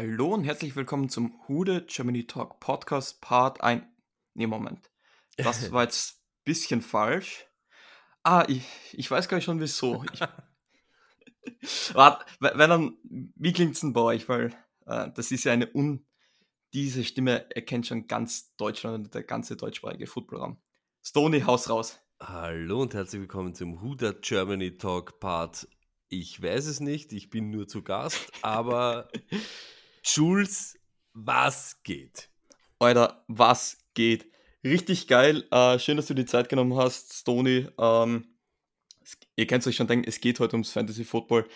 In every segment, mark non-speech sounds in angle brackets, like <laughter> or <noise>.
Hallo und herzlich willkommen zum Hude Germany Talk Podcast Part 1. Nee, Moment. Das <laughs> war jetzt ein bisschen falsch. Ah, ich, ich weiß gar nicht schon wieso. Ich, <laughs> Warte, wenn dann, wie klingt es denn bei euch? Weil äh, das ist ja eine un. Diese Stimme erkennt schon ganz Deutschland und der ganze deutschsprachige Footballraum. Stony, Haus raus. Hallo und herzlich willkommen zum Huda Germany Talk Part. Ich weiß es nicht, ich bin nur zu Gast, aber <laughs> Schulz, was geht? Alter, was geht? Richtig geil. Äh, schön, dass du die Zeit genommen hast, Stony. Ähm, ihr könnt euch schon denken, es geht heute ums Fantasy Football.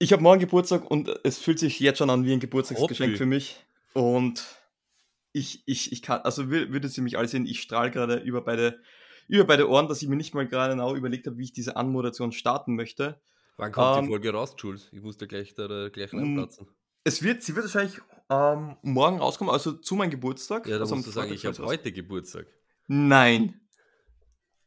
Ich habe morgen Geburtstag und es fühlt sich jetzt schon an wie ein Geburtstagsgeschenk Hobby. für mich. Und ich, ich, ich kann, also wür- würdet ihr mich alle sehen, ich strahle gerade über beide, über beide Ohren, dass ich mir nicht mal gerade genau überlegt habe, wie ich diese Anmoderation starten möchte. Wann kommt Ähm, die Folge raus, Jules? Ich muss da gleich, da, da gleich Mm, reinplatzen. Es wird, sie wird wahrscheinlich ähm, morgen rauskommen, also zu meinem Geburtstag. Ja, da also musst du sagen, ich habe heute Geburtstag. Nein.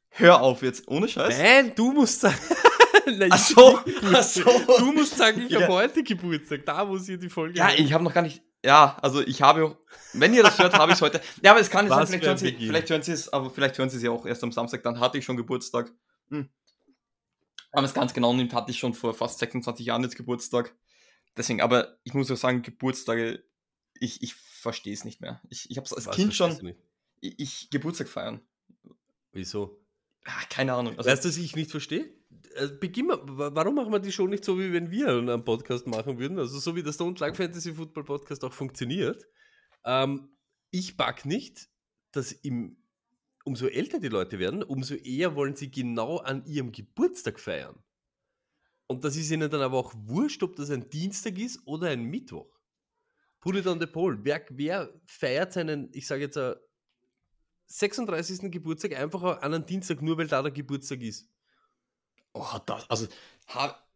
Hör auf jetzt, ohne Scheiß. Nein, du musst sagen. <laughs> Nein, Ach ich- so, <laughs> ach so. Du musst sagen, ich Ja. habe heute Geburtstag. Da muss ihr die Folge. Ja, ich habe noch gar nicht. Ja, also ich habe. Wenn ihr das hört, habe ich es heute. Ja, aber es kann nicht sein, vielleicht hören, Sie, vielleicht hören Sie es, aber vielleicht hören Sie es ja auch erst am Samstag. Dann hatte ich schon Geburtstag. Hm. Wenn man es ganz genau nimmt, hatte ich schon vor fast 26 Jahren jetzt Geburtstag. Deswegen, aber ich muss auch sagen, Geburtstage, ich, ich verstehe es nicht mehr. Ich, ich habe es als Was, Kind schon. Ich, ich Geburtstag feiern. Wieso? Ah, keine Ahnung. Also, weißt du, was ich nicht verstehe? Äh, Beginn mal, wa- warum machen wir die Show nicht so, wie wenn wir einen Podcast machen würden? Also so wie der Stone Luck Fantasy Football Podcast auch funktioniert. Ähm, ich back nicht, dass im, umso älter die Leute werden, umso eher wollen sie genau an ihrem Geburtstag feiern. Und das ist ihnen dann aber auch wurscht, ob das ein Dienstag ist oder ein Mittwoch. Put it on the poll. Wer, wer feiert seinen, ich sage jetzt, äh, 36. Geburtstag einfach an einem Dienstag, nur weil da der Geburtstag ist? Oh, das, also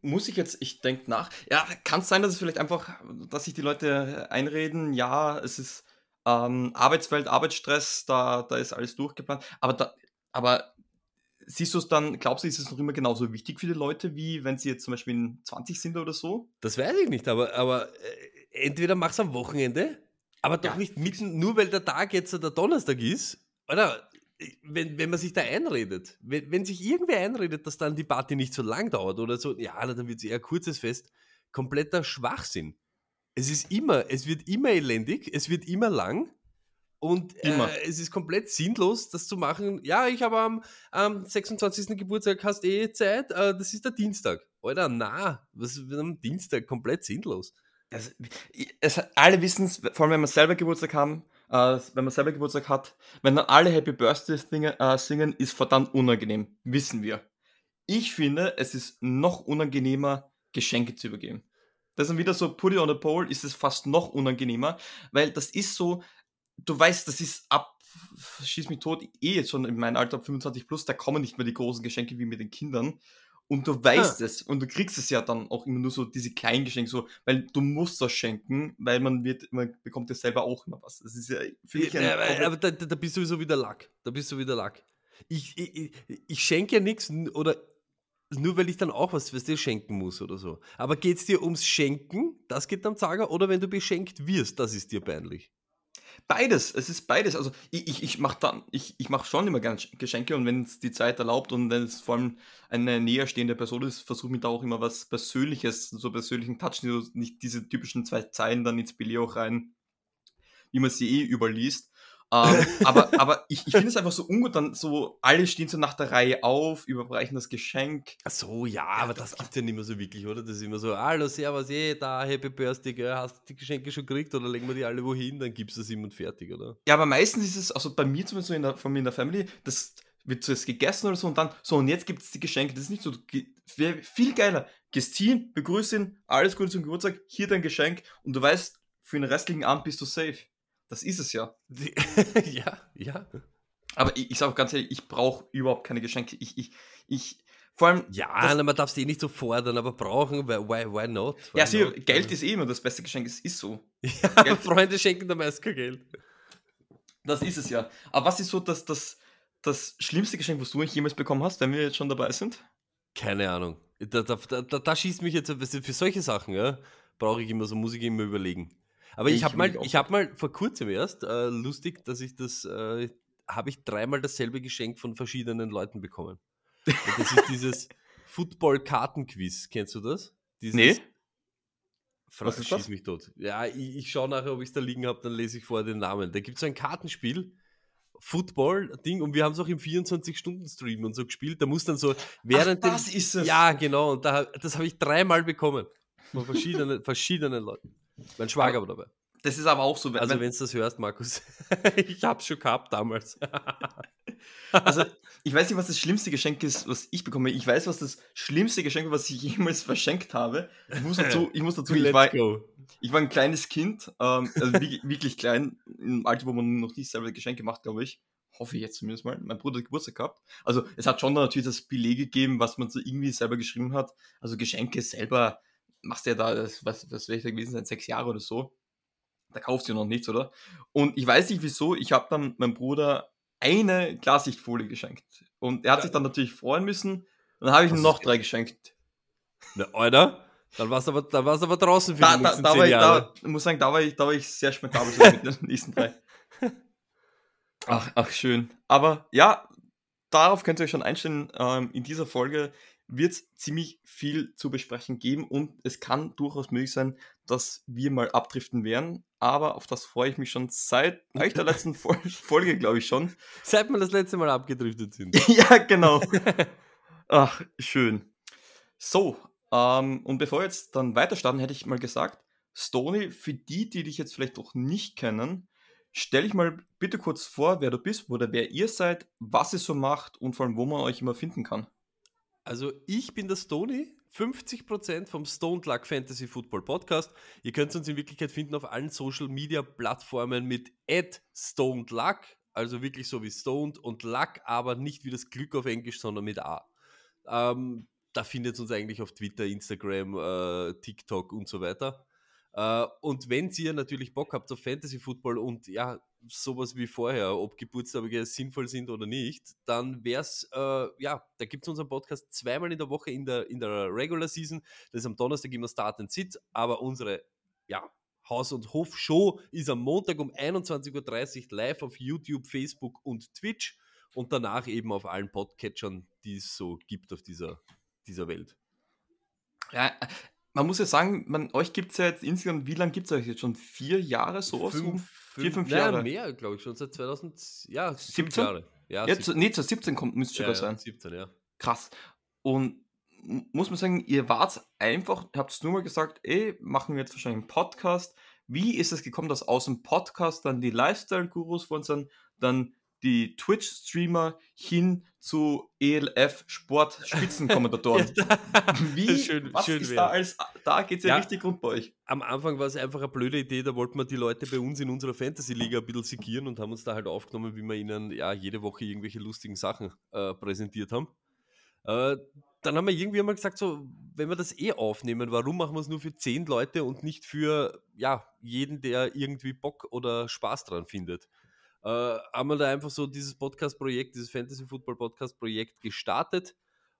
muss ich jetzt, ich denke nach. Ja, kann es sein, dass es vielleicht einfach, dass sich die Leute einreden, ja, es ist ähm, Arbeitswelt, Arbeitsstress, da, da ist alles durchgeplant. Aber da, aber siehst du es dann, glaubst du, ist es noch immer genauso wichtig für die Leute, wie wenn sie jetzt zum Beispiel in 20 sind oder so? Das weiß ich nicht, aber, aber äh, entweder mach's am Wochenende, aber doch Ja. nicht mitten, nur weil der Tag jetzt der Donnerstag ist. Oder wenn, wenn man sich da einredet, wenn, wenn sich irgendwer einredet, dass dann die Party nicht so lang dauert oder so, ja, dann wird es eher ein kurzes Fest. Kompletter Schwachsinn. Es ist immer, es wird immer elendig, es wird immer lang und. Äh, es ist komplett sinnlos, das zu machen. Ja, ich habe am, am 26. Geburtstag, hast eh Zeit, äh, das ist der Dienstag. Alter, na, was ist am Dienstag? Komplett sinnlos. Also, es, alle wissen es, vor allem wenn wir selber Geburtstag haben, äh, wenn man selber Geburtstag hat, wenn dann alle Happy Birthday singen, äh, singen, ist verdammt unangenehm, wissen wir. Ich finde, es ist noch unangenehmer, Geschenke zu übergeben. Das ist dann wieder so, put it on the pole, ist es fast noch unangenehmer, weil das ist so, du weißt, das ist ab, schieß mich tot, eh jetzt schon in meinem Alter ab 25 plus, da kommen nicht mehr die großen Geschenke wie mit den Kindern. Und du weißt es und du kriegst es ja dann auch immer nur so diese kleinen Geschenke, so, weil du musst das schenken, weil man wird, man bekommt ja selber auch immer was. Das ist ja, finde ich, ein Ja, aber, aber da, da bist du sowieso wieder Lack. Da bist du wieder Lack. Ich, ich, ich, schenke ja nichts oder nur weil ich dann auch was, was dir schenken muss oder so. Aber geht es dir ums Schenken? Das geht am Zager. Oder wenn du beschenkt wirst, das ist dir peinlich. Beides, es ist beides. Also ich, ich, ich mache dann, ich, ich mache schon immer gerne Geschenke und wenn es die Zeit erlaubt und wenn es vor allem eine näher stehende Person ist, versuche ich da auch immer was Persönliches, so persönlichen Touch, nicht diese typischen zwei Zeilen dann ins Billet auch rein, wie man sie eh überliest. Ähm, <laughs> aber aber ich, ich finde es einfach so ungut, dann so, alle stehen so nach der Reihe auf, überreichen das Geschenk. Ach so, ja, aber das gibt es ja nicht mehr so wirklich, oder? Das ist immer so, hallo, servus, eh, da, Happy Birthday, gell, hast du die Geschenke schon gekriegt oder legen wir die alle wohin, dann gibst du es ihm und fertig, oder? Ja, aber meistens ist es, also bei mir zumindest so in der, von mir in der Family, das wird zuerst gegessen oder so und dann, so und jetzt gibt es die Geschenke. Das ist nicht so, wäre viel geiler. Gehst hin, begrüß ihn, alles Gute zum Geburtstag, hier dein Geschenk und du weißt, für den restlichen Abend bist du safe. Das ist es ja. <laughs> Ja, ja. Aber ich, ich sage ganz ehrlich, ich brauche überhaupt keine Geschenke. Ich, ich, ich, vor allem, Ja, na, man darf es eh nicht so fordern, aber brauchen, why, why, not? Why ja, not? Geld ist eh immer das beste Geschenk, es ist so. <laughs> Ja, Geld- Freunde schenken da meist kein Geld. Das ist es ja. Aber was ist so das, das, das schlimmste Geschenk, was du eigentlich jemals bekommen hast, wenn wir jetzt schon dabei sind? Keine Ahnung. Da, da, da, da, schießt mich jetzt weißt du, für solche Sachen, ja. brauche ich immer so, muss ich immer überlegen. Aber ich, Ich habe mal, ich habe mal vor kurzem erst, äh, lustig, dass ich das, äh, habe ich dreimal dasselbe Geschenk von verschiedenen Leuten bekommen. Und das ist dieses <laughs> Football-Kartenquiz. Kennst du das? Dieses, Nee. Fra Was ist schieß das? mich tot. Ja, ich, ich schaue nachher, ob ich es da liegen habe, dann lese ich vorher den Namen. Da gibt es so ein Kartenspiel, Football-Ding, und wir haben es auch im 24-Stunden-Stream und so gespielt. Da muss dann so während Ach, das dem, ist es. Ja, genau. Und da, das habe ich dreimal bekommen. Von verschiedenen, <laughs> verschiedenen Leuten. Mein Schwager war dabei. Das ist aber auch so. Wenn, Also, wenn, du das hörst, Markus, <laughs> ich hab's schon gehabt damals. <laughs> also, ich weiß nicht, was das schlimmste Geschenk ist, was ich bekomme. Ich weiß, was das schlimmste Geschenk ist, was ich <laughs> jemals verschenkt habe. Ich muss dazu, ich muss dazu ich, war, ich war ein kleines Kind, ähm, also wirklich, wirklich klein, im Alter, wo man noch nicht selber Geschenke macht, glaube ich. Hoffe ich jetzt zumindest mal. Mein Bruder hat Geburtstag gehabt. Also, es hat schon natürlich das Beleg gegeben, was man so irgendwie selber geschrieben hat. Also, Geschenke selber machst du ja da, das, was, was wäre ich da gewesen sein, sechs Jahre oder so. Da kaufst du noch nichts, oder? Und ich weiß nicht wieso, ich habe dann meinem Bruder eine Klarsichtfolie geschenkt. Und er hat Ja. sich dann natürlich freuen müssen. Und dann habe ich ihm noch drei geschenkt. Na, Alter, dann warst du aber, dann aber draußen für Da, die da, da, war ich, da muss sagen, da war ich, da war ich sehr schmeckabel mit den <laughs> nächsten drei. Ach, ach, schön. Aber ja, darauf könnt ihr euch schon einstellen. Ähm, in dieser Folge wird es ziemlich viel zu besprechen geben und es kann durchaus möglich sein, dass wir mal abdriften werden. Aber auf das freue ich mich schon seit eigentlich der letzten Fol <laughs> Folge, glaube ich schon. Seit wir das letzte Mal abgedriftet sind. <laughs> ja, genau. <laughs> Ach, schön. So, ähm, und bevor wir jetzt dann weiter starten, hätte ich mal gesagt, Stony, für die, die dich jetzt vielleicht noch nicht kennen, stell dich mal bitte kurz vor, wer du bist oder wer ihr seid, was ihr so macht und vor allem, wo man euch immer finden kann. Also ich bin der Stony, 50% vom Stoned Luck Fantasy Football Podcast. Ihr könnt uns in Wirklichkeit finden auf allen Social Media Plattformen mit Stoned Luck, also wirklich so wie Stoned und Luck, aber nicht wie das Glück auf Englisch, sondern mit A. Ähm, da findet ihr uns eigentlich auf Twitter, Instagram, äh, TikTok und so weiter. Äh, und wenn ihr natürlich Bock habt auf Fantasy Football und ja, sowas wie vorher, ob Geburtstage sinnvoll sind oder nicht, dann wäre es, äh, ja, da gibt es unseren Podcast zweimal in der Woche in der, in der Regular Season. Das ist am Donnerstag immer Start and Sit, aber unsere, ja, Haus- und Hof-Show ist am Montag um 21.30 Uhr live auf YouTube, Facebook und Twitch und danach eben auf allen Podcatchern, die es so gibt auf dieser, dieser Welt. Ja, man muss ja sagen, man, euch gibt es ja jetzt insgesamt, wie lange gibt es euch jetzt schon? Vier Jahre sowas? rum? vier, fünf nein, Jahre. mehr, glaube ich, schon seit 2000, ja, fünf 17? Jahre. Ja, Jetzt, 17, nee, zu 17 kommt, müsste ja, sogar ja, sein. 17, ja. Krass. Und muss man sagen, ihr wart einfach, habt es nur mal gesagt, ey, machen wir jetzt wahrscheinlich einen Podcast. Wie ist es gekommen, dass aus dem Podcast dann die Lifestyle-Gurus von sind, dann die Twitch-Streamer hin zu E ELF Sport-Spitzenkommentatoren? <laughs> Wie, Schön- was schön ist wär. da als, da geht es ja, Ja. richtig rund bei euch. Am Anfang war es einfach eine blöde Idee, da wollten wir die Leute bei uns in unserer Fantasy-Liga ein bisschen segieren und haben uns da halt aufgenommen, wie wir ihnen ja jede Woche irgendwelche lustigen Sachen äh, präsentiert haben. Äh, dann haben wir irgendwie einmal gesagt, so, wenn wir das eh aufnehmen, warum machen wir es nur für zehn Leute und nicht für ja, jeden, der irgendwie Bock oder Spaß dran findet? Äh, haben wir da einfach so dieses Podcast-Projekt, dieses Fantasy-Football-Podcast-Projekt gestartet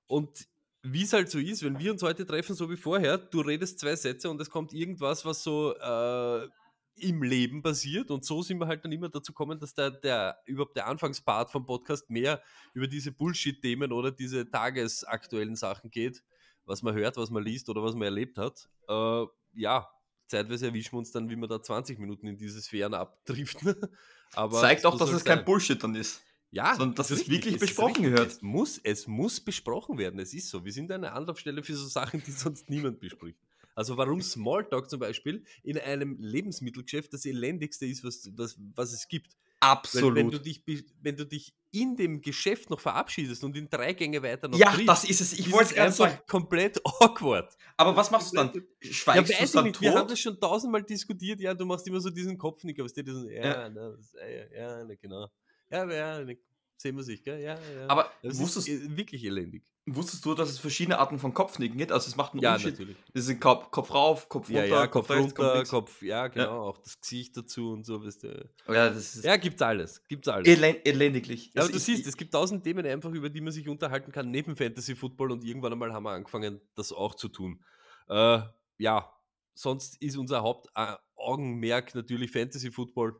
und wie es halt so ist, wenn wir uns heute treffen, so wie vorher, du redest zwei Sätze und es kommt irgendwas, was so äh, im Leben passiert. Und so sind wir halt dann immer dazu gekommen, dass der, der überhaupt der Anfangspart vom Podcast mehr über diese Bullshit-Themen oder diese tagesaktuellen Sachen geht, was man hört, was man liest oder was man erlebt hat. Äh, ja, zeitweise erwischen wir uns dann, wie wir da 20 Minuten in diese Sphären abdriften. <laughs> Aber Zeigt auch, dass es kein. Bullshit dann ist. Ja, sondern dass es wirklich es besprochen gehört. Es muss, es muss besprochen werden. Es ist so. Wir sind eine Anlaufstelle für so Sachen, die sonst niemand bespricht. Also warum Smalltalk zum Beispiel in einem Lebensmittelgeschäft das elendigste ist, was, was, was es gibt. Weil Absolut. wenn du, dich, wenn du dich in dem Geschäft noch verabschiedest und in drei Gänge weiter noch ja, triffst, das ist es. Ich wollte es einfach sagen. komplett <laughs> awkward. Aber was machst du dann? Ja, Schweigst du weiß es ich dann nicht. Wir haben tot? das schon tausendmal diskutiert. Ja, du machst immer so diesen Kopfnicker, was dir diesen, ja, Ja. na, das, ja, ja, ja, na, genau. Ja, ja, na, sehen wir sich, gell? Ja, ja. Aber das wusstest, ist äh, wirklich elendig. wusstest du, dass es verschiedene Arten von Kopfnicken gibt? Also es macht einen Ja, Unterschied. natürlich. Das sind Kopf, Kopf rauf, Kopf runter, Ja, ja, Kopf rechts, runter, links. Kopf, ja, genau, auch das Gesicht dazu und so, weißt du. Ja, das ist Ja, gibt's alles, gibt's alles. elen elendiglich. Ja, aber Also du ich- siehst, es gibt tausend Themen einfach, über die man sich unterhalten kann, neben Fantasy Football und irgendwann einmal haben wir angefangen, das auch zu tun. Äh, ja, sonst ist unser Hauptaugenmerk natürlich Fantasy Football.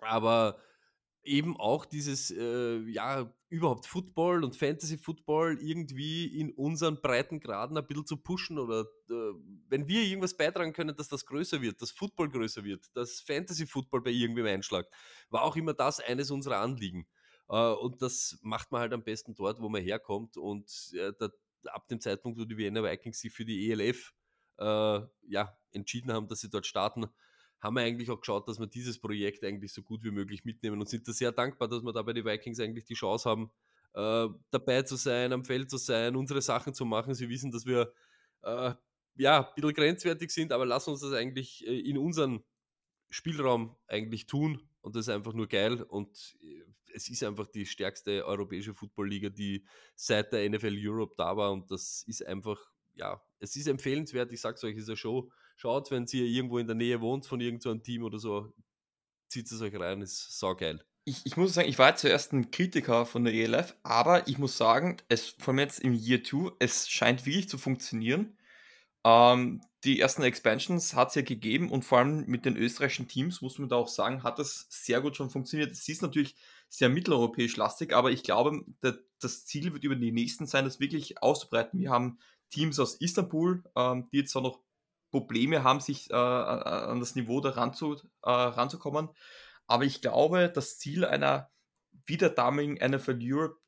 Aber eben auch dieses, äh, ja, überhaupt Football und Fantasy Football irgendwie in unseren Breitengraden ein bisschen zu pushen oder äh, wenn wir irgendwas beitragen können, dass das größer wird, dass Football größer wird, dass Fantasy Football bei irgendwem einschlagt, war auch immer das eines unserer Anliegen. Äh, und das macht man halt am besten dort, wo man herkommt und äh, da, ab dem Zeitpunkt, wo die Vienna Vikings sich für die ELF äh, ja, entschieden haben, dass sie dort starten, haben wir eigentlich auch geschaut, dass wir dieses Projekt eigentlich so gut wie möglich mitnehmen und sind da sehr dankbar, dass wir da bei den Vikings eigentlich die Chance haben, äh, dabei zu sein, am Feld zu sein, unsere Sachen zu machen. Sie wissen, dass wir äh, ja ein bisschen grenzwertig sind, aber lass uns das eigentlich äh, in unseren Spielraum eigentlich tun und das ist einfach nur geil und äh, es ist einfach die stärkste europäische Footballliga, die seit der NFL Europe da war und das ist einfach, ja, es ist empfehlenswert, ich sag's euch, es ist eine Show, schaut, wenn ihr irgendwo in der Nähe wohnt von irgendeinem so Team oder so, zieht es euch rein, ist saugeil. Ich, ich muss sagen, ich war zuerst ein Kritiker von der ELF, aber ich muss sagen, es vor allem jetzt im Year 2, es scheint wirklich zu funktionieren. Ähm, die ersten Expansions hat es ja gegeben und vor allem mit den österreichischen Teams, muss man da auch sagen, hat das sehr gut schon funktioniert. Es ist natürlich sehr mitteleuropäisch lastig, aber ich glaube, das Ziel wird über die nächsten sein, das wirklich auszubreiten. Wir haben Teams aus Istanbul, ähm, die jetzt auch noch Probleme haben, sich äh, an das Niveau da ranzu, äh, ranzukommen. Aber ich glaube, das Ziel einer wieder damaligen NFL Europe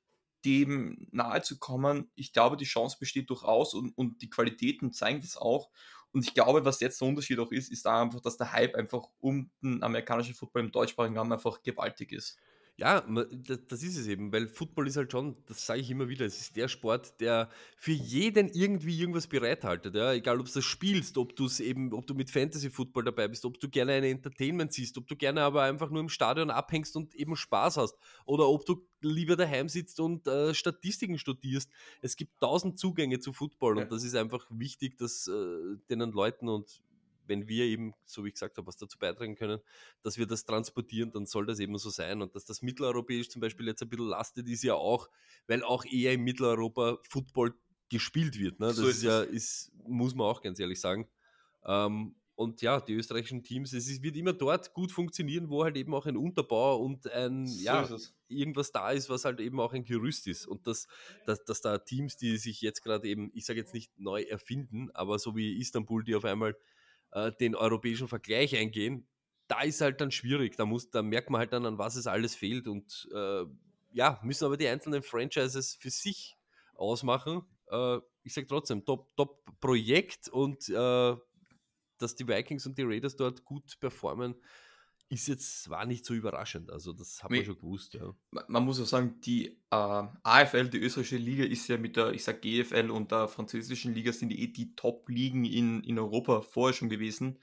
dem nahe zu kommen, ich glaube, die Chance besteht durchaus und, und die Qualitäten zeigen das auch. Und ich glaube, was jetzt der Unterschied auch ist, ist da einfach, dass der Hype einfach um den amerikanischen Football im deutschsprachigen Raum einfach gewaltig ist. Ja, das ist es eben, weil Football ist halt schon, das sage ich immer wieder, es ist der Sport, der für jeden irgendwie irgendwas bereithaltet. Ja? Egal, ob du das spielst, ob du es eben, ob du mit Fantasy Football dabei bist, ob du gerne ein Entertainment siehst, ob du gerne aber einfach nur im Stadion abhängst und eben Spaß hast oder ob du lieber daheim sitzt und äh, Statistiken studierst. Es gibt tausend Zugänge zu Football ja. und das ist einfach wichtig, dass äh, denen Leuten und wenn wir eben, so wie ich gesagt habe, was dazu beitragen können, dass wir das transportieren, dann soll das eben so sein. Und dass das mitteleuropäisch zum Beispiel jetzt ein bisschen lastet, ist ja auch, weil auch eher in Mitteleuropa Football gespielt wird. Ne? Das so ist, ist ja, ist, muss man auch ganz ehrlich sagen. Ähm, und ja, die österreichischen Teams, es ist, wird immer dort gut funktionieren, wo halt eben auch ein Unterbau und ein, so ja, irgendwas da ist, was halt eben auch ein Gerüst ist. Und dass, dass, dass da Teams, die sich jetzt gerade eben, ich sage jetzt nicht neu erfinden, aber so wie Istanbul, die auf einmal äh, den europäischen Vergleich eingehen, da ist halt dann schwierig. Da, muss, da merkt man halt dann, an was es alles fehlt. Und äh, ja, müssen aber die einzelnen Franchises für sich ausmachen. Äh, ich sage trotzdem, Top-Projekt top und äh, dass die Vikings und die Raiders dort gut performen, ist jetzt, war nicht so überraschend. Also, das hat man schon gewusst, ja. Man muss auch sagen, die äh, AFL, die österreichische Liga, ist ja mit der, ich sag GFL und der französischen Liga sind die eh die Top-Ligen in, in Europa vorher schon gewesen.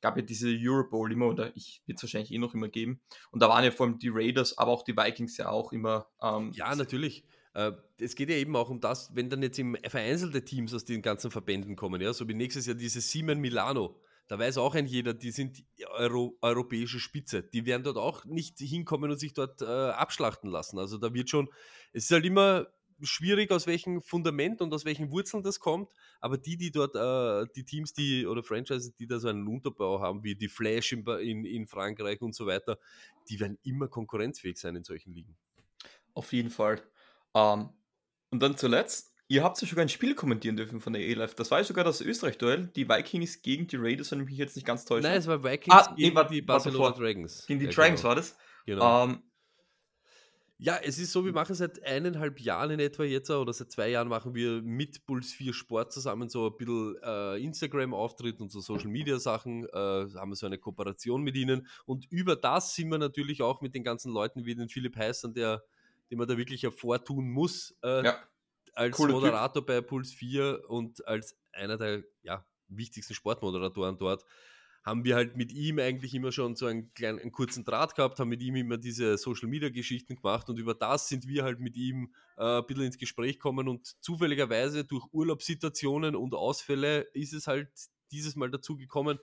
Gab ja diese Eurobowl immer, oder ich wird es wahrscheinlich eh noch immer geben. Und da waren ja vor allem die Raiders, aber auch die Vikings ja auch immer. Ähm, ja, natürlich. Äh, es geht ja eben auch um das, wenn dann jetzt vereinzelte Teams aus den ganzen Verbänden kommen, ja, so wie nächstes Jahr diese Siemen Milano da weiß auch ein jeder, die sind Euro, europäische Spitze. Die werden dort auch nicht hinkommen und sich dort äh, abschlachten lassen. Also da wird schon, es ist halt immer schwierig, aus welchem Fundament und aus welchen Wurzeln das kommt, aber die, die dort, äh, die Teams, die oder Franchises, die da so einen Unterbau haben, wie die Flash in, in, in Frankreich und so weiter, die werden immer konkurrenzfähig sein in solchen Ligen. Auf jeden Fall. Ähm, und dann zuletzt, Ihr habt ja sogar ein Spiel kommentieren dürfen von der E-Live. Das war ja sogar das Österreich-Duell. Die Vikings gegen die Raiders, wenn ich mich jetzt nicht ganz täusche. Nein, es war Vikings ah, gegen nee, die Barcelona Dragons. Gegen die ja, Dragons genau. war das? Genau. Ähm, ja, es ist so, wir machen seit eineinhalb Jahren in etwa jetzt, oder seit zwei Jahren machen wir mit Puls 4 Sport zusammen so ein bisschen äh, Instagram-Auftritt und so Social-Media-Sachen, äh, haben wir so eine Kooperation mit ihnen. Und über das sind wir natürlich auch mit den ganzen Leuten wie den Philipp Heißern, der, den man da wirklich hervortun muss, äh, ja als Cooler Moderator typ. bei Puls 4 und als einer der ja, wichtigsten Sportmoderatoren dort, haben wir halt mit ihm eigentlich immer schon so einen kleinen einen kurzen Draht gehabt, haben mit ihm immer diese Social Media Geschichten gemacht und über das sind wir halt mit ihm äh, ein bisschen ins Gespräch gekommen und zufälligerweise durch Urlaubssituationen und Ausfälle ist es halt dieses Mal dazu gekommen,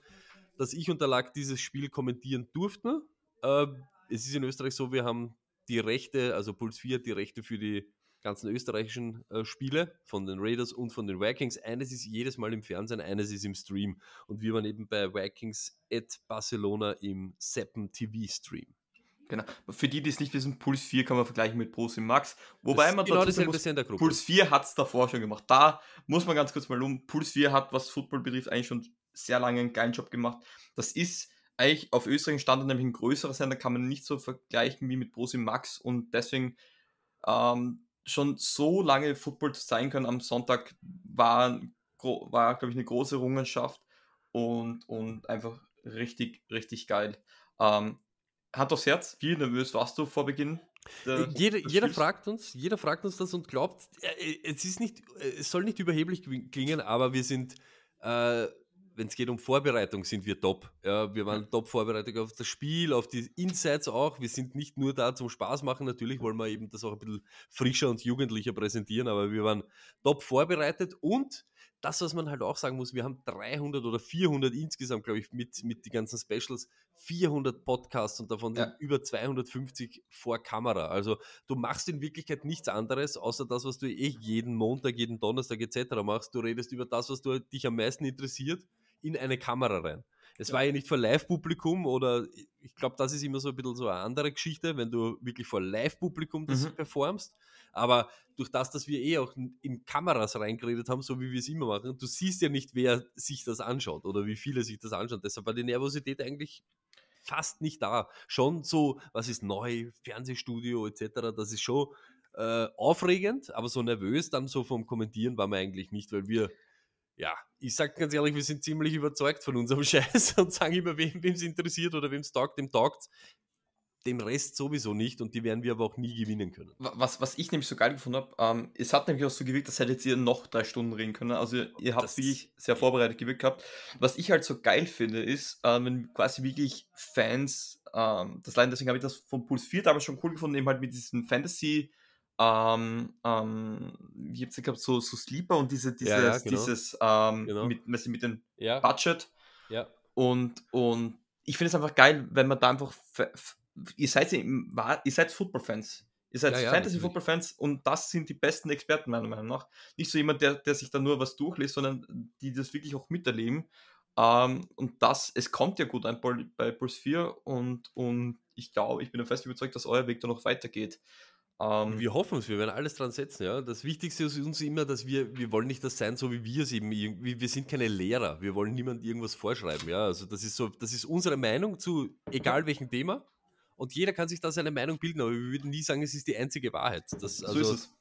dass ich und der Lack dieses Spiel kommentieren durften. Äh, es ist in Österreich so, wir haben die Rechte, also Puls 4 die Rechte für die ganzen österreichischen äh, Spiele von den Raiders und von den Vikings. Eines ist jedes Mal im Fernsehen, eines ist im Stream. Und wir waren eben bei Vikings at Barcelona im Seppen TV Stream. Genau. Für die, die es nicht wissen, Puls 4 kann man vergleichen mit Pro Max. Wobei man genau dazu muss, Puls 4 hat es davor schon gemacht. Da muss man ganz kurz mal um. Puls 4 hat, was Football betrifft, eigentlich schon sehr lange einen geilen Job gemacht. Das ist eigentlich auf Österreich Standard nämlich ein größerer Sender, kann man nicht so vergleichen wie mit Pro Max und deswegen ähm, schon so lange Football zu sein können am Sonntag war, war glaube ich, eine große Errungenschaft und, und einfach richtig, richtig geil. Ähm, Hand aufs Herz, wie nervös warst du vor Beginn? Äh, jeder, jeder fragt uns, jeder fragt uns das und glaubt, äh, es ist nicht, äh, es soll nicht überheblich klingen, aber wir sind, äh, wenn es geht um Vorbereitung, sind wir top. Ja, wir waren top vorbereitet auf das Spiel, auf die Insights auch. Wir sind nicht nur da zum Spaß machen, natürlich wollen wir eben das auch ein bisschen frischer und jugendlicher präsentieren, aber wir waren top vorbereitet und das, was man halt auch sagen muss, wir haben 300 oder 400 insgesamt, glaube ich, mit, mit den ganzen Specials, 400 Podcasts und davon ja. sind über 250 vor Kamera. Also du machst in Wirklichkeit nichts anderes, außer das, was du eh jeden Montag, jeden Donnerstag etc. machst. Du redest über das, was du, dich am meisten interessiert, in eine Kamera rein. Es ja. war ja nicht vor Live-Publikum oder ich glaube, das ist immer so ein bisschen so eine andere Geschichte, wenn du wirklich vor Live-Publikum das mhm. performst. Aber durch das, dass wir eh auch in Kameras reingeredet haben, so wie wir es immer machen, du siehst ja nicht, wer sich das anschaut oder wie viele sich das anschauen. Deshalb war die Nervosität eigentlich fast nicht da. Schon so, was ist neu, Fernsehstudio etc., das ist schon äh, aufregend, aber so nervös dann so vom Kommentieren war man eigentlich nicht, weil wir ja, ich sage ganz ehrlich, wir sind ziemlich überzeugt von unserem <laughs> Scheiß und sagen immer, wem es interessiert oder wem es taugt, dem taugt dem Rest sowieso nicht und die werden wir aber auch nie gewinnen können. Was, was ich nämlich so geil gefunden habe, ähm, es hat nämlich auch so gewirkt, als hättet ihr noch drei Stunden reden können. Also ihr habt das wirklich sehr vorbereitet gewirkt gehabt. Was ich halt so geil finde, ist, äh, wenn quasi wirklich Fans, ähm, das Leiden, deswegen habe ich das von Puls 4 damals schon cool gefunden, eben halt mit diesen Fantasy- ähm, ähm, wie habt ihr gehabt, so, so Sleeper und diese, dieses, ja, ja, genau. dieses ähm, genau. mit, mit dem ja. Budget. Ja. Und, und ich finde es einfach geil, wenn man da einfach, ihr seid, ihr seid Football-Fans. Ihr seid ja, Fantasy-Football-Fans und das sind die besten Experten, meiner Meinung nach. Nicht so jemand, der, der sich da nur was durchliest, sondern die das wirklich auch miterleben. Ähm, und das, es kommt ja gut ein bei Pulse 4 und, und ich glaube, ich bin fest überzeugt, dass euer Weg da noch weitergeht. Ähm, wir hoffen es, wir werden alles dran setzen. Ja? Das Wichtigste ist uns immer, dass wir, wir wollen nicht das sein, so wie wir es eben, wir sind keine Lehrer, wir wollen niemand irgendwas vorschreiben. Ja? Also das ist so, das ist unsere Meinung zu egal welchem Thema und jeder kann sich da seine Meinung bilden, aber wir würden nie sagen, es ist die einzige Wahrheit. Das, also, so ist es.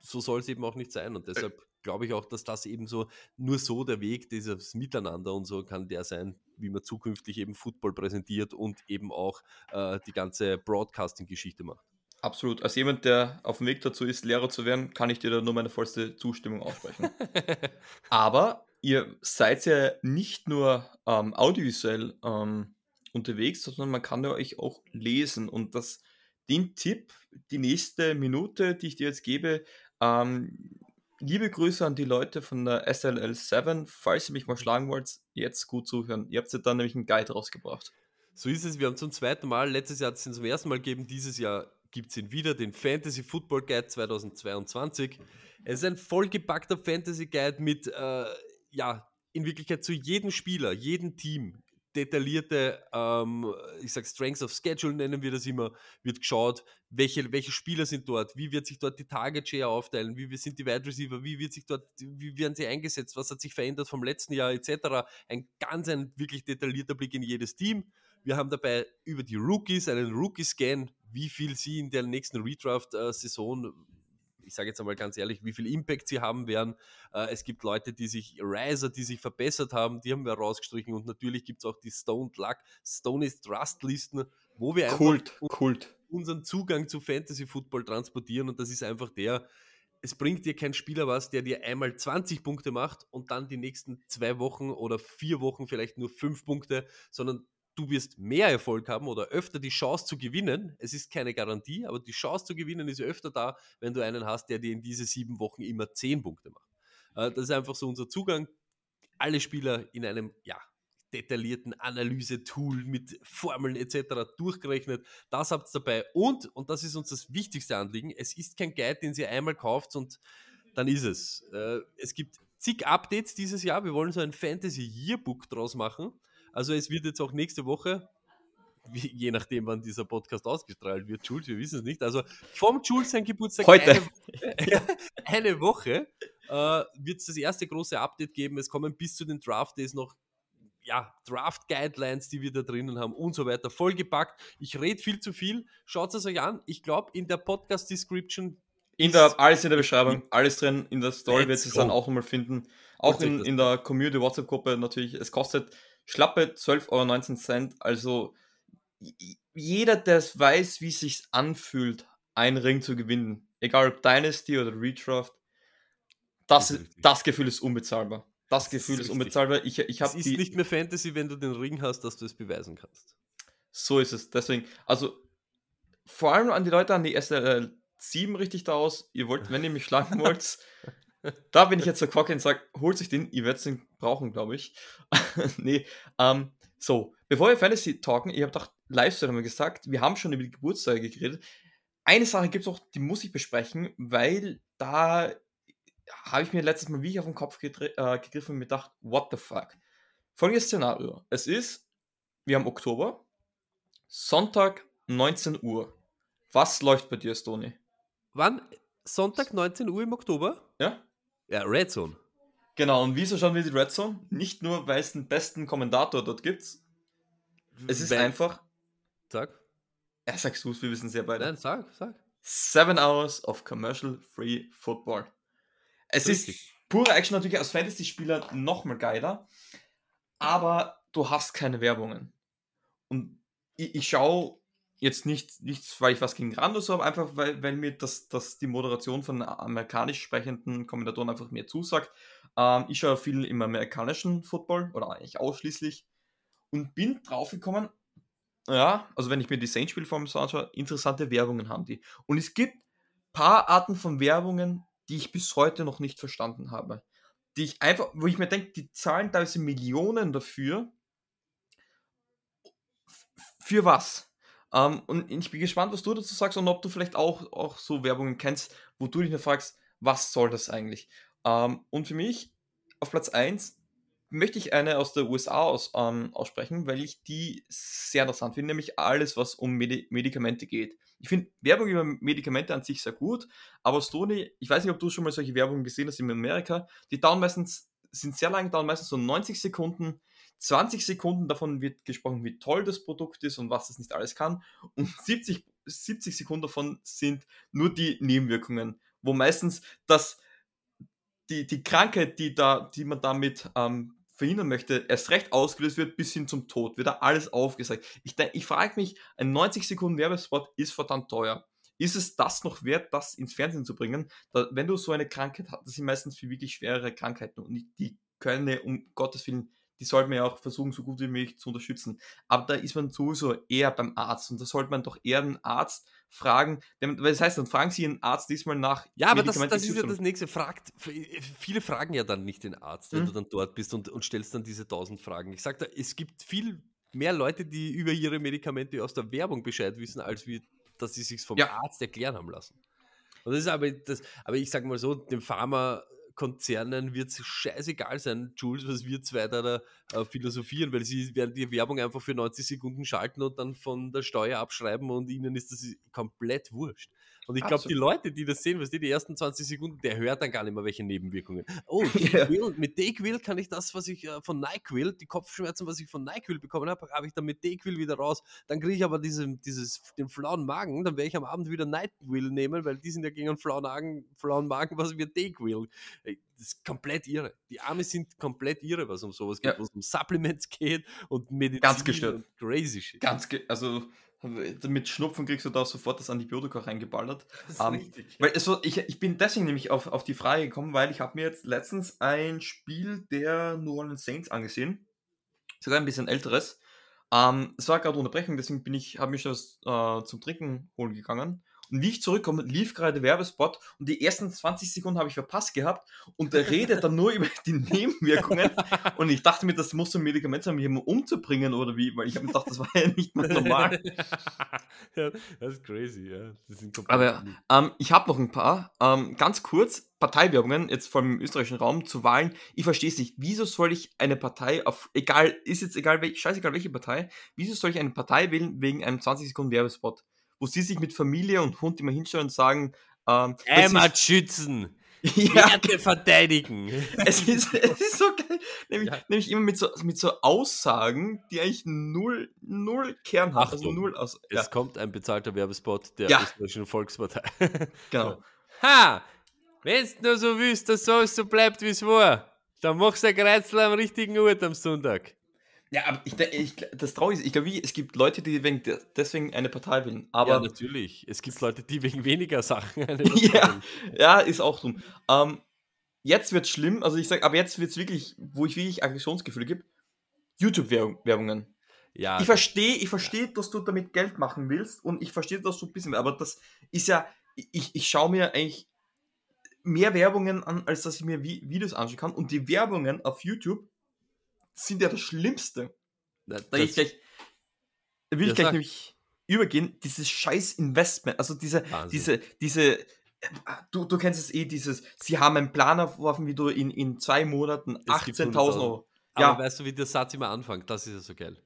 So soll es eben auch nicht sein und deshalb glaube ich auch, dass das eben so, nur so der Weg dieses Miteinander und so kann der sein, wie man zukünftig eben Football präsentiert und eben auch äh, die ganze Broadcasting-Geschichte macht. Absolut. Als jemand, der auf dem Weg dazu ist, Lehrer zu werden, kann ich dir da nur meine vollste Zustimmung aussprechen. <laughs> Aber ihr seid ja nicht nur ähm, audiovisuell ähm, unterwegs, sondern man kann ja euch auch lesen. Und das, den Tipp, die nächste Minute, die ich dir jetzt gebe, ähm, liebe Grüße an die Leute von der SLL 7. Falls ihr mich mal schlagen wollt, jetzt gut zuhören. Ihr habt ja dann nämlich einen Guide rausgebracht. So ist es. Wir haben zum zweiten Mal, letztes Jahr hat es zum ersten Mal gegeben, dieses Jahr gibt es ihn wieder, den Fantasy Football Guide 2022. Es ist ein vollgepackter Fantasy Guide mit, äh, ja, in Wirklichkeit zu jedem Spieler, jedem Team detaillierte, ähm, ich sag Strengths of Schedule nennen wir das immer, wird geschaut, welche, welche Spieler sind dort, wie wird sich dort die Target Share aufteilen, wie sind die Wide Receiver, wie wird sich dort, wie werden sie eingesetzt, was hat sich verändert vom letzten Jahr etc. Ein ganz ein wirklich detaillierter Blick in jedes Team. Wir haben dabei über die Rookies einen Rookie-Scan, wie viel sie in der nächsten Redraft-Saison ich sage jetzt einmal ganz ehrlich, wie viel Impact sie haben werden. Äh, es gibt Leute, die sich, Riser, die sich verbessert haben, die haben wir rausgestrichen und natürlich gibt es auch die Stone Luck, Stone is Trust Listen, wo wir Kult, einfach Kult. unseren Zugang zu Fantasy Football transportieren und das ist einfach der, es bringt dir kein Spieler was, der dir einmal 20 Punkte macht und dann die nächsten zwei Wochen oder vier Wochen vielleicht nur fünf Punkte, sondern du wirst mehr Erfolg haben oder öfter die Chance zu gewinnen. Es ist keine Garantie, aber die Chance zu gewinnen ist öfter da, wenn du einen hast, der dir in diese sieben Wochen immer zehn Punkte macht. Äh, das ist einfach so unser Zugang. Alle Spieler in einem, ja, detaillierten Analyse-Tool mit Formeln etc. durchgerechnet. Das habt ihr dabei. Und, und das ist uns das wichtigste Anliegen, es ist kein Guide, den ihr einmal kauft und dann ist es. Äh, es gibt zig Updates dieses Jahr. Wir wollen so ein Fantasy Yearbook draus machen. Also es wird jetzt auch nächste Woche, wie, je nachdem, wann dieser Podcast ausgestrahlt wird, Jules, wir wissen es nicht. Also vom Jules sein Geburtstag Heute. Eine, <laughs> eine Woche äh, wird es das erste große Update geben. Es kommen bis zu den Draft Days noch ja, Draft Guidelines, die wir da drinnen haben und so weiter, vollgepackt. Ich rede viel zu viel. Schaut es euch an. Ich glaube, in der Podcast Description in der, alles in der Beschreibung, alles drin. In der Story wird es dann auch nochmal finden. Auch in, in der Community WhatsApp-Gruppe natürlich. Es kostet schlappe 12,19 Euro. Also jeder, der es weiß, wie es sich anfühlt, einen Ring zu gewinnen, egal ob Dynasty oder Redraft, das, das, das Gefühl ist unbezahlbar. Das, das Gefühl ist, ist unbezahlbar. Ich, ich es ist die, nicht mehr Fantasy, wenn du den Ring hast, dass du es beweisen kannst. So ist es. Deswegen, also vor allem an die Leute, an die SLL 7 richtig da aus. Ihr wollt, wenn ihr mich schlagen <laughs> wollt, da bin ich jetzt so cocky und sage, holt sich den, ihr werdet den brauchen, glaube ich. <laughs> nee, ähm, so, bevor wir Fantasy talken, ich habe doch Livestream haben wir gesagt, wir haben schon über die Geburtstage geredet. Eine Sache gibt es auch, die muss ich besprechen, weil da habe ich mir letztes Mal wie ich auf den Kopf äh, gegriffen und mir gedacht, what the fuck. Folgendes Szenario. Es ist, wir haben Oktober, Sonntag 19 Uhr. Was läuft bei dir, Stony? Wann? Sonntag 19 Uhr im Oktober? Ja. Ja, Red Zone. Genau, und wieso schauen wir die Red Zone? Nicht nur, weil es den besten Kommentator dort gibt. Es ist Wenn, einfach. Sag. Ja, sagst du es, wir wissen es ja beide. Nein, sag, sag. Seven Hours of Commercial Free Football. Es Richtig. ist pure Action natürlich als Fantasy-Spieler nochmal geiler, aber du hast keine Werbungen. Und ich, ich schaue jetzt nicht, nicht, weil ich was gegen Randos habe, einfach weil, weil mir das, das die Moderation von amerikanisch sprechenden Kommentatoren einfach mehr zusagt. Ähm, ich schaue viel im amerikanischen Football oder eigentlich ausschließlich und bin draufgekommen, ja, also wenn ich mir die Saints-Spielform so anschaue, interessante Werbungen haben die. Und es gibt paar Arten von Werbungen, die ich bis heute noch nicht verstanden habe. Die ich einfach, wo ich mir denke, die zahlen teilweise Millionen dafür. Für was? Ähm, und ich bin gespannt, was du dazu sagst und ob du vielleicht auch, auch so Werbungen kennst, wo du dich nur fragst, was soll das eigentlich? Ähm, und für mich auf Platz 1 möchte ich eine aus der USA aus, ähm, aussprechen, weil ich die sehr interessant finde, nämlich alles, was um Medi Medikamente geht. Ich finde Werbung über Medikamente an sich sehr gut, aber Stony, ich weiß nicht, ob du schon mal solche Werbungen gesehen hast in Amerika, die dauern meistens, sind sehr lang, dauern meistens so 90 Sekunden, 20 Sekunden davon wird gesprochen, wie toll das Produkt ist und was es nicht alles kann. Und 70, 70 Sekunden davon sind nur die Nebenwirkungen, wo meistens das, die, die Krankheit, die, da, die man damit ähm, verhindern möchte, erst recht ausgelöst wird bis hin zum Tod. Wird da alles aufgesagt. Ich, ich frage mich, ein 90 Sekunden Werbespot ist verdammt teuer. Ist es das noch wert, das ins Fernsehen zu bringen? Da, wenn du so eine Krankheit hast, das sind meistens für wirklich schwere Krankheiten und die, die können um Gottes Willen die sollte man ja auch versuchen, so gut wie möglich zu unterstützen. Aber da ist man sowieso eher beim Arzt und da sollte man doch eher einen Arzt fragen. Weil das heißt, dann fragen Sie einen Arzt diesmal nach. Ja, aber das, das ist ja das nächste. Fragt, viele fragen ja dann nicht den Arzt, wenn mhm. du dann dort bist und, und stellst dann diese tausend Fragen. Ich sage da, es gibt viel mehr Leute, die über ihre Medikamente aus der Werbung Bescheid wissen, als wir, dass sie sich vom ja. Arzt erklären haben lassen. Und das ist aber, das, aber ich sage mal so, dem Pharma Konzernen wird es scheißegal sein, Jules, was wir zwei da, da äh, philosophieren, weil sie werden die Werbung einfach für 90 Sekunden schalten und dann von der Steuer abschreiben und ihnen ist das komplett wurscht. Und ich glaube, die Leute, die das sehen, was die, die ersten 20 Sekunden, der hört dann gar nicht mehr welche Nebenwirkungen. Oh, <laughs> ja. mit Dayquil kann ich das, was ich äh, von Nyquil, die Kopfschmerzen, was ich von Nyquil bekommen habe, habe ich dann mit Dayquil wieder raus. Dann kriege ich aber diese, dieses, den flauen Magen, dann werde ich am Abend wieder Nyquil nehmen, weil die sind ja gegen einen flauen Magen, flauen Magen was wir Dayquil. Das ist komplett irre. Die Arme sind komplett irre, was um sowas geht, ja. was um Supplements geht und Medizin. Ganz gestört. crazy shit. Ganz, ge also mit Schnupfen kriegst du da sofort das Antibiotika reingeballert. Um, ähm, weil es ich, ich bin deswegen nämlich auf, auf die Frage gekommen, weil ich habe mir jetzt letztens ein Spiel der New Orleans Saints angesehen. Sogar ein bisschen älteres. Ähm, es war gerade Unterbrechung, deswegen bin ich, habe mich das äh, zum Trinken holen gegangen. Und wie ich zurückkomme, lief gerade der Werbespot und die ersten 20 Sekunden habe ich verpasst gehabt und der redet dann nur <laughs> über die Nebenwirkungen. Und ich dachte mir, das muss so ein Medikament sein, um jemanden umzubringen oder wie, weil ich habe mir gedacht, das war ja nicht mehr normal. <laughs> ja, das ist crazy, ja. Das sind komplett Aber ähm, ich habe noch ein paar. Ähm, ganz kurz, Parteiwerbungen, jetzt vor allem im österreichischen Raum, zu Wahlen. Ich verstehe es nicht. Wieso soll ich eine Partei auf, egal, ist jetzt egal, wel, scheißegal welche Partei, wieso soll ich eine Partei wählen wegen einem 20 Sekunden Werbespot? Wo sie sich mit Familie und Hund immer hinstellen und sagen, ähm, Heimat schützen, <laughs> ja, Werte verteidigen. <laughs> es ist, es ist so geil. Nämlich, Ja. nämlich immer mit so, mit so Aussagen, die eigentlich null, null Kern haben. Also Achtung, null aus. Es Ja, kommt ein bezahlter Werbespot der Ja. österreichischen Volkspartei. <laughs> genau. Ha! Wenn's nur so willst, dass alles so bleibt, wie es war, dann machst du ein Kreuzel am richtigen Ort am Sonntag. Ja, aber ich, ich, das Traurige ist, ich glaube, es gibt Leute, die wegen de- deswegen eine Partei wählen. ja, Aber natürlich. Es gibt Leute, die wegen weniger Sachen eine <laughs> Ja. ja, ist auch dumm. Ähm, jetzt wird schlimm, also ich sage, aber jetzt wird es wirklich, wo ich wirklich Aggressionsgefühle gibt, YouTube-Werbungen. ja, Ich verstehe, ich verstehe, dass du damit Geld machen willst und ich verstehe, dass du ein bisschen, aber das ist ja, ich, ich schaue mir eigentlich mehr Werbungen an, als dass ich mir Vi- Videos anschauen kann und die Werbungen auf YouTube sind ja das Schlimmste. Da ich das- gleich, da will ich gleich sag. nämlich übergehen, dieses scheiß Investment, also diese, Wahnsinn. diese, diese, du, du kennst es eh, dieses, sie haben einen Plan aufgeworfen, wie du in, in zwei Monaten Es gibt 18.000 Euro. Aber Ja, weißt du, wie der Satz immer anfängt? Das ist ja so geil.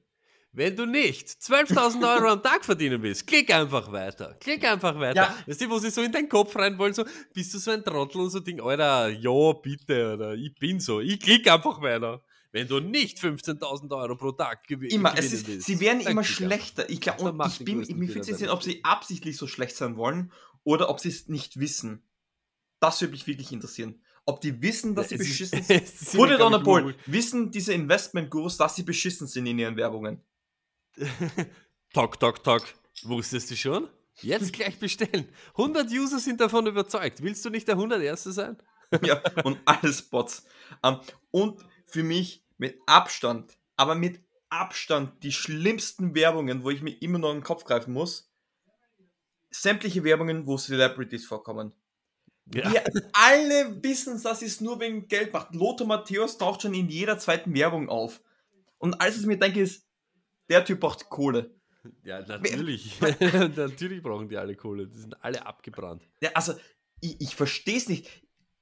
Wenn du nicht 12.000 Euro am Tag verdienen willst, klick einfach weiter. Klick einfach weiter. Ja. Weißt du, wo sie so in deinen Kopf rein wollen, so, bist du so ein Trottel und so Ding, Alter, ja, bitte, oder ich bin so, ich klick einfach weiter. Wenn du nicht 15.000 Euro pro Tag gew immer, gewinnen ist, willst, sie werden immer schlechter. Ich glaube, und ich bin, mir Fehler fühlt es nicht, ob sie absichtlich so schlecht sein wollen oder ob sie es nicht wissen. Das würde mich wirklich interessieren. Ob die wissen, dass sie Es ist- beschissen <laughs> sind. Put it on a ich, poll. Wissen diese Investment-Gurus, dass sie beschissen sind in ihren Werbungen? Talk, talk, talk. Wusstest du schon? Jetzt gleich bestellen. 100 User sind davon überzeugt. Willst du nicht der 101. sein? ja, und alles Bots. Ähm, und für mich mit Abstand, aber mit Abstand die schlimmsten Werbungen, wo ich mir immer noch in den Kopf greifen muss. Sämtliche Werbungen, wo Celebrities vorkommen. Ja. Wir alle wissen, dass es nur wegen Geld macht. Lothar Matthäus taucht schon in jeder zweiten Werbung auf. Und alles, was ich mir denke, ist, der Typ braucht Kohle. Ja, natürlich. <laughs> <laughs> natürlich brauchen die alle Kohle. Die sind alle abgebrannt. Ja, also, ich, ich verstehe es nicht.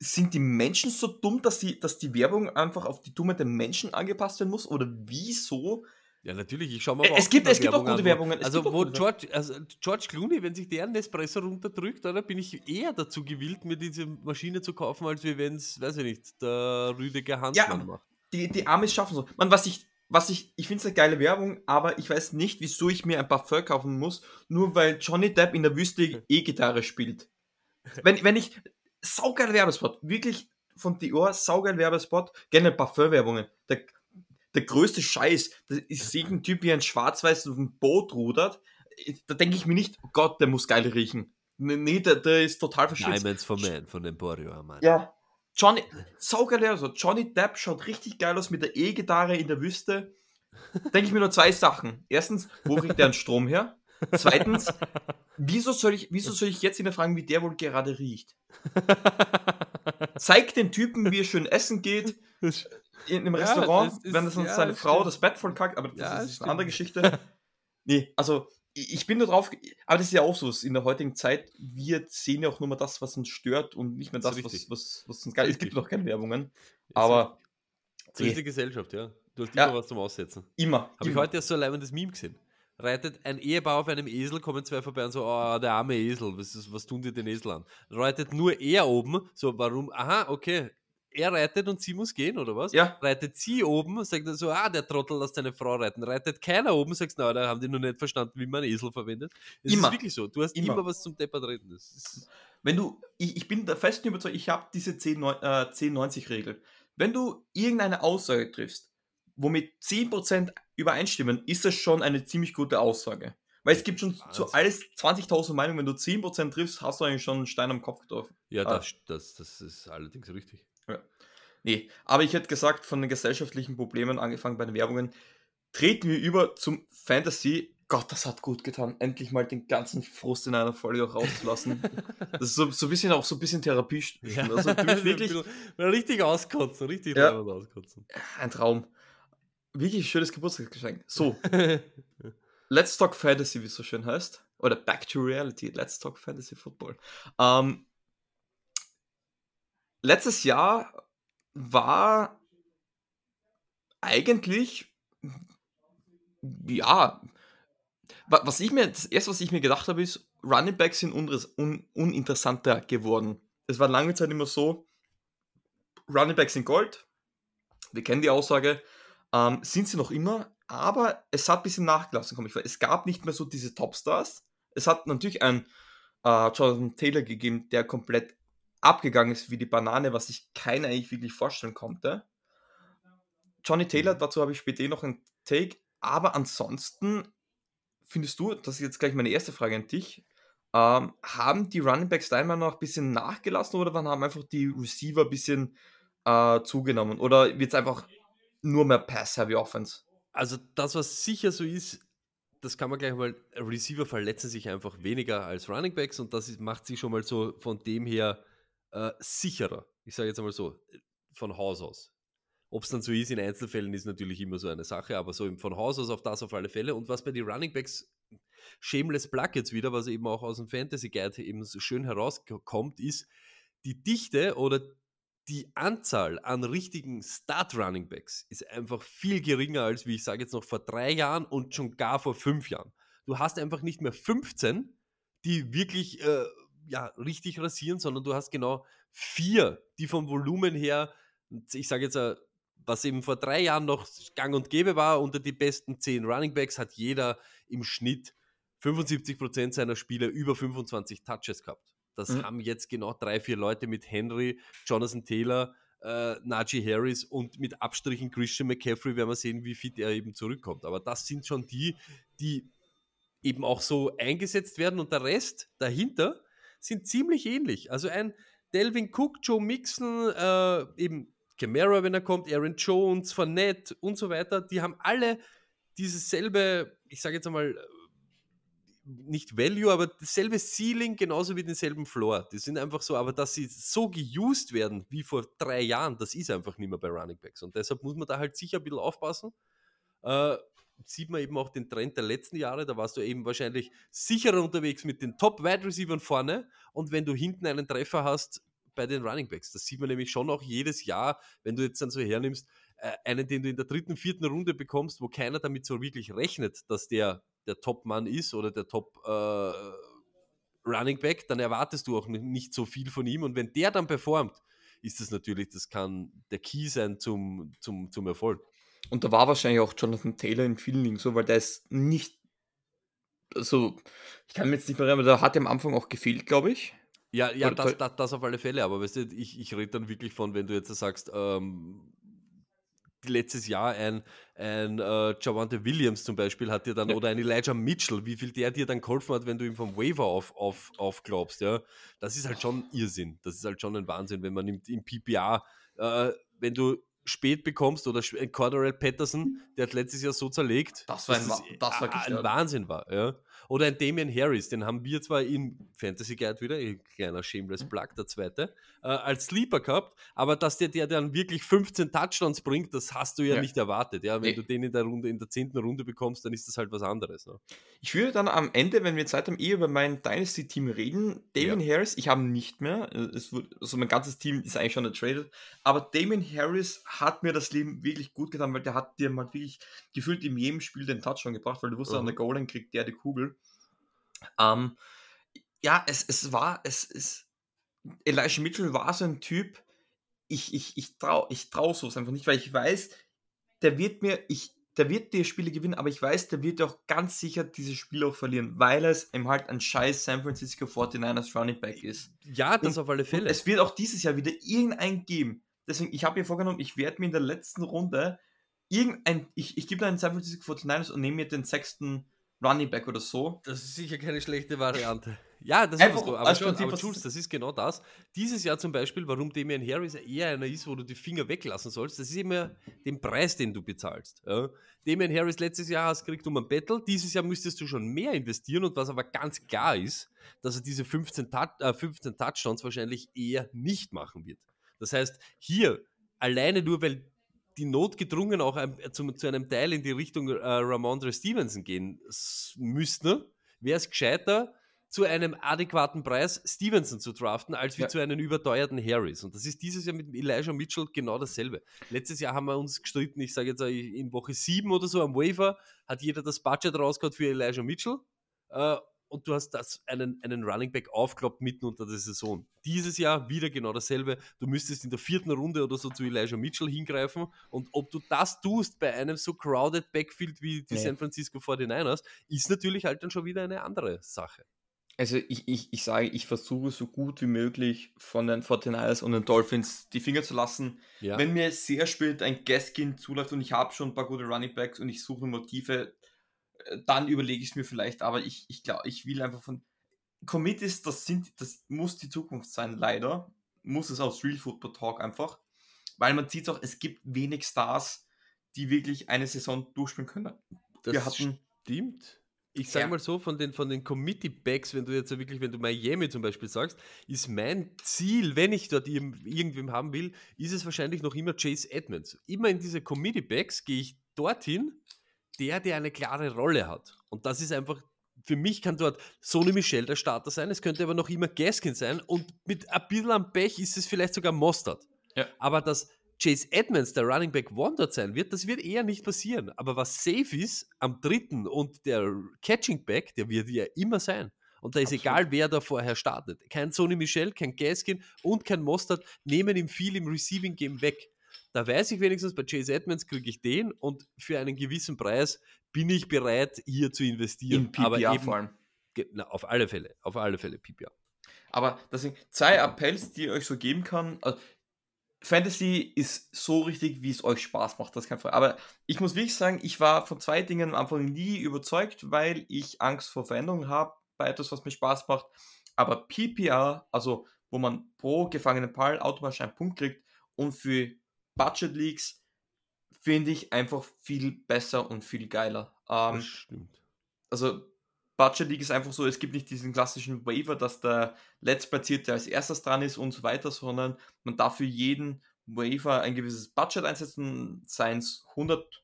Sind die Menschen so dumm, dass, sie, dass die Werbung einfach auf die Dummheit der Menschen angepasst werden muss? Oder wieso? Ja, natürlich. Ich schaue mal. Es gibt- es gibt auch gute wo- Werbungen, Also, wo gute George, also George Clooney, wenn sich der einen Espresso runterdrückt, oder, bin ich eher dazu gewillt, mir diese Maschine zu kaufen, als wenn es, weiß ich nicht, der Rüdiger Hansmann Ja. macht. Die, die Amis schaffen so. Man, was ich, was ich, ich finde es eine geile Werbung, aber ich weiß nicht, wieso ich mir ein Parfum kaufen muss, nur weil Johnny Depp in der Wüste <laughs> E-Gitarre spielt. Wenn, wenn ich, saugeil Werbespot, wirklich von Dior, saugeil Werbespot, gerne Parfum-Werbungen. Der, der größte Scheiß, da ist irgendein Typ wie ein Schwarz-Weiß auf dem Boot rudert, da denke ich mir nicht, oh Gott, der muss geil riechen. Nee, Nee, der, der ist total verschützt. Diamonds for Man von Emporio Armani. Ja. Johnny, saugeil, also Johnny Depp schaut richtig geil aus mit der E-Gitarre in der Wüste. Denke ich mir nur zwei Sachen. Erstens, wo kriegt der einen Strom her? Zweitens, wieso soll ich, wieso soll ich jetzt ihn fragen, wie der wohl gerade riecht? <laughs> Zeig den Typen, wie er schön essen geht in einem Ja, Restaurant, das ist- wenn das uns ja, seine das Frau stimmt. das Bett vollkackt, aber das Ja, das ist stimmt. eine andere Geschichte. <laughs> Nee, also ich bin nur drauf, aber das ist ja auch so, in der heutigen Zeit, wir sehen ja auch nur mal das, was uns stört und nicht mehr Das das, ist was, was, was uns geil Es Richtig. gibt noch keine Werbungen, Ist aber So ist die Gesellschaft, ja. Du hast Ja. immer was zum Aussetzen. immer. Habe ich heute erst so ein leibendes Meme gesehen. Reitet ein Ehepaar auf einem Esel, kommen zwei vorbei und so, oh, der arme Esel, was, ist, was tun die den Esel an? Reitet nur er oben, so, warum? Aha, okay. Er reitet und sie muss gehen, oder was? Ja. Reitet sie oben, sagt er so, ah, der Trottel lässt seine Frau reiten. Reitet keiner oben, sagst na, da haben die noch nicht verstanden, wie man Esel verwendet. Es Immer. ist wirklich so. Du hast immer, Immer. was zum Deppert reden. Wenn du, ich, ich bin der festen Überzeugung, ich habe diese 10, neun- äh, 10-90-Regel. Wenn du irgendeine Aussage triffst, womit 10% übereinstimmen, ist das schon eine ziemlich gute Aussage. Weil es gibt schon zu Wahnsinn. alles 20.000 Meinungen, wenn du 10% triffst, hast du eigentlich schon einen Stein am Kopf getroffen. ja, Ah. das, das, das ist allerdings richtig. Nee, aber ich hätte gesagt, von den gesellschaftlichen Problemen angefangen bei den Werbungen, treten wir über zum Fantasy. Gott, das hat gut getan, endlich mal den ganzen Frust in einer Folge auch rauszulassen. <laughs> das ist so, so ein bisschen auch so ein bisschen Therapie. Ja, Also <laughs> wirklich richtig auskotzen, richtig Ja. ja. auskotzen. ein Traum. Wirklich schönes Geburtstagsgeschenk. So, <laughs> Let's Talk Fantasy, wie es so schön heißt. Oder Back to Reality, Let's Talk Fantasy Football. Ähm, letztes Jahr war eigentlich, ja, wa- was ich mir, das erste, was ich mir gedacht habe, ist, Running Backs sind un, uninteressanter geworden. Es war lange Zeit immer so, Running Backs sind Gold. Wir kennen die Aussage, ähm, sind sie noch immer, aber es hat ein bisschen nachgelassen, komm ich vor. Es gab nicht mehr so diese Topstars. Es hat natürlich einen äh, Jonathan Taylor gegeben, der komplett abgegangen ist wie die Banane, was sich keiner eigentlich wirklich vorstellen konnte. Johnny Taylor, dazu habe ich später eh noch einen Take, aber ansonsten findest du, das ist jetzt gleich meine erste Frage an dich, ähm, haben die Running Backs deiner Meinung nach ein bisschen nachgelassen oder wann haben einfach die Receiver ein bisschen äh, zugenommen? Oder wird es einfach nur mehr Pass-Heavy Offense? Also das, was sicher so ist, das kann man gleich mal, Receiver verletzen sich einfach weniger als Running Backs und das macht sie schon mal so von dem her äh, sicherer. Ich sage jetzt einmal so, von Haus aus. Ob es dann so ist in Einzelfällen, ist natürlich immer so eine Sache, aber so von Haus aus auf das auf alle Fälle. Und was bei den Running Backs Shameless Plug jetzt wieder, was eben auch aus dem Fantasy Guide eben so schön herauskommt, ist die Dichte oder die Anzahl an richtigen Start-Running Backs ist einfach viel geringer als, wie ich sage jetzt noch, vor drei Jahren und schon gar vor fünf Jahren. Du hast einfach nicht mehr 15, die wirklich äh, ja, richtig rasieren, sondern du hast genau vier, die vom Volumen her, ich sage jetzt, äh, was eben vor drei Jahren noch gang und gäbe war, unter die besten zehn Running Backs hat jeder im Schnitt 75% seiner Spieler über 25 Touches gehabt. Das Mhm. haben jetzt genau drei, vier Leute mit Henry, Jonathan Taylor, äh, Najee Harris und mit Abstrichen Christian McCaffrey werden wir sehen, wie fit er eben zurückkommt. Aber das sind schon die, die eben auch so eingesetzt werden und der Rest dahinter sind ziemlich ähnlich. Also ein Delvin Cook, Joe Mixon, äh, eben Camara, wenn er kommt, Aaron Jones, Fournette und so weiter, die haben alle dieses selbe, ich sage jetzt einmal, nicht Value, aber dasselbe Ceiling, genauso wie denselben Floor. Die sind einfach so, aber dass sie so geused werden wie vor drei Jahren, das ist einfach nicht mehr bei Running Backs. Und deshalb muss man da halt sicher ein bisschen aufpassen. Äh, sieht man eben auch den Trend der letzten Jahre, da warst du eben wahrscheinlich sicherer unterwegs mit den Top-Wide Receivern vorne und wenn du hinten einen Treffer hast bei den Running Backs, das sieht man nämlich schon auch jedes Jahr, wenn du jetzt dann so hernimmst, äh, einen, den du in der dritten, vierten Runde bekommst, wo keiner damit so wirklich rechnet, dass der der Top-Mann ist oder der Top äh, Running Back, dann erwartest du auch nicht so viel von ihm und wenn der dann performt, ist das natürlich, das kann der Key sein zum, zum, zum Erfolg. Und da war wahrscheinlich auch Jonathan Taylor in vielen Ligen so, weil der ist nicht. Also, ich kann mir jetzt nicht mehr erinnern, aber der hat ja am Anfang auch gefehlt, glaube ich. Ja, ja das, das, das auf alle Fälle, aber weißt du, ich, ich rede dann wirklich von, wenn du jetzt sagst, ähm, letztes Jahr ein, ein äh, Javante Williams zum Beispiel hat dir dann, Ja. oder ein Elijah Mitchell, wie viel der dir dann geholfen hat, wenn du ihm vom Waiver auf, auf, aufglaubst, ja, das ist halt schon Irrsinn. Das ist halt schon ein Wahnsinn, wenn man im, im PPA, äh, wenn du spät bekommst oder Cordarrelle Patterson, der hat letztes Jahr so zerlegt, Das war ein Wa- das war ein. Wahnsinn war, ja. Oder ein Damian Harris, den haben wir zwar im Fantasy Guide wieder, ein kleiner Shameless Mhm. Plug, der zweite, äh, als Sleeper gehabt, aber dass der, der dann wirklich 15 Touchdowns bringt, das hast du ja, Ja. nicht erwartet. Ja? Wenn Nee. du den in der Runde, in der zehnten Runde bekommst, dann ist das halt was anderes. Ne? Ich würde dann am Ende, wenn wir Zeit haben, eh über mein Dynasty-Team reden. Damien Harris, ich habe ihn nicht mehr. Es wurde, also mein ganzes Team ist eigentlich schon getradet. Aber Damien Harris hat mir das Leben wirklich gut getan, weil der hat dir mal wirklich gefühlt in jedem Spiel den Touchdown gebracht, weil du wusstest, Mhm. an der Goal-Line kriegt der die Kugel. Ähm, ja, es, es war, es ist, Elijah Mitchell war so ein Typ, ich, ich, ich traue ich trau sowas einfach nicht, weil ich weiß, der wird mir, ich, der wird die Spiele gewinnen, aber ich weiß, der wird auch ganz sicher diese Spiele auch verlieren, weil es eben halt ein scheiß San Francisco 49ers Running Back ist. Ja, das Und- auf alle Fälle. es wird auch dieses Jahr wieder irgendein geben. Deswegen, ich habe mir vorgenommen, ich werde mir in der letzten Runde irgendein, ich, ich gebe einen San Francisco 49ers und nehme mir den sechsten Running Back oder so. Das ist sicher keine schlechte Variante. Ja, das Einfach ist so. Aber, schon, aber Jules, das ist genau das. Dieses Jahr zum Beispiel, warum Damian Harris eher einer ist, wo du die Finger weglassen sollst, das ist immer den Preis, den du bezahlst. Ja. Damian Harris letztes Jahr hast du gekriegt um ein Battle, dieses Jahr müsstest du schon mehr investieren und was aber ganz klar ist, dass er diese 15, Tou äh, 15 Touchdowns wahrscheinlich eher nicht machen wird. Das heißt, hier alleine nur, weil die Not gedrungen auch ein, zu, zu einem Teil in die Richtung äh, Ramondre Stevenson gehen s- müsste, wäre es gescheiter, zu einem adäquaten Preis Stevenson zu draften, als wie Ja. zu einem überteuerten Harris. Und das ist dieses Jahr mit Elijah Mitchell genau dasselbe. Letztes Jahr haben wir uns gestritten, ich sage jetzt äh, in Woche 7 oder so am Waiver, hat jeder das Budget rausgehauen für Elijah Mitchell. Äh, und du hast das, einen, einen Running Back aufkloppt mitten unter der Saison. Dieses Jahr wieder genau dasselbe. Du müsstest in der vierten Runde oder so zu Elijah Mitchell hingreifen. Und ob du das tust bei einem so crowded Backfield wie die Nee. San Francisco 49ers, ist natürlich halt dann schon wieder eine andere Sache. Also ich, ich, ich sage, ich versuche so gut wie möglich von den 49ers und den Dolphins die Finger zu lassen. Ja. Wenn mir sehr spät ein Gaskin zuläuft und ich habe schon ein paar gute Running Backs und ich suche Motive, dann überlege ich es mir vielleicht, aber ich, ich glaube, ich will einfach von Commit ist, das sind, das muss die Zukunft sein, leider. Muss es aus Real Football Talk einfach. Weil man sieht auch, es gibt wenig Stars, die wirklich eine Saison durchspielen können. das Wir hatten stimmt. Ich sage Ja. mal so, von den, von den Committee-Backs, wenn du jetzt wirklich, wenn du Miami zum Beispiel sagst, ist mein Ziel, wenn ich dort irg- irgendwem haben will, ist es wahrscheinlich noch immer Chase Edmonds. Immer in diese Committee-Backs gehe ich dorthin, der, der eine klare Rolle hat. Und das ist einfach, für mich kann dort Sony Michel der Starter sein, es könnte aber noch immer Gaskin sein und mit ein bisschen am Pech ist es vielleicht sogar Mostert. Ja. Aber dass Chase Edmonds der Running Back One dort sein wird, das wird eher nicht passieren. Aber was safe ist am dritten und der Catching Back, der wird ja immer sein. Und da ist Absolut. egal, wer da vorher startet. Kein Sony Michel, kein Gaskin und kein Mostert nehmen ihm viel im Receiving Game weg. Da weiß ich wenigstens, bei Chase Edmonds kriege ich den und für einen gewissen Preis bin ich bereit, hier zu investieren. in PPR Aber eben, vor allem. na, auf alle Fälle, auf alle Fälle PPR. Aber deswegen, zwei Appells, die ich euch so geben kann. Also, Fantasy ist so richtig, wie es euch Spaß macht, das Fall. Aber ich muss wirklich sagen, ich war von zwei Dingen am Anfang nie überzeugt, weil ich Angst vor Veränderungen habe bei etwas, was mir Spaß macht. Aber PPR, also wo man pro gefangenen Ball automatisch einen Punkt kriegt und für Budget Leagues finde ich einfach viel besser und viel geiler. Ähm, Das stimmt. also Budget League ist einfach so, es gibt nicht diesen klassischen Waiver, dass der Letztplatzierte als erstes dran ist und so weiter, sondern man darf für jeden Waiver ein gewisses Budget einsetzen, seien es 100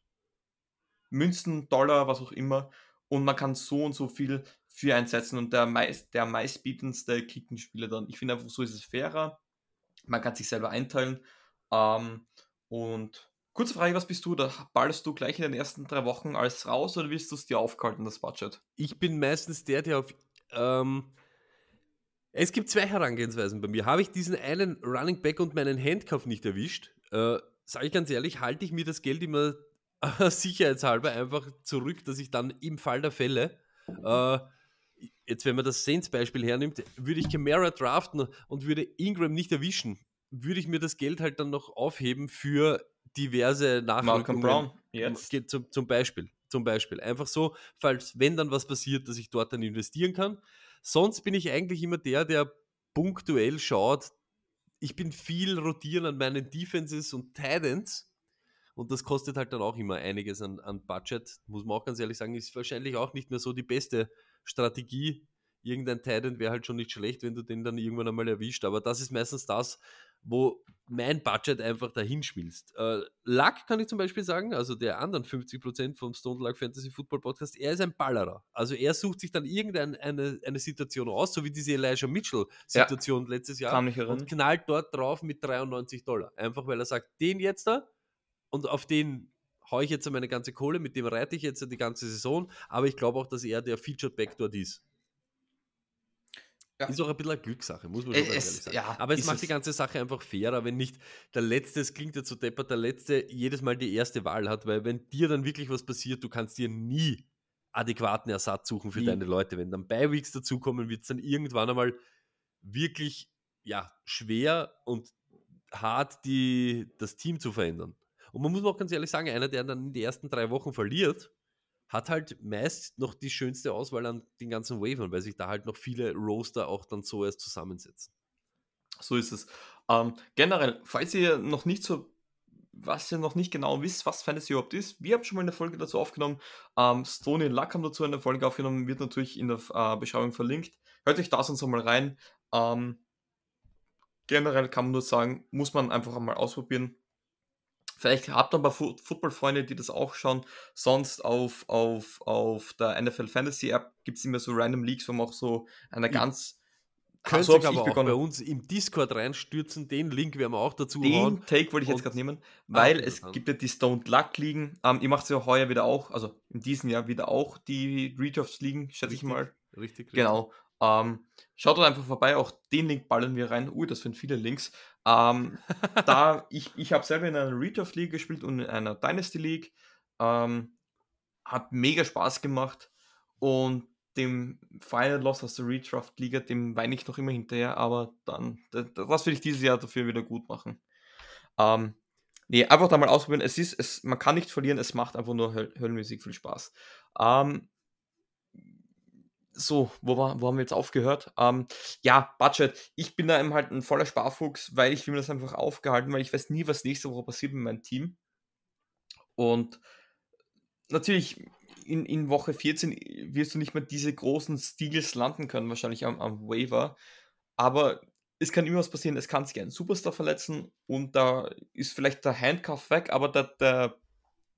Münzen, Dollar, was auch immer, und man kann so und so viel für einsetzen und der, meist, der meistbietendste kriegt Spieler dann. Ich finde einfach, so ist es fairer, man kann sich selber einteilen ähm, und kurze Frage, was bist du? Da ballst du gleich in den ersten drei Wochen alles raus oder willst du es dir aufkalten, das Budget? ich bin meistens der, der auf. Ähm, es gibt zwei Herangehensweisen bei mir. Habe ich diesen einen Running Back und meinen Handcuff nicht erwischt, äh, sage ich ganz ehrlich, halte ich mir das Geld immer äh, <laughs> sicherheitshalber einfach zurück, dass ich dann im Fall der Fälle, äh, jetzt wenn man das Saints-Beispiel hernimmt, würde ich Camara draften und würde Ingram nicht erwischen, würde ich mir das Geld halt dann noch aufheben für diverse Malcolm Nachrückungen. Brown, jetzt. Zum, zum Beispiel. Zum Beispiel. Einfach so, falls, wenn dann was passiert, dass ich dort dann investieren kann. Sonst bin ich eigentlich immer der, der punktuell schaut. Ich bin viel rotieren an meinen Defenses und Titans. Und das kostet halt dann auch immer einiges an, an Budget. Muss man auch ganz ehrlich sagen, ist wahrscheinlich auch nicht mehr so die beste Strategie. Irgendein Titan wäre halt schon nicht schlecht, wenn du den dann irgendwann einmal erwischt. Aber das ist meistens das, wo mein Budget einfach dahin schmilzt. Äh, Luck kann ich zum Beispiel sagen, also der anderen 50% vom Stone Luck Fantasy Football Podcast, er ist ein Ballerer. Also er sucht sich dann irgendeine eine, eine Situation aus, so wie diese Elijah Mitchell-Situation letztes Jahr und knallt dort drauf mit 93 Dollar. Einfach weil er sagt, den jetzt da und auf den haue ich jetzt meine ganze Kohle, mit dem reite ich jetzt die ganze Saison, aber ich glaube auch, dass er der Featured Back dort ist. Ja. Ist auch ein bisschen eine Glückssache, muss man schon es- ehrlich sagen. ja, aber es macht es. die ganze Sache einfach fairer, wenn nicht der Letzte, es klingt jetzt so deppert, der Letzte jedes Mal die erste Wahl hat, weil wenn dir dann wirklich was passiert, du kannst dir nie adäquaten Ersatz suchen für Nie. deine Leute. Wenn dann Bi-Weeks dazukommen, wird es dann irgendwann einmal wirklich ja, schwer und hart, die, das Team zu verändern. Und man muss auch ganz ehrlich sagen, einer, der dann in die ersten drei Wochen verliert hat halt meist noch die schönste Auswahl an den ganzen Wavern, weil sich da halt noch viele Roaster auch dann so erst zusammensetzen. So ist es. Ähm, generell, falls ihr noch nicht so, was ihr noch nicht genau wisst, was Fantasy überhaupt ist, wir haben schon mal eine Folge dazu aufgenommen. Ähm, Stony Luck haben dazu eine Folge aufgenommen, wird natürlich in der äh, Beschreibung verlinkt. Hört euch da sonst mal rein. Ähm, generell kann man nur sagen, muss man einfach einmal ausprobieren. Vielleicht habt ihr ein paar Football-Freunde, die das auch schauen. Sonst auf, auf, auf der NFL Fantasy App gibt es immer so Random Leaks, wo man auch so eine ganz Könnt so aber auch bei uns im Discord reinstürzen. Den Link werden wir auch dazu Den hauen. Take wollte ich jetzt gerade nehmen, weil es gibt ja die Stoned Luck Ligen. Ähm, ihr macht es ja heuer wieder auch, also in diesem Jahr wieder auch die Redrafts Ligen, schätze richtig, ich mal. Richtig, richtig. Genau. Ähm, schaut dort einfach vorbei, auch den Link ballern wir rein. Ui, das sind viele Links. Ähm, <laughs> da ich, ich habe selber in einer Redraft League gespielt und in einer Dynasty League. Ähm, hat mega Spaß gemacht und dem Final Loss aus der Redraft Liga, dem weine ich noch immer hinterher, aber dann, das will ich dieses Jahr dafür wieder gut machen. Ähm, nee, einfach da mal ausprobieren. Es ist, es, man kann nicht verlieren, es macht einfach nur Höl Höllenmusik viel Spaß. Ähm, so, wo, war, wo haben wir jetzt aufgehört? Ähm, ja, Budget. Ich bin da eben halt ein voller Sparfuchs, weil ich mir das einfach aufgehalten, weil ich weiß nie, was nächste Woche passiert mit meinem Team. Und natürlich in, in Woche 14 wirst du nicht mehr diese großen Steals landen können, wahrscheinlich am, am Waiver. Aber es kann immer was passieren. Es kann sich ein Superstar verletzen und da ist vielleicht der Handcuff weg, aber der, der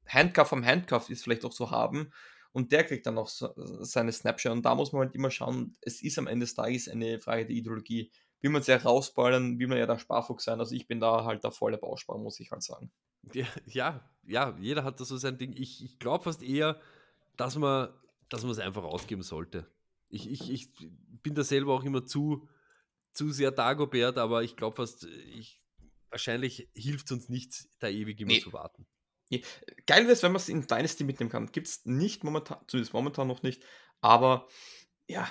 Handcuff am Handcuff ist vielleicht auch so haben und der kriegt dann auch so, seine Snapshot und da muss man halt immer schauen, es ist am Ende des Tages eine Frage der Ideologie. Will man es ja rausballen, will man ja der Sparfuchs sein. Also ich bin da halt der volle Bausparer, muss ich halt sagen. Ja, ja, jeder hat da so sein Ding. Ich, ich glaube fast eher, dass man dass es einfach ausgeben sollte. Ich, ich, ich bin da selber auch immer zu, zu sehr Dagobert, aber ich glaube fast, ich, wahrscheinlich hilft es uns nicht, da ewig immer nee. zu warten. Ja. Geil wäre es, wenn man es in Dynasty mitnehmen kann. Gibt es nicht momentan, zumindest momentan noch nicht, aber ja,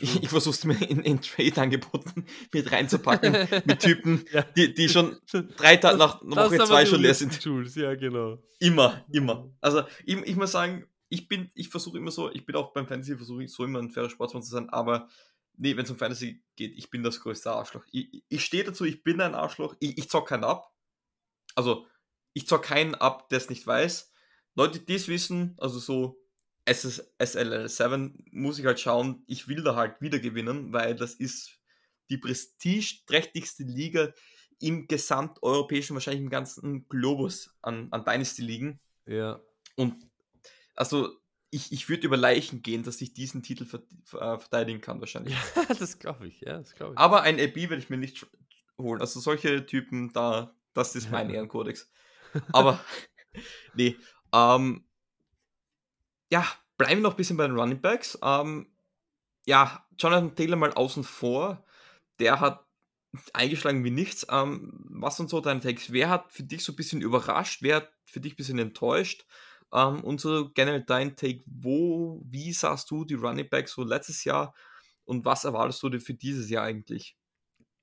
ich, ich versuche es mir in, in Trade-Angeboten <laughs> mit reinzupacken, mit Typen, <laughs> ja. die, die schon drei Tage nach Woche zwei schon leer sind. Jules, ja, genau. Immer, immer. Also ich, ich muss sagen, ich bin, ich versuche immer so, ich bin auch beim Fantasy, versuche ich so immer ein fairer Sportsmann zu sein, aber nee, wenn es um Fantasy geht, ich bin das größte Arschloch. Ich, ich stehe dazu, ich bin ein Arschloch, ich, ich zock keinen ab. Also, ich zock keinen ab, der es nicht weiß. Leute, die es wissen, also so SLL7, muss ich halt schauen, ich will da halt wieder gewinnen, weil das ist die prestigeträchtigste Liga im gesamteuropäischen, wahrscheinlich im ganzen Globus an, an Dynasty-Ligen. Ja. Und also ich, ich würde über Leichen gehen, dass ich diesen Titel äh, verteidigen kann, wahrscheinlich. Ja, <laughs> das glaube ich, ja, das glaube ich. Aber ein AB werde ich mir nicht holen. Also solche Typen, da, das ist mein Ehrenkodex. Aber, <laughs> nee, ähm, ja, bleiben wir noch ein bisschen bei den Running Backs. Ähm, ja, Jonathan Taylor mal außen vor. Der hat eingeschlagen wie nichts. Ähm, was sind so deine Takes? Wer hat für dich so ein bisschen überrascht? Wer hat für dich ein bisschen enttäuscht? Ähm, und so generell dein Take, wo, wie sahst du die Running Backs so letztes Jahr und was erwartest du dir für dieses Jahr eigentlich?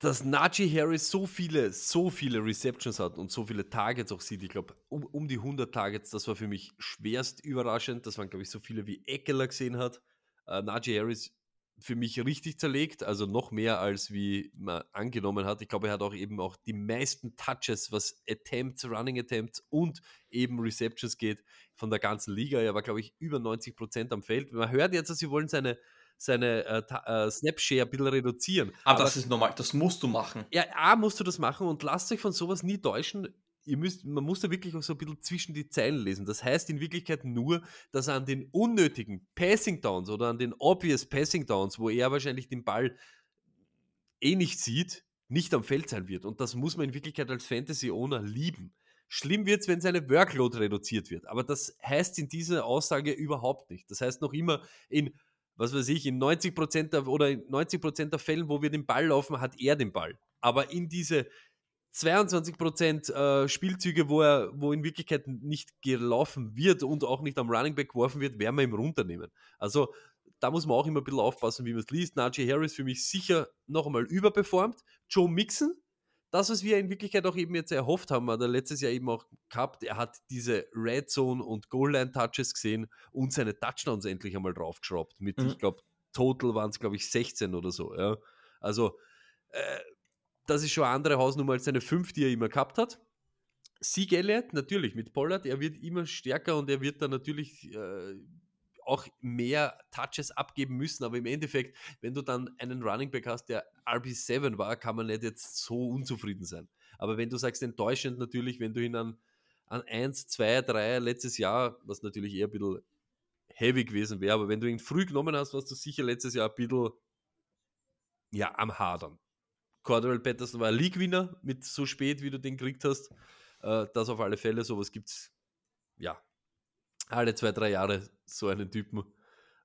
Dass Najee Harris so viele, so viele Receptions hat und so viele Targets auch sieht, ich glaube, um, um die 100 Targets, das war für mich schwerst überraschend. Das waren, glaube ich, so viele wie Eckler gesehen hat. Äh, Najee Harris für mich richtig zerlegt, also noch mehr als wie man angenommen hat. Ich glaube, er hat auch eben auch die meisten Touches, was Attempts, Running Attempts und eben Receptions geht von der ganzen Liga. Er war, glaube ich, über 90 Prozent am Feld. Man hört jetzt, dass sie wollen seine seine äh, äh, Snapshare ein bisschen reduzieren. Aber, Aber das ist normal, das musst du machen. Ja, A, musst du das machen und lasst euch von sowas nie täuschen ihr müsst, man muss da wirklich auch so ein bisschen zwischen die Zeilen lesen. Das heißt in Wirklichkeit nur, dass er an den unnötigen Passing Downs oder an den obvious Passing Downs, wo er wahrscheinlich den Ball eh nicht sieht, nicht am Feld sein wird. Und das muss man in Wirklichkeit als Fantasy-Owner lieben. Schlimm wird es, wenn seine Workload reduziert wird. Aber das heißt in dieser Aussage überhaupt nicht. Das heißt noch immer in, was weiß ich, in 90% der, oder in 90% der Fällen, wo wir den Ball laufen, hat er den Ball. Aber in diese 22 Prozent äh, Spielzüge, wo er, wo in Wirklichkeit nicht gelaufen wird und auch nicht am Running Back geworfen wird, werden wir ihm runternehmen. Also da muss man auch immer ein bisschen aufpassen, wie man es liest. Najee Harris für mich sicher noch einmal überperformt. Joe Mixon, das, was wir in Wirklichkeit auch eben jetzt erhofft haben, hat er letztes Jahr eben auch gehabt. Er hat diese Red Zone und Goal Line Touches gesehen und seine Touchdowns endlich einmal draufgeschraubt. Mit, mhm. ich glaube, total waren es, glaube ich, 16 oder so. Ja. Also, äh, das ist schon eine andere Hausnummer als seine 5, die er immer gehabt hat. Sieg Elliott, natürlich, mit Pollard, er wird immer stärker und er wird dann natürlich äh, auch mehr Touches abgeben müssen, aber im Endeffekt, wenn du dann einen Running Back hast, der RB7 war, kann man nicht jetzt so unzufrieden sein. Aber wenn du sagst, enttäuschend natürlich, wenn du ihn an, an 1, 2, 3 letztes Jahr, was natürlich eher ein bisschen heavy gewesen wäre, aber wenn du ihn früh genommen hast, warst du sicher letztes Jahr ein bisschen ja, am Hadern. Cordell Patterson war League-Winner mit so spät, wie du den gekriegt hast. Äh, das auf alle Fälle, sowas gibt es ja alle zwei, drei Jahre so einen Typen.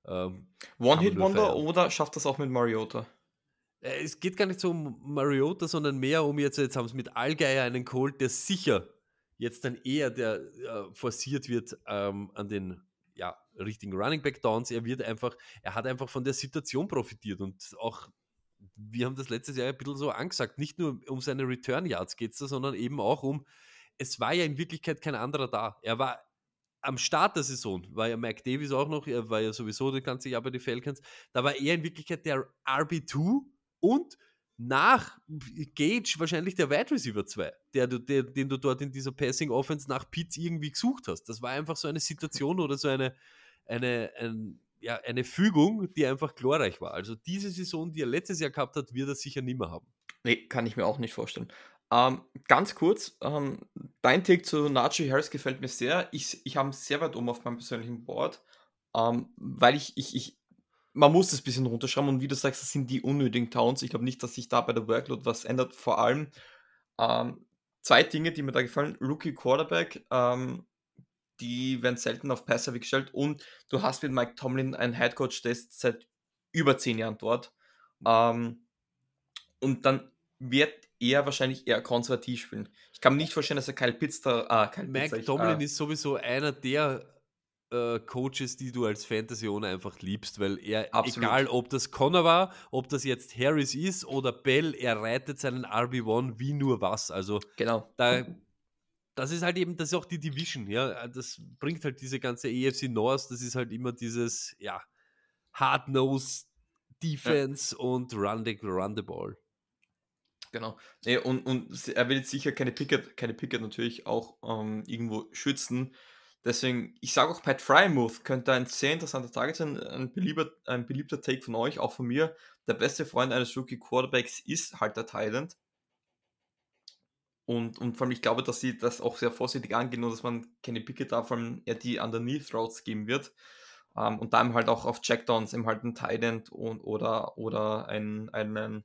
Ähm, One-Hit-Wonder oder schafft das auch mit Mariota? Äh, es geht gar nicht so um Mariota, sondern mehr um jetzt, jetzt haben sie mit Allgeier einen Colt, der sicher jetzt dann eher der äh, forciert wird ähm, an den ja, richtigen Running Back Downs. Er wird einfach, er hat einfach von der Situation profitiert und auch wir haben das letztes Jahr ein bisschen so angesagt, nicht nur um seine Return Yards geht es, sondern eben auch um, es war ja in Wirklichkeit kein anderer da. Er war am Start der Saison, war ja Mike Davis auch noch, er war ja sowieso das ganze Jahr bei den Falcons, da war er in Wirklichkeit der RB2 und nach Gage wahrscheinlich der Wide Receiver 2, der, der, den du dort in dieser Passing Offense nach Pitts irgendwie gesucht hast. Das war einfach so eine Situation oder so eine, eine, ein, ja, eine Fügung, die einfach glorreich war. Also diese Saison, die er letztes Jahr gehabt hat, wird er sicher nicht mehr haben. Nee, kann ich mir auch nicht vorstellen. Ähm, ganz kurz, ähm, dein Take zu Najee Harris gefällt mir sehr. Ich, ich habe sehr weit oben auf meinem persönlichen Board, ähm, weil ich, ich, ich, man muss das ein bisschen runterschreiben und wie du sagst, das sind die unnötigen Towns. Ich glaube nicht, dass sich da bei der Workload was ändert. Vor allem ähm, zwei Dinge, die mir da gefallen. Rookie Quarterback, ähm, die werden selten auf Passer gestellt und du hast mit Mike Tomlin einen Headcoach, der ist seit über zehn Jahren dort. Ähm, und dann wird er wahrscheinlich eher konservativ spielen. Ich kann mir nicht vorstellen, dass er Kyle Pitts da. Äh, Kyle Mike Pitts, Tomlin äh, ist sowieso einer der äh, Coaches, die du als Fantasy-Owner einfach liebst, weil er, Absolut. egal ob das Connor war, ob das jetzt Harris ist oder Bell, er reitet seinen RB1 wie nur was. Also genau. da das ist halt eben, das ist auch die Division, ja. Das bringt halt diese ganze EFC North, das ist halt immer dieses, ja, Hard-Nose Defense ja. und Run the, run the Ball. Genau. Nee, und, und er will jetzt sicher keine Pickett, keine Pickett natürlich auch ähm, irgendwo schützen. Deswegen, ich sage auch, Pat Frymouth könnte ein sehr interessanter Target sein. Ein beliebter, ein beliebter Take von euch, auch von mir. Der beste Freund eines Rookie Quarterbacks ist halt der Thailand. Und, und vor allem, ich glaube, dass sie das auch sehr vorsichtig angehen und dass man Kenny Pickett da vor allem eher die Underneath Routes geben wird. Ähm, und da halt auch auf Checkdowns eben halt ein End und, oder, oder einen, einen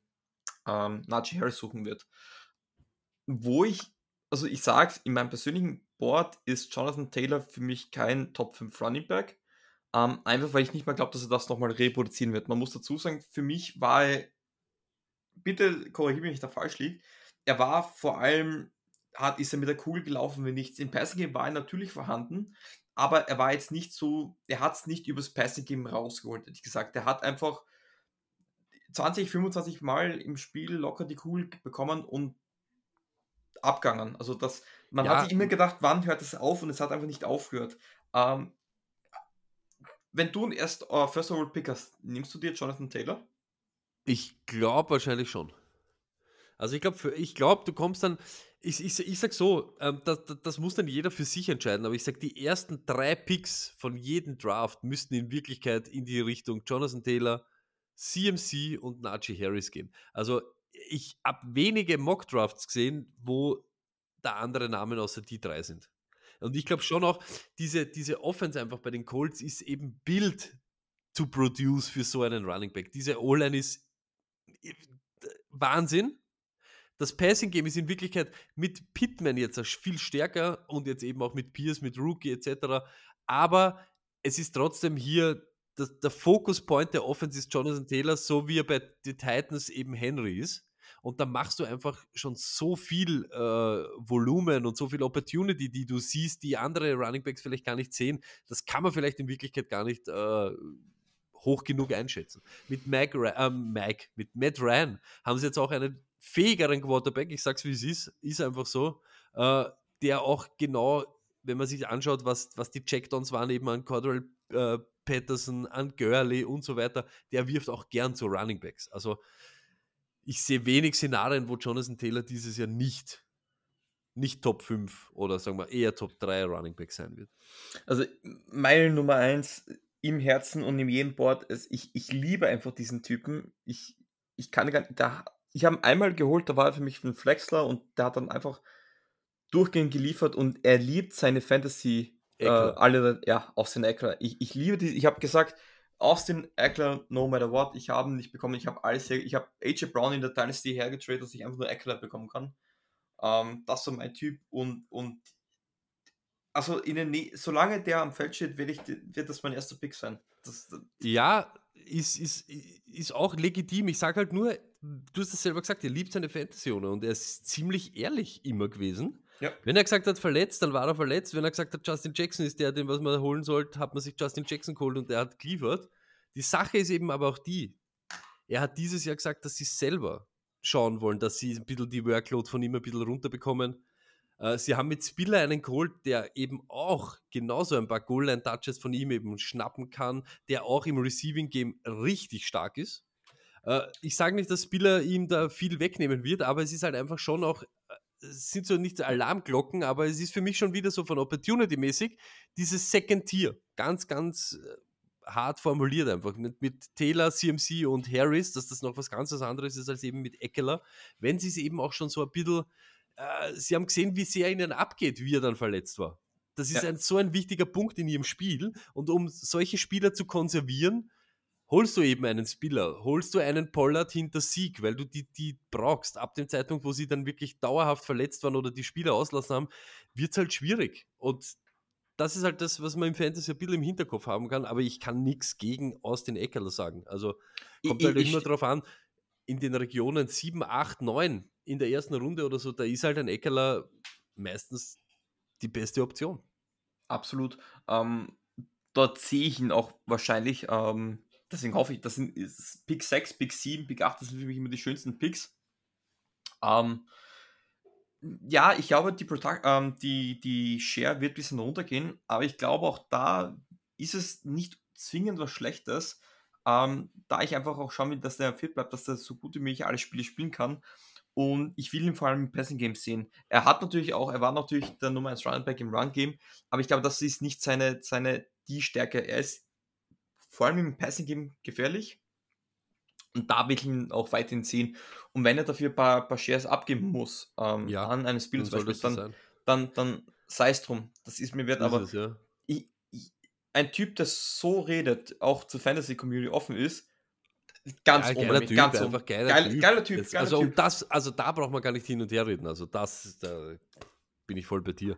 ähm, Najee Harris suchen wird. Wo ich, also ich sage in meinem persönlichen Board ist Jonathan Taylor für mich kein Top 5 Running Back. Ähm, einfach weil ich nicht mehr glaube, dass er das nochmal reproduzieren wird. Man muss dazu sagen, für mich war er, bitte korrigiere mich, wenn ich da falsch liege, er war vor allem, hat, ist er mit der Kugel gelaufen, wenn nichts. Im Passing Game war er natürlich vorhanden, aber er war jetzt nicht so, er hat es nicht übers Passing Game rausgeholt, hätte ich gesagt. Er hat einfach 20, 25 Mal im Spiel locker die Kugel bekommen und abgegangen. Also das, man ja. hat sich immer gedacht, wann hört es auf und es hat einfach nicht aufgehört. Ähm, wenn du erst uh, First Overall Pick hast, nimmst du dir Jonathan Taylor? Ich glaube wahrscheinlich schon. Also ich glaube, ich glaube, du kommst dann, ich, ich, ich sag so, ähm, das, das, muss dann jeder für sich entscheiden, aber ich sag, die ersten drei Picks von jedem Draft müssten in Wirklichkeit in die Richtung Jonathan Taylor, CMC und Najee Harris gehen. Also ich habe wenige Mock-Drafts gesehen, wo da andere Namen außer die drei sind. Und ich glaube schon auch, diese, diese Offense einfach bei den Colts ist eben Build to produce für so einen Running Back. Diese O-Line ist äh, Wahnsinn das Passing Game ist in Wirklichkeit mit Pittman jetzt viel stärker und jetzt eben auch mit Pierce, mit Rookie etc. Aber es ist trotzdem hier das, der Focus Point der Offense ist Jonathan Taylor, so wie er bei den Titans eben Henry ist. Und da machst du einfach schon so viel äh, Volumen und so viel Opportunity, die du siehst, die andere Running Backs vielleicht gar nicht sehen. Das kann man vielleicht in Wirklichkeit gar nicht äh, hoch genug einschätzen. Mit Mac, äh, Mac, mit Matt Ryan haben sie jetzt auch einen fähigeren Quarterback, ich sag's wie es ist, ist einfach so, äh, der auch genau, wenn man sich anschaut, was, was die Checkdowns waren, eben an Cordell äh, Patterson, an Gurley und so weiter, der wirft auch gern zu Running Backs. Also ich sehe wenig Szenarien, wo Jonathan Taylor dieses Jahr nicht, nicht Top 5 oder sagen wir eher Top 3 Running Back sein wird. Also meine Nummer 1 im Herzen und in jedem Board ist, ich, ich liebe einfach diesen Typen. Ich, ich kann gar nicht, da, ich habe einmal geholt, da war er für mich ein Flexler und der hat dann einfach durchgehend geliefert und er liebt seine Fantasy äh, alle, ja, Austin Eckler. Ich, ich liebe die, ich habe gesagt, Austin Eckler, no matter what, ich habe ihn nicht bekommen, ich habe alles, ich habe AJ Brown in der Dynasty hergetradet, dass ich einfach nur Eckler bekommen kann. Ähm, das war mein Typ und, und also in den, solange der am Feld steht, wird, ich, wird das mein erster Pick sein. Das, das ja, ist, ist, ist auch legitim. Ich sage halt nur, du hast es selber gesagt, er liebt seine Fantasy und er ist ziemlich ehrlich immer gewesen. Ja. Wenn er gesagt hat, verletzt, dann war er verletzt. Wenn er gesagt hat, Justin Jackson ist der, den was man holen sollte, hat man sich Justin Jackson geholt und der hat geliefert. Die Sache ist eben aber auch die, er hat dieses Jahr gesagt, dass sie selber schauen wollen, dass sie ein bisschen die Workload von ihm ein bisschen runterbekommen. Äh, sie haben mit Spiller einen geholt, der eben auch genauso ein paar Goal-Line-Touches von ihm eben schnappen kann, der auch im Receiving-Game richtig stark ist. Äh, ich sage nicht, dass Spiller ihm da viel wegnehmen wird, aber es ist halt einfach schon auch, es sind so nicht Alarmglocken, aber es ist für mich schon wieder so von Opportunity-mäßig dieses Second Tier. Ganz, ganz hart formuliert einfach. Mit, mit Taylor, CMC und Harris, dass das noch was ganz was anderes ist als eben mit Eckler. Wenn sie es eben auch schon so ein bisschen äh, sie haben gesehen, wie sehr ihnen abgeht, wie er dann verletzt war. Das ist ja. ein, so ein wichtiger Punkt in ihrem Spiel. Und um solche Spieler zu konservieren, holst du eben einen Spieler, holst du einen Pollard hinter Sieg, weil du die, die brauchst. Ab dem Zeitpunkt, wo sie dann wirklich dauerhaft verletzt waren oder die Spieler auslassen haben, wird es halt schwierig. Und das ist halt das, was man im Fantasy ein bisschen im Hinterkopf haben kann, aber ich kann nichts gegen Austin Eckler sagen. Also kommt ich, halt ich, immer darauf an, in den Regionen 7, 8, 9 in der ersten Runde oder so, da ist halt ein Eckerler meistens die beste Option. Absolut. Ähm, dort sehe ich ihn auch wahrscheinlich. Ähm, deswegen hoffe ich, das sind Pick 6, Pick 7, Pick 8, das sind für mich immer die schönsten Picks. Ähm, ja, ich glaube, die, ähm, die, die Share wird ein bisschen runtergehen, aber ich glaube auch da ist es nicht zwingend was Schlechtes, ähm, da ich einfach auch schauen will, dass der fit bleibt, dass er so gut wie möglich alle Spiele spielen kann. Und ich will ihn vor allem im Passing Game sehen. Er hat natürlich auch, er war natürlich der Nummer 1 Running Back im Run Game, aber ich glaube, das ist nicht seine, seine die Stärke. Er ist vor allem im Passing Game gefährlich. Und da will ich ihn auch weiterhin sehen. Und wenn er dafür ein paar, paar Shares abgeben muss, ähm, ja, an einem Spiel zum Beispiel, dann, dann, dann sei es drum. Das ist mir wert. aber es, ja. ich, ich, ein Typ, der so redet, auch zur Fantasy Community offen ist, Ganz ja, geiler Typ, ganz einfach geiler, geil, typ. geiler Typ. Geiler also um das, also da braucht man gar nicht hin und her reden. Also das, da bin ich voll bei dir.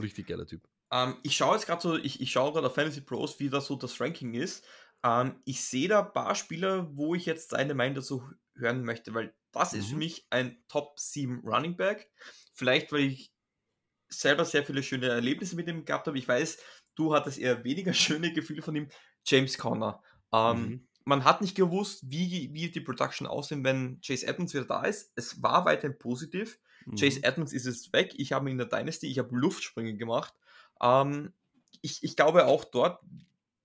Richtig geiler Typ. Ähm, ich schaue jetzt gerade so, ich, ich schaue gerade auf Fantasy Pros, wie da so das Ranking ist. Ähm, ich sehe da ein paar Spieler, wo ich jetzt seine Meinung dazu hören möchte, weil das mhm. ist für mhm. mich ein Top 7 Running Back. Vielleicht, weil ich selber sehr viele schöne Erlebnisse mit ihm gehabt habe. Ich weiß, du hattest eher weniger <laughs> schöne Gefühle von ihm. James Conner. Ähm, mhm man hat nicht gewusst, wie, wie die Production aussehen, wenn Chase Edmonds wieder da ist. Es war weiterhin positiv. Mhm. Chase Edmonds ist es weg. Ich habe in der Dynasty, ich habe Luftsprünge gemacht. Ähm, ich, ich glaube auch dort,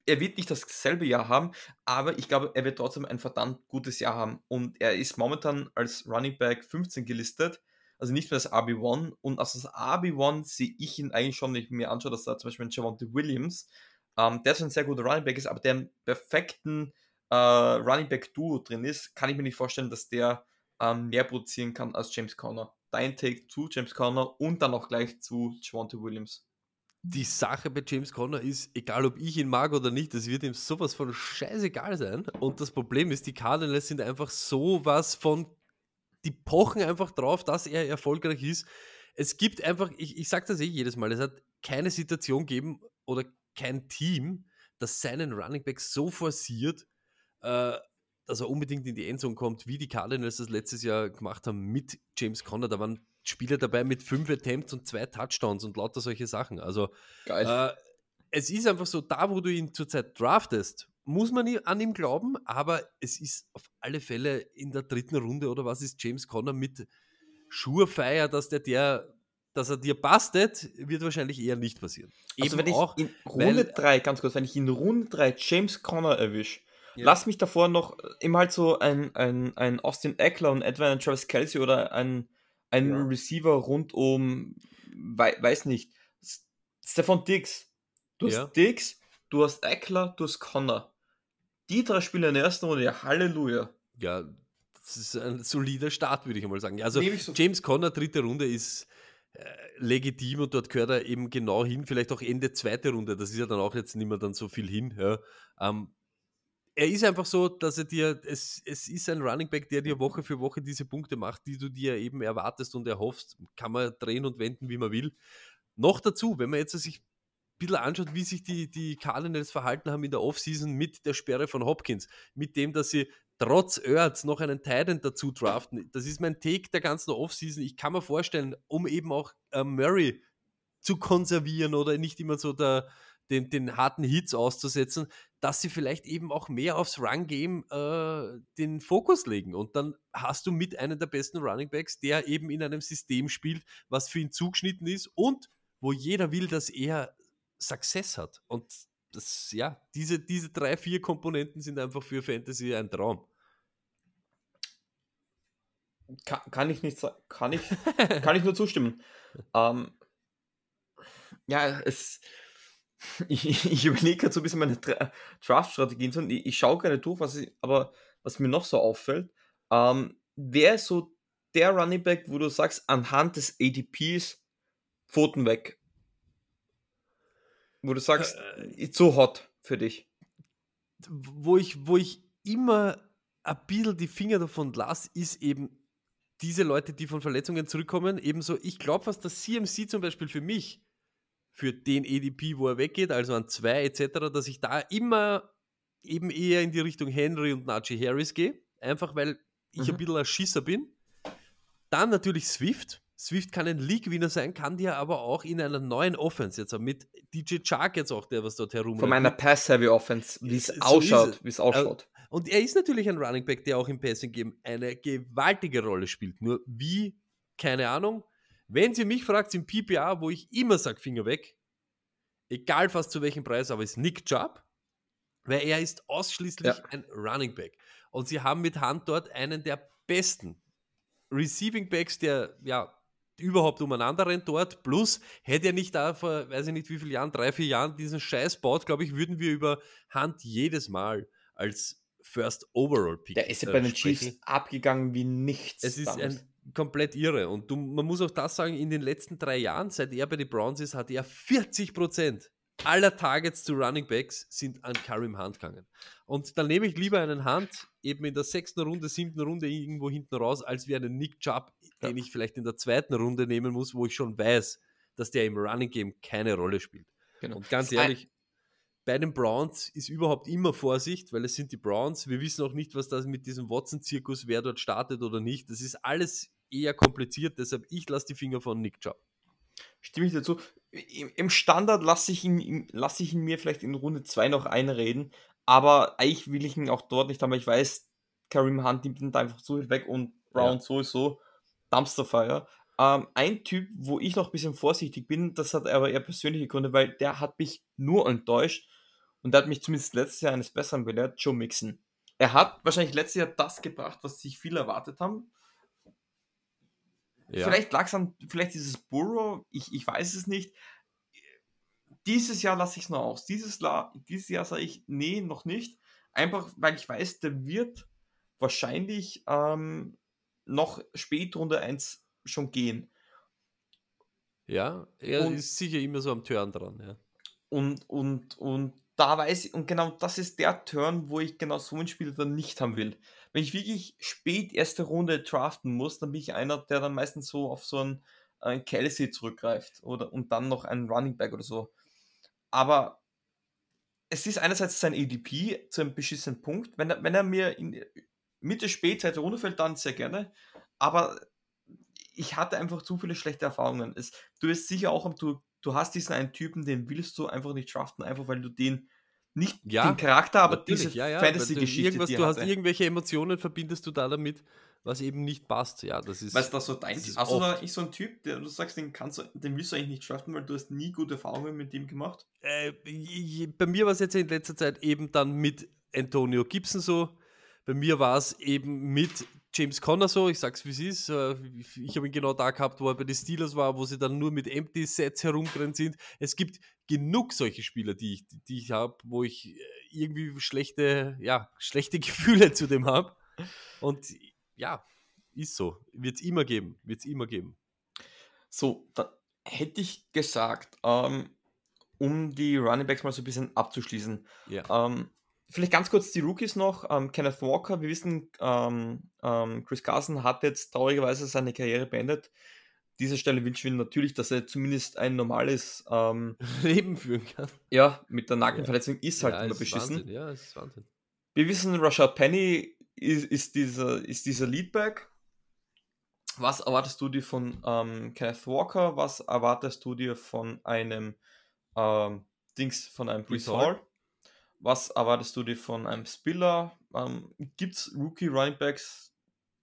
er wird nicht dasselbe Jahr haben, aber ich glaube, er wird trotzdem ein verdammt gutes Jahr haben. Und er ist momentan als Running Back 15 gelistet, also nicht mehr als RB1. Und als das RB1 sehe ich ihn eigentlich schon, wenn ich mir anschaue, dass da zum Beispiel ein Javante Williams, ähm, der ist ein sehr guter Running Back ist, aber der einen perfekten äh, Running Back Duo drin ist, kann ich mir nicht vorstellen, dass der ähm, mehr produzieren kann als James Conner. Dein Take zu James Conner und dann auch gleich zu Javante Williams. Die Sache bei James Conner ist, egal ob ich ihn mag oder nicht, das wird ihm sowas von scheißegal sein. Und das Problem ist, die Cardinals sind einfach sowas von, die pochen einfach drauf, dass er erfolgreich ist. Es gibt einfach, ich, ich sage das eh jedes Mal, es hat keine Situation gegeben oder kein Team, das seinen Running Back so forciert, äh, dass er unbedingt in die Endzone kommt, wie die Cardinals das letztes Jahr gemacht haben mit James Conner. Da waren Spieler dabei mit fünf Attempts und zwei Touchdowns und lauter solche Sachen. Also äh, es ist einfach so, da wo du ihn zurzeit draftest, muss man an ihm glauben, aber es ist auf alle Fälle in der dritten Runde oder was ist James Conner mit Surefire, dass der, der dass er dir bastet, wird wahrscheinlich eher nicht passieren. Also wenn ich auch, in Runde 3, ganz kurz, wenn ich in Runde 3 James Conner erwische, ja. lass mich davor noch immer halt so ein, ein, ein Austin Eckler und etwa ein Travis Kelsey oder ein, ein ja. Receiver rund um, wei weiß nicht, Stefan Diggs. Du hast ja. Diggs, du hast Eckler, du hast Connor. Die drei Spieler in der ersten Runde, ja, Halleluja. Ja, das ist ein solider Start, würde ich einmal sagen. Also so. James Conner, dritte Runde, ist äh, legitim und dort gehört er eben genau hin, vielleicht auch Ende zweite Runde. Das ist ja dann auch jetzt nicht mehr dann so viel hin. Ja. Ähm, er ist einfach so, dass er dir, es, es ist ein Running Back, der dir Woche für Woche diese Punkte macht, die du dir eben erwartest und erhoffst. Kann man drehen und wenden, wie man will. Noch dazu, wenn man jetzt sich ein bisschen anschaut, wie sich die, die Cardinals verhalten haben in der Offseason mit der Sperre von Hopkins, mit dem, dass sie trotz Ertz noch einen Titan dazu draften. Das ist mein Take der ganzen Offseason. Ich kann mir vorstellen, um eben auch äh, Murray zu konservieren oder nicht immer so der, den, den harten Hits auszusetzen, dass sie vielleicht eben auch mehr aufs Run-Game äh, den Fokus legen. Und dann hast du mit einem der besten Running Backs, der eben in einem System spielt, was für ihn zugeschnitten ist und wo jeder will, dass er Success hat. Und das, ja, diese, diese drei, vier Komponenten sind einfach für Fantasy ein Traum. Kann, kann ich nicht sagen, kann ich, <laughs> kann ich nur zustimmen. Ähm, ja, es, <laughs> ich, ich überlege gerade so ein bisschen meine Draft-Strategien. Ich, ich schaue gerne durch, was ich, aber was mir noch so auffällt, ähm, wer ist so der Running Back, wo du sagst, anhand des ADPs Pfoten weg? Wo du sagst, äh, ist so hot für dich. Wo ich, wo ich immer ein bisschen die Finger davon lasse, ist eben diese Leute, die von Verletzungen zurückkommen. Ebenso, ich glaube, was das CMC zum Beispiel für mich für den EDP, wo er weggeht, also an zwei etc., dass ich da immer eben eher in die Richtung Henry und Najee Harris gehe, einfach weil ich mhm. ein bisschen ein Schisser bin. Dann natürlich Swift. Swift kann ein League-Winner sein, kann dir aber auch in einer neuen Offense jetzt mit DJ Chark jetzt auch, der was dort herum. Von meiner Pass-Heavy-Offense, wie es so ausschaut, wie es ausschaut. Und er ist natürlich ein Running Back, der auch im Passing Game eine gewaltige Rolle spielt. Nur wie, keine Ahnung, wenn sie mich fragt, im PPA, wo ich immer sage, Finger weg, egal fast zu welchem Preis, aber ist Nick Chubb, weil er ist ausschließlich ja. ein Running Back. Und sie haben mit Hand dort einen der besten Receiving Backs, der ja überhaupt umeinander rennt dort. Plus, hätte er nicht da vor, weiß ich nicht wie viele Jahren, drei, vier Jahren diesen Scheiß baut, glaube ich, würden wir über Hand jedes Mal als First Overall Pick. Der ist ja äh, bei den Chiefs abgegangen wie nichts. Es ist damals. ein komplett irre. Und du, man muss auch das sagen, in den letzten drei Jahren, seit er bei den Browns ist, hat er 40% aller Targets zu Running Backs sind an Karim Hunt gegangen. Und dann nehme ich lieber einen Hunt eben in der sechsten Runde, siebten Runde irgendwo hinten raus, als wie einen Nick Chubb, ja. den ich vielleicht in der zweiten Runde nehmen muss, wo ich schon weiß, dass der im Running Game keine Rolle spielt. Genau. Und ganz ehrlich, bei den Browns ist überhaupt immer Vorsicht, weil es sind die Browns. Wir wissen auch nicht, was das mit diesem Watson-Zirkus, wer dort startet oder nicht. Das ist alles eher kompliziert, deshalb ich lasse die Finger von Nick Chubb. Stimme ich dazu. Im Standard lasse ich, ihn, lasse ich ihn mir vielleicht in Runde 2 noch einreden, aber eigentlich will ich ihn auch dort nicht haben, weil ich weiß, Karim Hunt nimmt ihn einfach zu weg und Brown ja. sowieso Dumpsterfire. Ähm, ein Typ, wo ich noch ein bisschen vorsichtig bin, das hat aber eher persönliche Gründe, weil der hat mich nur enttäuscht und der hat mich zumindest letztes Jahr eines Besseren belehrt, Joe Mixon. Er hat wahrscheinlich letztes Jahr das gebracht, was sich viele erwartet haben. Ja. Vielleicht lag es an, vielleicht dieses Burrow, ich, ich weiß es nicht. Dieses Jahr lasse ich es noch aus. Dieses, dieses Jahr sage ich, nee, noch nicht. Einfach, weil ich weiß, der wird wahrscheinlich ähm, noch spät Runde 1 schon gehen. Ja, er und, ist sicher immer so am Turn dran, ja. Und, und, und da weiß ich, und genau das ist der Turn, wo ich genau so einen Spieler dann nicht haben will. Wenn ich wirklich spät erste Runde draften muss, dann bin ich einer, der dann meistens so auf so einen, einen Kelsey zurückgreift oder und dann noch einen Running Back oder so. Aber es ist einerseits sein ADP zu einem beschissenen Punkt. Wenn er, wenn er mir in Mitte, Spätzeit runterfällt, dann sehr gerne. Aber ich hatte einfach zu viele schlechte Erfahrungen. Es, du bist sicher auch, du, du hast diesen einen Typen, den willst du einfach nicht draften, einfach weil du den Nicht Ja, den Charakter, aber diese ja, ja. du Fantasy-Geschichte, du er hast hatte. irgendwelche Emotionen, verbindest du da damit, was eben nicht passt. Ja, das ist. Weißt du, das so dein das ist Hast du da nicht so einen Typ, der du sagst, den kannst du, den willst du eigentlich nicht draften, weil du hast nie gute Erfahrungen mit dem gemacht? äh, bei mir war es jetzt in letzter Zeit eben dann mit Antonio Gibson so. Bei mir war es eben mit James Conner so. Ich sag's wie es ist. Äh, Ich habe ihn genau da gehabt, wo er bei den Steelers war, wo sie dann nur mit Empty Sets herumgerannt sind. Es gibt genug solche Spieler, die ich, die ich habe, wo ich äh, irgendwie schlechte, ja, schlechte <laughs> Gefühle zu dem habe. Und ja, ist so. Wird es immer geben. Wird es immer geben. So, da hätte ich gesagt, ähm, um die Running Backs mal so ein bisschen abzuschließen. Ja. Ähm, vielleicht ganz kurz die Rookies noch. Ähm, Kenneth Walker, wir wissen, ähm, ähm, Chris Carson hat jetzt traurigerweise seine Karriere beendet. Dieser Stelle wünschen wir ihm natürlich, dass er zumindest ein normales, ähm, <laughs> Leben führen kann. ja, mit der Nackenverletzung ist halt ja, immer beschissen. Wahnsinn. Ja, es ist Wahnsinn. Wir wissen, Rashad Penny ist, ist dieser, ist dieser Leadback. Was erwartest du dir von ähm, Kenneth Walker? Was erwartest du dir von einem ähm, Dings, von einem Brees Hall? Was erwartest du dir von einem Spiller? Ähm, Gibt es Rookie Running Backs,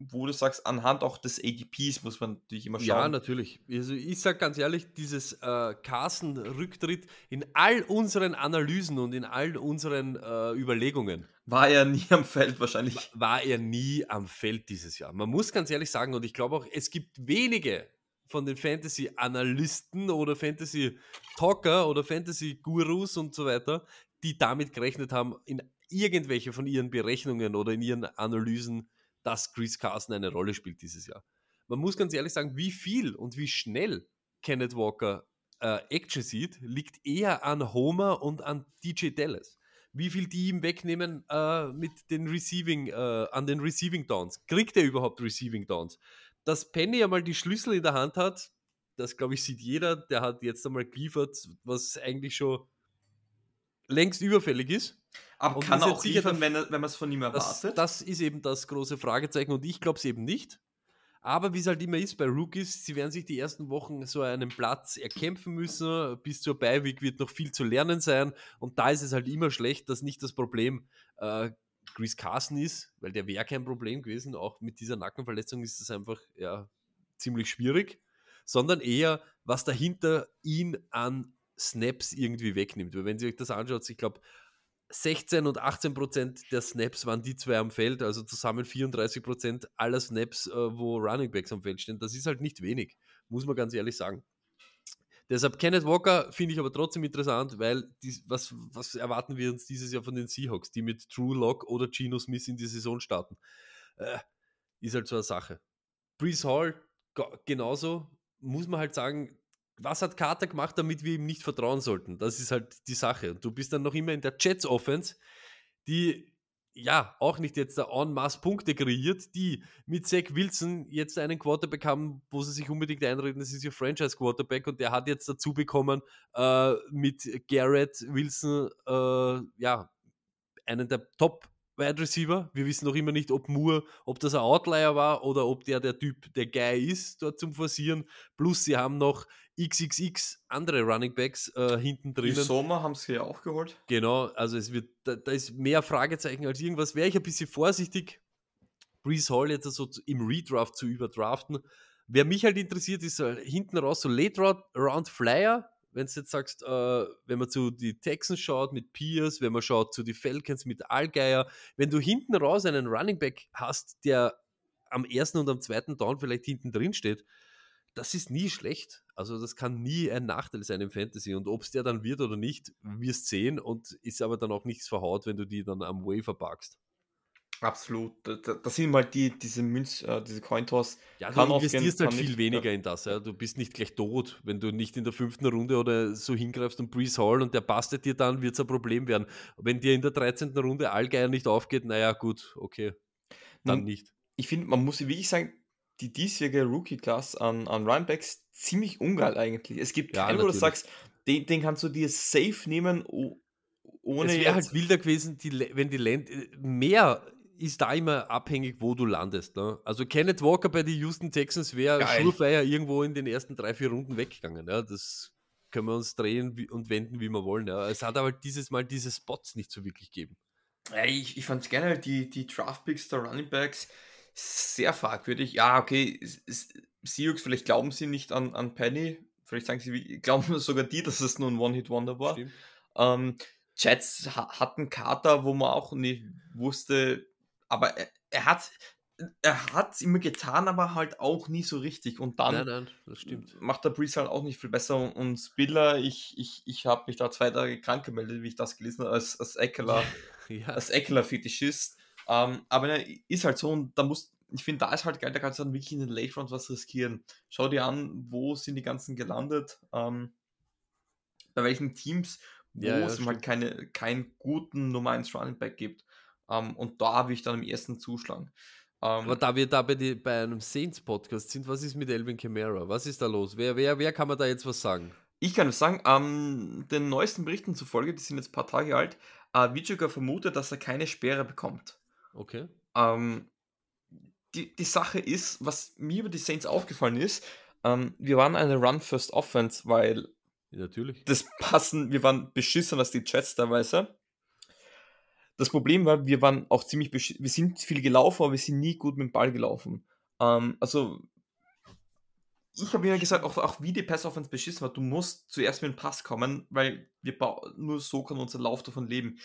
wo du sagst, anhand auch des ADPs muss man natürlich immer Ja, schauen. natürlich. Also ich sage ganz ehrlich, dieses äh, Carsten-Rücktritt in all unseren Analysen und in all unseren äh, Überlegungen War er nie am Feld wahrscheinlich. war er nie am Feld dieses Jahr. Man muss ganz ehrlich sagen, und ich glaube auch, es gibt wenige von den Fantasy-Analysten oder Fantasy-Talker oder Fantasy-Gurus und so weiter, die damit gerechnet haben, in irgendwelche von ihren Berechnungen oder in ihren Analysen, dass Chris Carson eine Rolle spielt dieses Jahr. Man muss ganz ehrlich sagen, wie viel und wie schnell Kenneth Walker äh, Action sieht, liegt eher an Homer und an DJ Dallas wie viel die ihm wegnehmen äh, mit den Receiving, äh, an den Receiving Downs. Kriegt er überhaupt Receiving Downs? Dass Penny einmal die Schlüssel in der Hand hat, das glaube ich sieht jeder, der hat jetzt einmal geliefert, was eigentlich schon längst überfällig ist. Aber Und kann er auch sicher liefern, wenn, wenn man es von ihm Das, erwartet? das ist eben das große Fragezeichen und ich glaube es eben nicht. Aber wie es halt immer ist bei Rookies, sie werden sich die ersten Wochen so einen Platz erkämpfen müssen. Bis zur Beiweek wird noch viel zu lernen sein. Und da ist es halt immer schlecht, dass nicht das Problem äh, Chris Carson ist, weil der wäre kein Problem gewesen. Auch mit dieser Nackenverletzung ist es einfach ja, ziemlich schwierig. Sondern eher, was dahinter ihn an Snaps irgendwie wegnimmt. Weil wenn ihr euch das anschaut, ich glaube, 16 und 18 Prozent der Snaps waren die zwei am Feld, also zusammen 34 Prozent aller Snaps, äh, wo Running Backs am Feld stehen. Das ist halt nicht wenig, muss man ganz ehrlich sagen. Deshalb Kenneth Walker finde ich aber trotzdem interessant, weil dies, was, was erwarten wir uns dieses Jahr von den Seahawks, die mit Drew Lock oder Geno Smith in die Saison starten? Äh, ist halt so eine Sache. Brees Hall genauso, muss man halt sagen, was hat Carter gemacht, damit wir ihm nicht vertrauen sollten? Das ist halt die Sache. Und du bist dann noch immer in der Jets Offense, die ja auch nicht jetzt da en masse Punkte kreiert, die mit Zach Wilson jetzt einen Quarterback haben, wo sie sich unbedingt einreden, das ist ihr Franchise Quarterback und der hat jetzt dazu bekommen äh, mit Garrett Wilson äh, ja einen der Top Wide Receiver. Wir wissen noch immer nicht, ob Moore, ob das ein Outlier war oder ob der der Typ der Guy ist, dort zum Forcieren. Plus sie haben noch XXX andere Running Backs äh, hinten drinnen. Sommer haben sie ja auch geholt. Genau, also es wird, da, da ist mehr Fragezeichen als irgendwas. Wäre ich ein bisschen vorsichtig, Brees Hall jetzt so zu- im Redraft zu überdraften. Wer mich halt interessiert, ist äh, hinten raus so Late Round, Round Flyer. Wenn du jetzt sagst, äh, wenn man zu die Texans schaut mit Pierce, wenn man schaut zu die Falcons mit Allgeier, wenn du hinten raus einen Running Back hast, der am ersten und am zweiten Down vielleicht hinten drin steht, das ist nie schlecht. Also das kann nie ein Nachteil sein im Fantasy. Und ob es der dann wird oder nicht, wirst sehen und ist aber dann auch nichts verhaut, wenn du die dann am Waiver packst. Absolut. Da, da, das sind halt die, diese Münz, äh, diese Cointoss. Ja, Kann du investierst halt viel nicht, weniger in das. Ja. Du bist nicht gleich tot, wenn du nicht in der fünften Runde oder so hingreifst und Brees Hall und der bastet dir dann, wird es ein Problem werden. Wenn dir in der 13. Runde Allgeier nicht aufgeht, naja, gut, okay, dann Nun, nicht. Ich finde, man muss wirklich sagen, die diesjährige Rookie-Class an, an Runbacks ziemlich ungeil eigentlich. Es gibt Ja, keinen, wo du sagst, den, den kannst du dir safe nehmen, ohne es wäre halt wilder gewesen, die, wenn die Land mehr ist da immer abhängig, wo du landest. Ne? Also Kenneth Walker bei den Houston Texans wäre. Surefire irgendwo in den ersten drei, vier Runden weggegangen. Ja? Das können wir uns drehen und wenden, wie wir wollen. Ja. Es hat aber dieses Mal diese Spots nicht so wirklich gegeben. Ja, ich, ich fand generell die, die Draftpicks der Running Backs sehr fragwürdig. Ja, okay, Seahawks, vielleicht glauben sie nicht an, an Penny. Vielleicht sagen sie, <laughs> glauben sogar die, dass es nur ein One-Hit-Wonder war. Ähm, Jets hatten Kater, wo man auch nicht wusste, aber er, er hat er hat es immer getan, aber halt auch nie so richtig. Und dann nein, nein, macht der Breeze halt auch nicht viel besser. Und Spiller, ich, ich, ich habe mich da zwei Tage krank gemeldet, wie ich das gelesen habe, als, als Eckler, <laughs> ja. als Eckler-Fetischist. Ähm, aber ne, ist halt so, und da muss, ich finde, da ist halt geil, da kannst du dann wirklich in den Late Round was riskieren. Schau dir an, wo sind die ganzen gelandet, ähm, bei welchen Teams, wo ja, ja, es halt keine, keinen guten Nummer 1 Running Back gibt. Ähm, und da habe ich dann im ersten zuschlagen. Um, Aber da wir da bei, die, bei einem Saints-Podcast sind, was ist mit Elvin Kamara? Was ist da los? Wer, wer, wer kann man da jetzt was sagen? Ich kann es sagen, ähm, den neuesten Berichten zufolge, die sind jetzt ein paar Tage alt, äh, Vichuka vermutet, dass er keine Sperre bekommt. Okay. Ähm, die, die Sache ist, was mir über die Saints aufgefallen ist, ähm, wir waren eine Run-First-Offense, weil natürlich. das passen, wir waren beschissen als die Jets teilweise. Das Problem war, wir waren auch ziemlich, wir sind viel gelaufen, aber wir sind nie gut mit dem Ball gelaufen. Ähm, also, ich habe mir gesagt, auch, auch wie die Pass Offense beschissen war, du musst zuerst mit dem Pass kommen, weil wir nur so kann unser Lauf davon leben.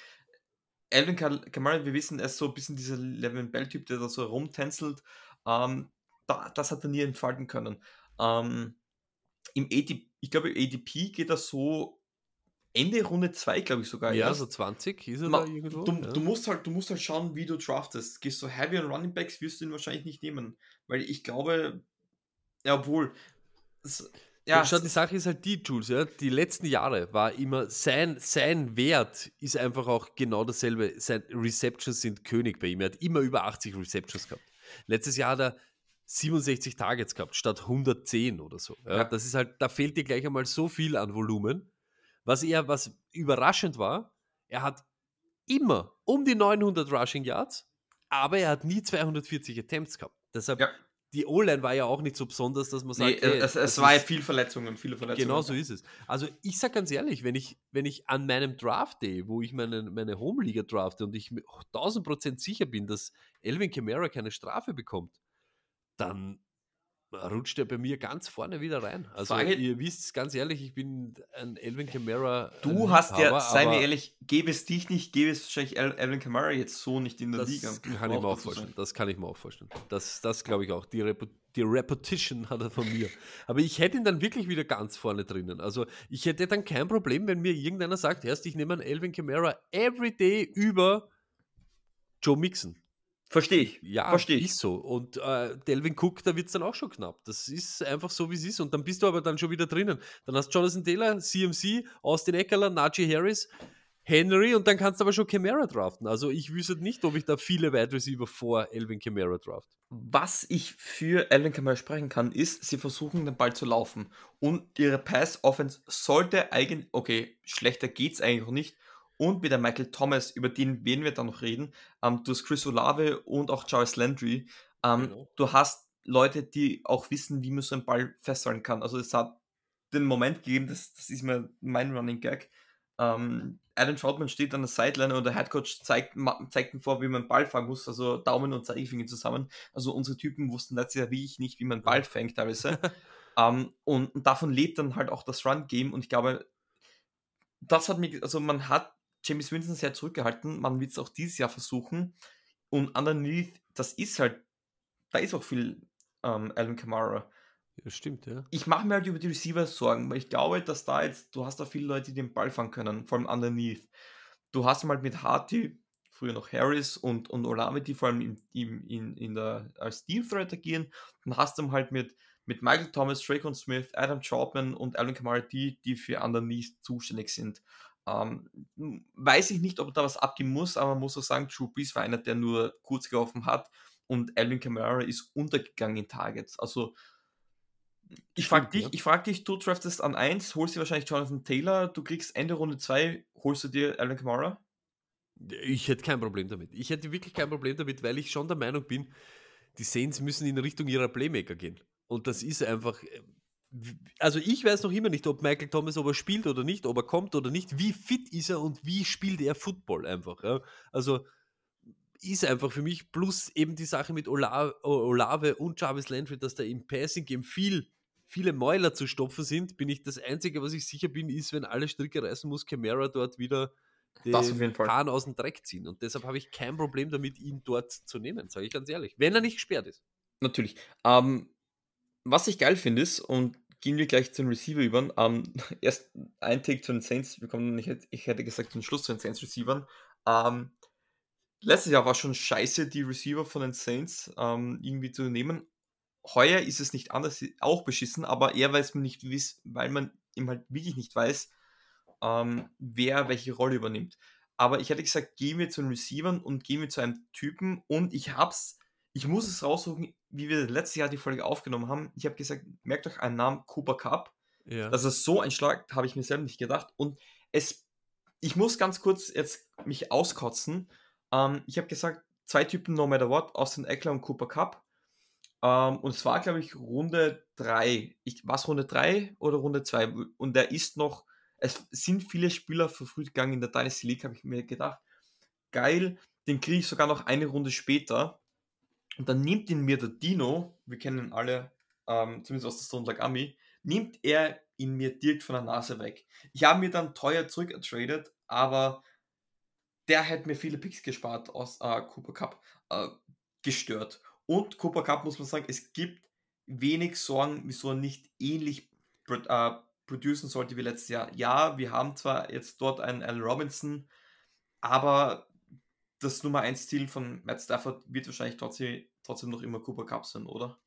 Alvin Kamara, wir wissen, er ist so ein bisschen dieser Levin Bell-Typ, der da so rumtänzelt. Ähm, da, das hat er nie entfalten können. Ähm, Im ADP, ich glaube, ADP geht das so Ende Runde 2, glaube ich sogar. Ja, erst. so 20 ist er Ma, da irgendwo. Du, ja. du, musst halt, du musst halt schauen, wie du draftest. Gehst du heavy on Running Backs, wirst du ihn wahrscheinlich nicht nehmen. Weil ich glaube, ja, obwohl. Es, ja, schau, die Sache ist halt die, Jules, ja, die letzten Jahre war immer sein, sein Wert ist einfach auch genau dasselbe. Sein Receptions sind König bei ihm. Er hat immer über 80 Receptions gehabt. Letztes Jahr hat er 67 Targets gehabt, statt 110 oder so. Ja, ja. Das ist halt, da fehlt dir gleich einmal so viel an Volumen. Was eher, was überraschend war, er hat immer um die 900 Rushing Yards, aber er hat nie 240 Attempts gehabt. Deshalb, ja. Die O-Line war ja auch nicht so besonders, dass man sagt, nee, hey, es, es war ja viel Verletzungen, viele Verletzungen. Genau so ist es. Also ich sage ganz ehrlich, wenn ich, wenn ich an meinem Draft Day, wo ich meine, meine Home-Liga drafte und ich 1000% sicher bin, dass Elvin Kamara keine Strafe bekommt, dann rutscht er bei mir ganz vorne wieder rein. Also Frage, ihr wisst ganz ehrlich, ich bin ein Elvin Kamara. Du hast ja, sei mir ehrlich, gäbe es dich nicht, gäbe es wahrscheinlich Elvin Kamara jetzt so nicht in der das Liga. Kann ich mir auch vorstellen. Das kann ich mir auch vorstellen. Das, das glaube ich auch. Die, Repu die Repetition hat er von mir. Aber ich hätte ihn dann wirklich wieder ganz vorne drinnen. Also ich hätte dann kein Problem, wenn mir irgendeiner sagt, erst ich nehme einen Elvin Kamara every day über Joe Mixon. Verstehe ich. Ja, verstehe ich. Ist so. Und äh, Delvin Cook, da wird es dann auch schon knapp. Das ist einfach so, wie es ist. Und dann bist du aber dann schon wieder drinnen. Dann hast Jonathan Taylor, CMC, Austin Eckler, Najee Harris, Henry und dann kannst du aber schon Camara draften. Also ich wüsste nicht, ob ich da viele Wide Receiver vor Elvin Camara draft. Was ich für Elvin Camara sprechen kann, ist, sie versuchen den Ball zu laufen. Und ihre Pass-Offense sollte eigentlich, okay, schlechter geht es eigentlich noch nicht, und mit der Michael Thomas, über den werden wir dann noch reden. Ähm, du hast Chris Olave und auch Charles Landry. Ähm, genau. Du hast Leute, die auch wissen, wie man so einen Ball festhalten kann. Also es hat den Moment gegeben, das, das ist mir mein Running Gag. Ähm, Adam Troutman steht an der Sideline und der Headcoach zeigt, zeigt ihm vor, wie man einen Ball fangen muss, also Daumen und Zeigefinger zusammen. Also unsere Typen wussten letztes Jahr wie ich nicht, wie man einen Ball fängt teilweise. um, <laughs> und, und, davon lebt dann halt auch das Run-Game und ich glaube, das hat mir, also man hat James Winston sehr zurückgehalten. Man wird es auch dieses Jahr versuchen. Und underneath, das ist halt, da ist auch viel ähm, Alvin Kamara. Ja, stimmt, ja. Ich mache mir halt über die Receiver Sorgen, weil ich glaube, dass da jetzt, du hast da viele Leute, die den Ball fangen können, vor allem underneath. Du hast mal mit Harty, früher noch Harris und, und Olave, die vor allem in, in, in, in der, als Deal Threat agieren. Dann hast du halt mit, mit Michael Thomas, Drake Smith, Adam Chapman und Alvin Kamara, die, die für underneath zuständig sind. Ähm, weiß ich nicht, ob da was abgeben muss, aber man muss auch sagen, Drew Brees war einer, der nur kurz geworfen hat und Alvin Kamara ist untergegangen in Targets. Also ich frage dich, ja. frag dich, du draftest an 1, holst dir wahrscheinlich Jonathan Taylor, du kriegst Ende Runde 2, holst du dir Alvin Kamara? Ich hätte kein Problem damit. Ich hätte wirklich kein Problem damit, weil ich schon der Meinung bin, die Saints müssen in Richtung ihrer Playmaker gehen. Und das ist einfach, also ich weiß noch immer nicht, ob Michael Thomas, ob er spielt oder nicht, ob er kommt oder nicht, wie fit ist er und wie spielt er Football einfach. Ja? Also ist einfach für mich, plus eben die Sache mit Olave, Olave und Jarvis Landry, dass da im Passing Game viel, viele Mäuler zu stopfen sind, bin ich das Einzige, was ich sicher bin, ist, wenn alle Stricke reißen muss, Camara dort wieder den Kahn aus dem Dreck ziehen. Und deshalb habe ich kein Problem damit, ihn dort zu nehmen, sage ich ganz ehrlich. Wenn er nicht gesperrt ist. Natürlich. Ähm, was ich geil finde ist, und gehen wir gleich zu den Receiver über. Ähm, <laughs> erst ein Take zu den Saints. Wir kommen nicht, ich hätte gesagt, zum Schluss zu den Saints Receivern. Ähm, letztes Jahr war schon scheiße, die Receiver von den Saints ähm, irgendwie zu nehmen. Heuer ist es nicht anders, auch beschissen, aber eher, weil es man nicht wiss, weil man eben halt wirklich nicht weiß, ähm, wer welche Rolle übernimmt. Aber ich hätte gesagt, gehen wir zu den Receivern und gehen wir zu einem Typen und ich hab's, ich muss es raussuchen, wie wir letztes Jahr die Folge aufgenommen haben. Ich habe gesagt, merkt euch einen Namen, Cooper Cup. Ja. Das ist so ein Schlag, habe ich mir selber nicht gedacht. Und es, ich muss ganz kurz jetzt mich auskotzen. Ähm, ich habe gesagt, zwei Typen No Matter What, Austin Eckler und Cooper Cup. Ähm, und es war, glaube ich, Runde 3. War es Runde 3 oder Runde 2? Und er ist noch es sind viele Spieler verfrüht gegangen in der Dynasty League, habe ich mir gedacht. Geil, den kriege ich sogar noch eine Runde später. Und dann nimmt ihn mir der Dino, wir kennen ihn alle, ähm, zumindest aus der Stone Like Army, nimmt er ihn mir direkt von der Nase weg. Ich habe mir dann teuer zurückgetradet, aber der hätte mir viele Picks gespart aus äh, Cooper Cup, äh, gestört. Und Cooper Cup muss man sagen, es gibt wenig Sorgen, wieso er nicht ähnlich äh, producen sollte wie letztes Jahr. Ja, wir haben zwar jetzt dort einen Alan Robinson, aber das Nummer 1 Ziel von Matt Stafford wird wahrscheinlich trotzdem, trotzdem noch immer Cooper Cup sein, oder?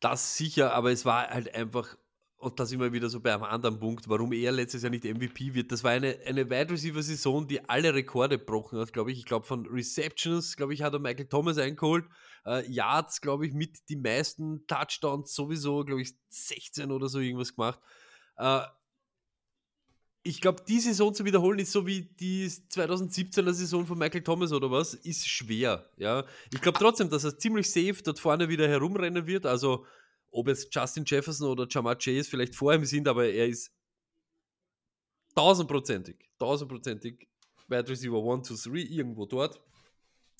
Das sicher, aber es war halt einfach, und da sind wir wieder so bei einem anderen Punkt, warum er letztes Jahr nicht MVP wird. Das war eine, eine Wide Receiver Saison, die alle Rekorde gebrochen hat, glaube ich. Ich glaube, von Receptions, glaube ich, hat er Michael Thomas eingeholt. Äh, Yards, glaube ich, mit die meisten Touchdowns sowieso, glaube ich, 16 oder so irgendwas gemacht. Äh, ich glaube, die Saison zu wiederholen ist so wie die 2017er Saison von Michael Thomas oder was, ist schwer. Ja? Ich glaube trotzdem, dass er ziemlich safe dort vorne wieder herumrennen wird. Also, ob jetzt Justin Jefferson oder Jamar Chase vielleicht vor ihm sind, aber er ist tausendprozentig, tausendprozentig Wide Receiver 1, 2, 3 irgendwo dort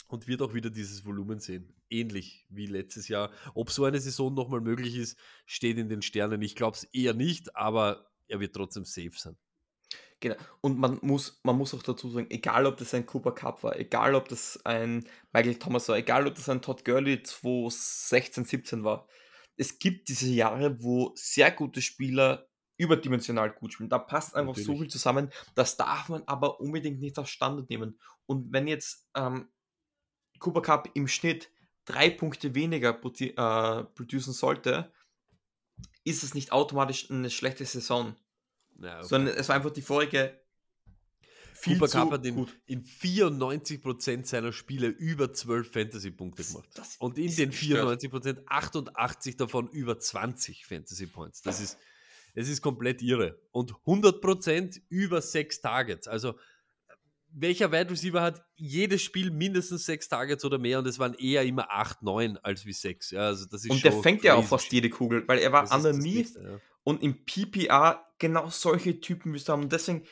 und wird auch wieder dieses Volumen sehen. Ähnlich wie letztes Jahr. Ob so eine Saison nochmal möglich ist, steht in den Sternen. Ich glaube es eher nicht, aber er wird trotzdem safe sein. Genau. Und man muss, man muss auch dazu sagen, egal ob das ein Cooper Cup war, egal ob das ein Michael Thomas war, egal ob das ein Todd Gurley 2016, 17 war, es gibt diese Jahre, wo sehr gute Spieler überdimensional gut spielen. Da passt einfach Natürlich. so viel zusammen. Das darf man aber unbedingt nicht als Standard nehmen. Und wenn jetzt ähm, Cooper Cup im Schnitt drei Punkte weniger äh, producen sollte, ist es nicht automatisch eine schlechte Saison. Ja, okay. Sondern es war einfach die vorige viel Cooper Cup hat in, in 94% seiner Spiele über 12 Fantasy-Punkte gemacht. Das und in den 94% 88 davon über 20 Fantasy-Points. Das ist, es ist komplett irre. Und 100% über 6 Targets. Also welcher Wide Receiver hat jedes Spiel mindestens sechs Targets oder mehr und es waren eher immer acht, neun als wie sechs. Ja, also das ist und der fängt ja auch fast jede Kugel, weil er war underneath ja. und im PPA genau solche Typen müsste haben. Und deswegen,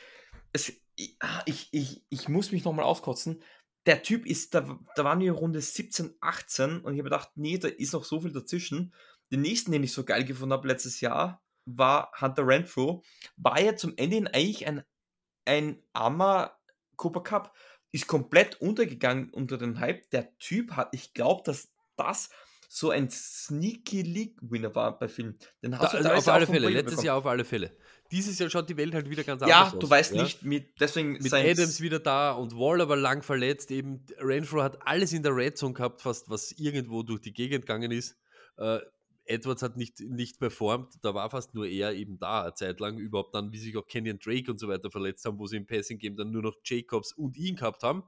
es, ah, ich, ich, ich muss mich nochmal auskotzen. Der Typ ist, da, da waren wir Runde 17, 18 und ich habe gedacht, nee, da ist noch so viel dazwischen. Den nächsten, den ich so geil gefunden habe letztes Jahr, war Hunter Renfro. War ja zum Ende hin eigentlich ein, ein armer Cooper Cup ist komplett untergegangen unter den Hype. Der Typ hat, ich glaube, dass das so ein Sneaky League Winner war bei Film. Den hast da, du also auf alle Fälle, letztes. Jahr auf alle Fälle. Dieses Jahr schaut die Welt halt wieder ganz anders ja, aus. Ja, du weißt ja? nicht, mit, deswegen mit Adams wieder da und Waller war lang verletzt. Eben Renfro hat alles in der Red Zone gehabt, fast was irgendwo durch die Gegend gegangen ist. Äh, Edwards hat nicht, nicht performt, da war fast nur er eben da, eine Zeit lang, überhaupt dann, wie sich auch Kenyon Drake und so weiter verletzt haben, wo sie im Passing Game dann nur noch Jacobs und ihn gehabt haben.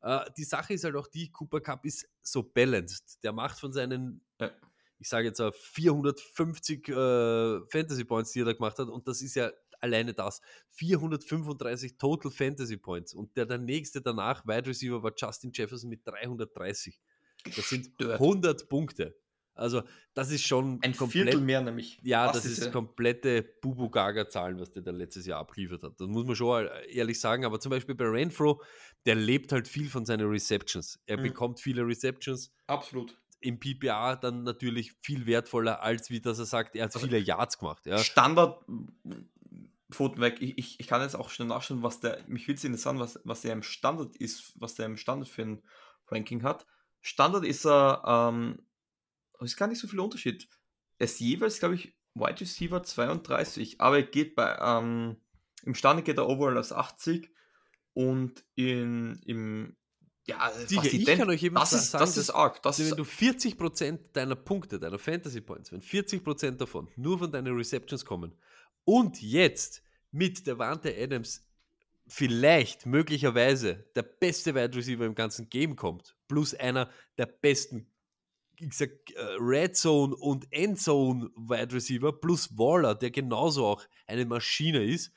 Äh, die Sache ist halt auch die, Cooper Cup ist so balanced. Der macht von seinen, ja. Ich sage jetzt 450 äh, Fantasy Points, die er da gemacht hat, und das ist ja alleine das. 435 Total Fantasy Points. Und der, der nächste danach, Wide Receiver, war Justin Jefferson mit 330. Das sind 100 Punkte. Also, das ist schon Ein Viertel mehr nämlich. Ja, das ist komplette Bubu-Gaga-Zahlen, was der da letztes Jahr abgeliefert hat. Das muss man schon ehrlich sagen. Aber zum Beispiel bei Renfro, der lebt halt viel von seinen Receptions. Er Mhm. bekommt viele Receptions. Absolut. Im PPA dann natürlich viel wertvoller, als wie dass er sagt, er hat Also viele Yards gemacht. Ja. Standard Pfoten weg. Ich, ich, ich kann jetzt auch schnell nachschauen, was der, mich würde es interessieren, was, was der im Standard ist, was der im Standard für ein Ranking hat. Standard ist er, ähm, ist gar nicht so viel Unterschied. Er ist jeweils, glaube ich, Wide Receiver 32, aber er geht bei, ähm, im Standard geht er overall als 80 und in, im, ja, Sicher, fast ich ident- kann euch eben das ist, sagen, das ist dass- arg. Das Also ist, wenn du 40% deiner Punkte, deiner Fantasy Points, wenn 40% davon nur von deinen Receptions kommen und jetzt mit der Wante Adams vielleicht, möglicherweise der beste Wide Receiver im ganzen Game kommt, plus einer der besten, ich sag, äh, Red Zone und Endzone Wide Receiver, plus Waller, der genauso auch eine Maschine ist,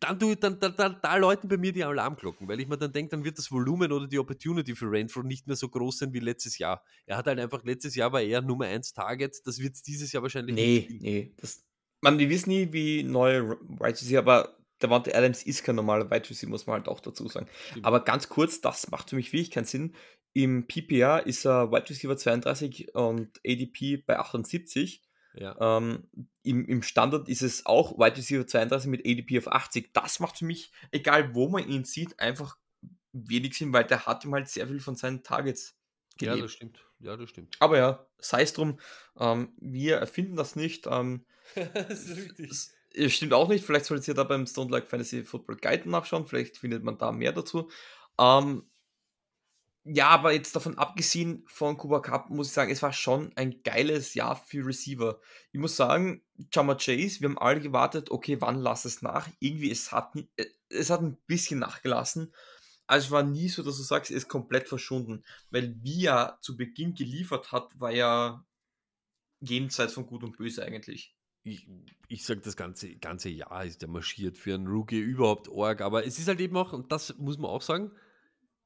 dann, tu, dann, dann, dann da läuten bei mir die Alarmglocken, weil ich mir dann denke, dann wird das Volumen oder die Opportunity für Renfro nicht mehr so groß sein wie letztes Jahr. Er hat halt einfach, letztes Jahr war er Nummer 1 Target, das wird es dieses Jahr wahrscheinlich Nee, nicht. nee. Das, man, wir wissen nie, wie neue Wide Receiver, aber der Wante Adams ist kein normaler Wide Receiver, muss man halt auch dazu sagen. Stimmt. Aber ganz kurz, das macht für mich wirklich keinen Sinn. Im PPR ist er Wide Receiver 32 und ADP bei 78. Ja. Ähm, im, Im Standard ist es auch Wide Receiver 32 mit ADP auf 80. Das macht für mich, egal wo man ihn sieht, einfach wenig Sinn, weil der hat ihm halt sehr viel von seinen Targets ja, gegeben. das stimmt. Ja, das stimmt. Aber ja, sei es drum, ähm, wir erfinden das nicht. Ähm, <laughs> das ist stimmt auch nicht. Vielleicht solltet ihr da beim Stone Like Fantasy Football Guide nachschauen. Vielleicht findet man da mehr dazu. Ähm, ja, aber jetzt davon abgesehen von Kuba Cup, muss ich sagen, es war schon ein geiles Jahr für Receiver. Ich muss sagen, Jama Chase, wir haben alle gewartet, okay, wann lass es nach? Irgendwie, es hat, äh, es hat ein bisschen nachgelassen. Also es war nie so, dass du sagst, er ist komplett verschwunden. Weil wie er zu Beginn geliefert hat, war ja jenseits von Gut und Böse eigentlich. ich, ich sage, das ganze, ganze Jahr ist der marschiert für einen Rookie überhaupt arg, aber es ist halt eben auch, und das muss man auch sagen,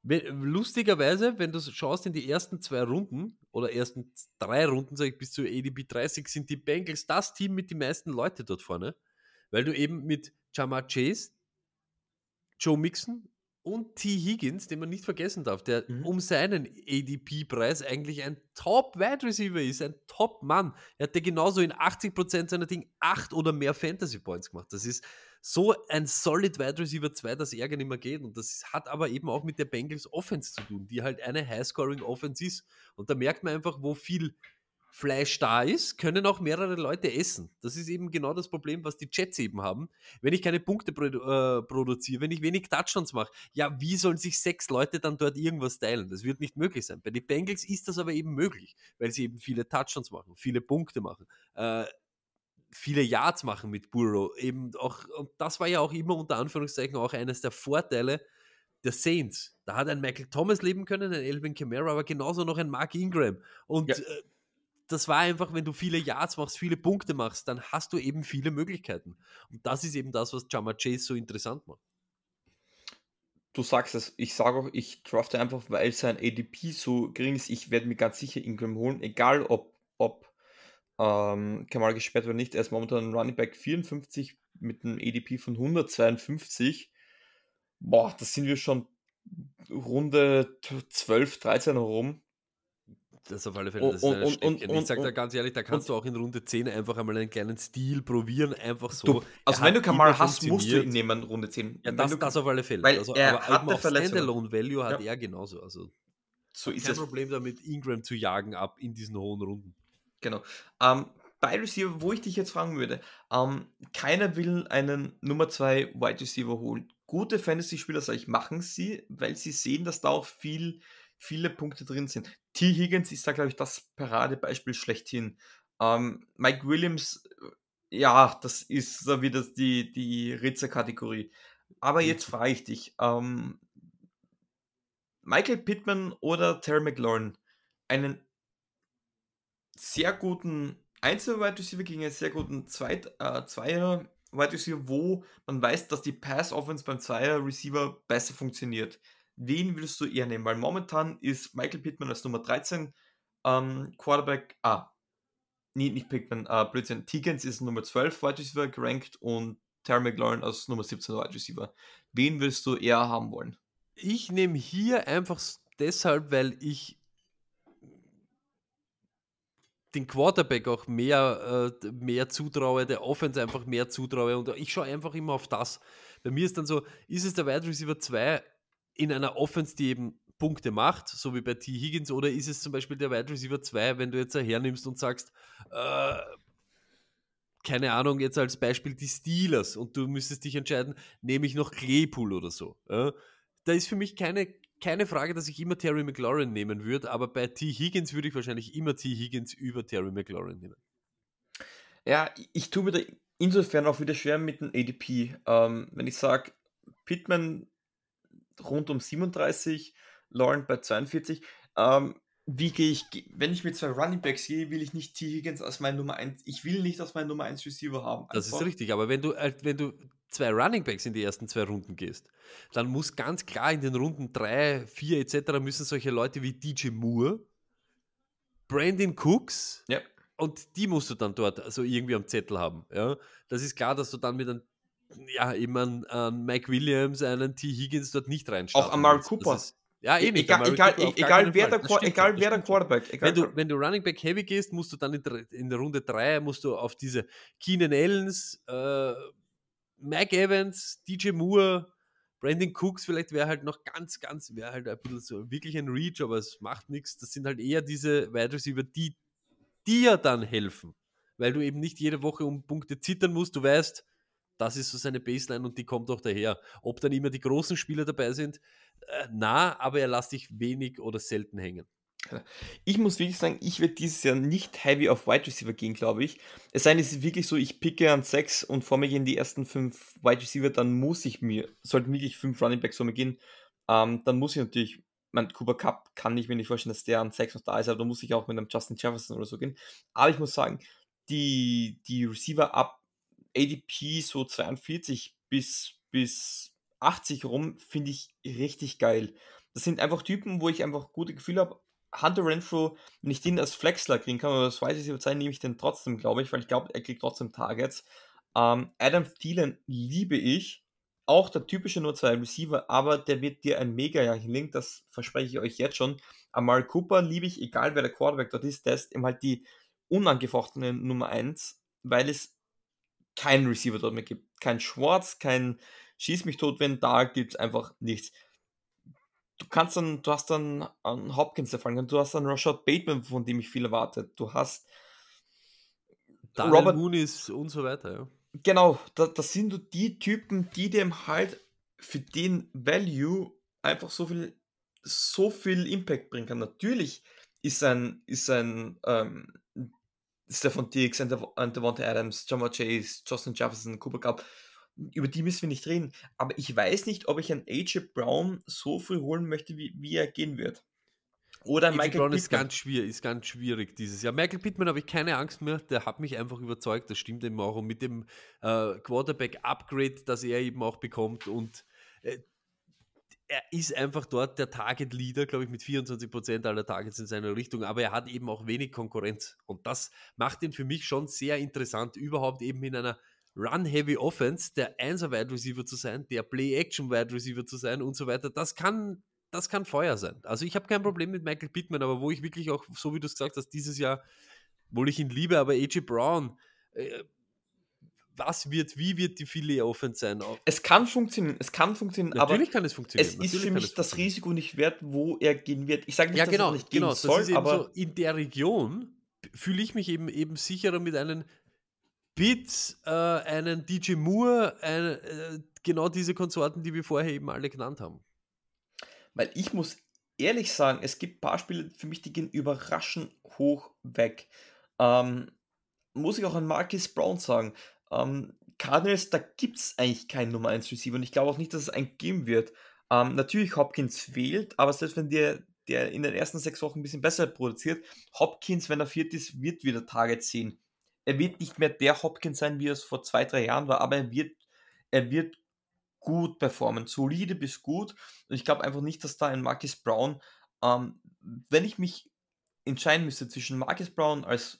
lustigerweise, wenn du schaust in die ersten zwei Runden oder ersten drei Runden, sage ich, bis zu ADP 30, sind die Bengals das Team mit den meisten Leute dort vorne, weil du eben mit Jamar Chase, Joe Mixon und T. Higgins, den man nicht vergessen darf, der Mhm. um seinen ADP-Preis eigentlich ein Top-Wide-Receiver ist, ein Top-Mann. Er hat ja genauso in 80% seiner Dinge acht oder mehr Fantasy-Points gemacht. Das ist so ein solid Wide Receiver 2, dass Ärger nicht mehr geht. Und das hat aber eben auch mit der Bengals Offense zu tun, die halt eine High-Scoring-Offense ist. Und da merkt man einfach, wo viel Fleisch da ist, können auch mehrere Leute essen. Das ist eben genau das Problem, was die Jets eben haben. Wenn ich keine Punkte produ äh, produziere, wenn ich wenig Touchdowns mache, ja, wie sollen sich sechs Leute dann dort irgendwas teilen? Das wird nicht möglich sein. Bei den Bengals ist das aber eben möglich, weil sie eben viele Touchdowns machen, viele Punkte machen, äh, viele Yards machen mit Burrow. Eben auch, und das war ja auch immer unter Anführungszeichen auch eines der Vorteile der Saints. Da hat ein Michael Thomas leben können, ein Elvin Kamara, aber genauso noch ein Mark Ingram. Und Ja. äh, das war einfach, wenn du viele Yards machst, viele Punkte machst, dann hast du eben viele Möglichkeiten. Und das ist eben das, was Jama Chase so interessant macht. Du sagst es, ich sage auch, ich drafte einfach, weil sein ADP so gering ist, ich werde mir ganz sicher Ingram holen, egal ob, ob ähm, Kamal gesperrt oder nicht. Er ist momentan ein Running Back 54 mit einem ADP von 152. Boah, das sind wir schon Runde 12, 13 herum. Das auf alle Fälle, Und- das ist und- ein und- und- ich sag da ganz ehrlich, da kannst du auch in Runde 10 einfach einmal einen kleinen Stil probieren, einfach so. Du, also wenn du hat Kamal hast, musst du ihn nehmen, Runde 10. Ja, das, du, das auf alle Fälle. weil also, er aber eben auf Verletzungen. Standalone Value hat Ja. er genauso. Also so ist kein. Problem damit, Ingram zu jagen ab in diesen hohen Runden. Genau. Ähm, bei Receiver, wo ich dich jetzt fragen würde, ähm, keiner will einen Nummer 2 Wide Receiver holen. Gute Fantasy-Spieler, sage ich, machen sie, weil sie sehen, dass da auch viel, viele Punkte drin sind. T. Higgins ist da, glaube ich, das Paradebeispiel schlechthin. Ähm, Mike Williams, äh, ja, das ist so wieder die, die Ritzer-Kategorie. Aber jetzt frage ich dich, ähm, Michael Pittman oder Terry McLaurin, einen sehr guten Einzel-Wide Receiver gegen einen sehr guten Zweit, äh, Zweier Wide Receiver, wo man weiß, dass die Pass-Offense beim Zweier Receiver besser funktioniert. Wen würdest du eher nehmen? Weil momentan ist Michael Pittman als Nummer 13 ähm, Quarterback, ah, nee, nicht Pickman, äh, Blödsinn, Tigans ist Nummer 12 Wide Receiver gerankt und Terry McLaurin als Nummer 17 Wide Receiver. Wen willst du eher haben wollen? Ich nehme hier einfach deshalb, weil ich den Quarterback auch mehr, äh, mehr zutraue, der Offense einfach mehr zutraue und ich schaue einfach immer auf das. Bei mir ist dann so, ist es der Wide Receiver 2 in einer Offense, die eben Punkte macht, so wie bei T. Higgins, oder ist es zum Beispiel der Wide Receiver 2, wenn du jetzt hernimmst und sagst, äh, keine Ahnung, jetzt als Beispiel die Steelers und du müsstest dich entscheiden, nehme ich noch Claypool oder so. Ja? Da ist für mich keine, keine Frage, dass ich immer Terry McLaurin nehmen würde, aber bei T. Higgins würde ich wahrscheinlich immer T. Higgins über Terry McLaurin nehmen. Ja, ich tue mir da insofern auch wieder schwer mit dem ADP. Ähm, wenn ich sage, Pittman rund um 37, Lauren bei 42, ähm, wie gehe ich, wenn ich mit zwei Running Backs gehe, will ich nicht T. Higgins als mein Nummer 1, ich will nicht als mein Nummer 1 Receiver haben. Einfach. Das ist richtig, aber wenn du, wenn du zwei Running Backs in die ersten zwei Runden gehst, dann muss ganz klar in den Runden 3, 4 etc. müssen solche Leute wie DJ Moore, Brandon Cooks ja. und die musst du dann dort also irgendwie am Zettel haben. Ja? Das ist klar, dass du dann mit einem ja, eben an, an Mike Williams, einen T. Higgins dort nicht reinschaust. Auch an Mark Cooper. Ist, ja, eh nicht. Egal, egal, egal, wer, der, egal wer der Quarterback. Egal wenn, du, wenn du Running Back Heavy gehst, musst du dann in der, in der Runde 3 musst du auf diese Keenan Allens, äh, Mike Evans, DJ Moore, Brandon Cooks, vielleicht wäre halt noch ganz, ganz, wäre halt ein bisschen so wirklich ein Reach, aber es macht nichts. Das sind halt eher diese Wide Receiver, die dir dann helfen, weil du eben nicht jede Woche um Punkte zittern musst. Du weißt, das ist so seine Baseline und die kommt auch daher. Ob dann immer die großen Spieler dabei sind, äh, na, aber er lässt dich wenig oder selten hängen. Ich muss wirklich sagen, ich werde dieses Jahr nicht heavy auf Wide Receiver gehen, glaube ich. Es sei denn, es ist wirklich so, ich picke an 6 und vor mir gehen die ersten 5 Wide Receiver, dann muss ich mir, sollten wirklich 5 Running Backs vor mir gehen, ähm, dann muss ich natürlich, mein Cooper Cup kann ich mir nicht vorstellen, dass der an 6 noch da ist, aber da muss ich auch mit einem Justin Jefferson oder so gehen. Aber ich muss sagen, die, die Receiver ab ADP so 42 bis, bis 80 rum finde ich richtig geil. Das sind einfach Typen, wo ich einfach gute Gefühle habe. Hunter Renfro, wenn ich den als Flexler kriegen kann, oder das weiß ich nicht nehme ich den trotzdem, glaube ich, weil ich glaube, er kriegt trotzdem Targets. Ähm, Adam Thielen liebe ich. Auch der typische nur zwei Receiver, aber der wird dir ein Mega-Jahr hinlegen, das verspreche ich euch jetzt schon. Amari Cooper liebe ich, egal wer der Quarterback dort ist, der ist eben halt die unangefochtene Nummer 1, weil es keinen Receiver dort mehr gibt. Kein Schwarz, kein Schieß mich tot, wenn da gibt es einfach nichts. Du kannst dann, du hast dann an Hopkins erfahren, du hast dann Rashad Bateman, von dem ich viel erwartet. Du hast Daniel Robert Moonis und so weiter, ja. Genau, das, das sind die Typen, die dem halt für den Value einfach so viel, so viel Impact bringen kann. Natürlich ist ein, ist ein ähm, Stefan Diggs, Devonta Adams, John Chase, Justin Jefferson, Cooper Cup, über die müssen wir nicht reden. Aber ich weiß nicht, ob ich einen AJ Brown so früh holen möchte, wie, wie er gehen wird. Oder AJ Michael Brown Pittman. ist ganz, schwierig, ist ganz schwierig dieses Jahr. Michael Pittman habe ich keine Angst mehr, der hat mich einfach überzeugt, das stimmt eben auch. Und mit dem äh, Quarterback-Upgrade, das er eben auch bekommt und äh, er ist einfach dort der Target Leader, glaube ich, mit 24% aller Targets in seiner Richtung, aber er hat eben auch wenig Konkurrenz. Und das macht ihn für mich schon sehr interessant, überhaupt eben in einer Run-Heavy Offense der 1 Wide Receiver zu sein, der Play-Action Wide Receiver zu sein und so weiter. Das kann, das kann Feuer sein. Also ich habe kein Problem mit Michael Pittman, aber wo ich wirklich auch, so wie du es gesagt hast, dieses Jahr, obwohl ich ihn liebe, aber AJ Brown, äh, was wird, wie wird die Filet Offense sein? Es kann funktionieren, es kann funktionieren, Natürlich aber kann es funktionieren. Es ist für mich das Risiko nicht wert, wo er gehen wird. Ich sage nicht, ja, genau, dass er nicht gehen genau, soll, das ist aber so, in der Region fühle ich mich eben, eben sicherer mit einem Bit, äh, einen DJ Moore, ein, äh, genau diese Konsorten, die wir vorher eben alle genannt haben. Weil ich muss ehrlich sagen, es gibt ein paar Spiele für mich, die gehen überraschend hoch weg. Ähm, muss ich auch an Marcus Brown sagen. Ähm, Cardinals, da gibt es eigentlich keinen Nummer 1 Receiver und ich glaube auch nicht, dass es einen geben wird. Ähm, natürlich, Hopkins fehlt, aber selbst wenn der, der in den ersten sechs Wochen ein bisschen besser produziert, Hopkins, wenn er viert ist, wird wieder Target sehen. Er wird nicht mehr der Hopkins sein, wie er es vor zwei, drei Jahren war, aber er wird, er wird gut performen, solide bis gut. Und ich glaube einfach nicht, dass da ein Marcus Brown, ähm, wenn ich mich entscheiden müsste zwischen Marcus Brown als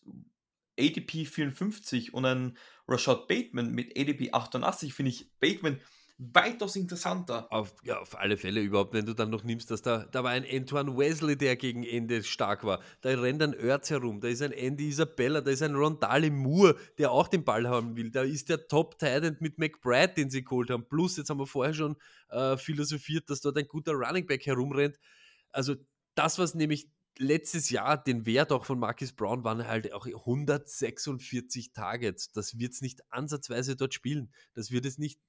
ADP 54 und ein Rashad Bateman mit ADP 88, finde ich Bateman weitaus interessanter. Auf, ja, auf alle Fälle überhaupt, wenn du dann noch nimmst, dass da, da war ein Antoine Wesley, der gegen Ende stark war. Da rennt ein Erz herum, da ist ein Andy Isabella, da ist ein Rondale Moore, der auch den Ball haben will. Da ist der Top Titan mit McBride, den sie geholt haben. Plus, jetzt haben wir vorher schon äh, philosophiert, dass dort ein guter Running Back herumrennt. Also das, was nämlich letztes Jahr den Wert auch von Marcus Brown waren halt auch 146 Targets. Das wird es nicht ansatzweise dort spielen. Das wird es nicht,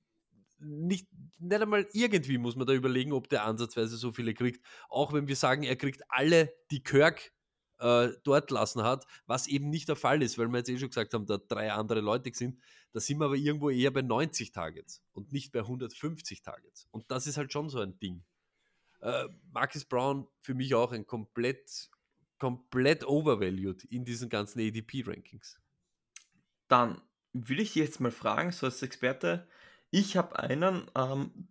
nicht, nicht einmal irgendwie muss man da überlegen, ob der ansatzweise so viele kriegt. Auch wenn wir sagen, er kriegt alle, die Kirk äh, dort lassen hat, was eben nicht der Fall ist, weil wir jetzt eh schon gesagt haben, da drei andere Leute sind. Da sind wir aber irgendwo eher bei 90 Targets und nicht bei 150 Targets. Und das ist halt schon so ein Ding. Äh, Marcus Brown für mich auch ein komplett, komplett overvalued in diesen ganzen ADP-Rankings. Dann will ich dich jetzt mal fragen, so als Experte, ich habe einen, ähm,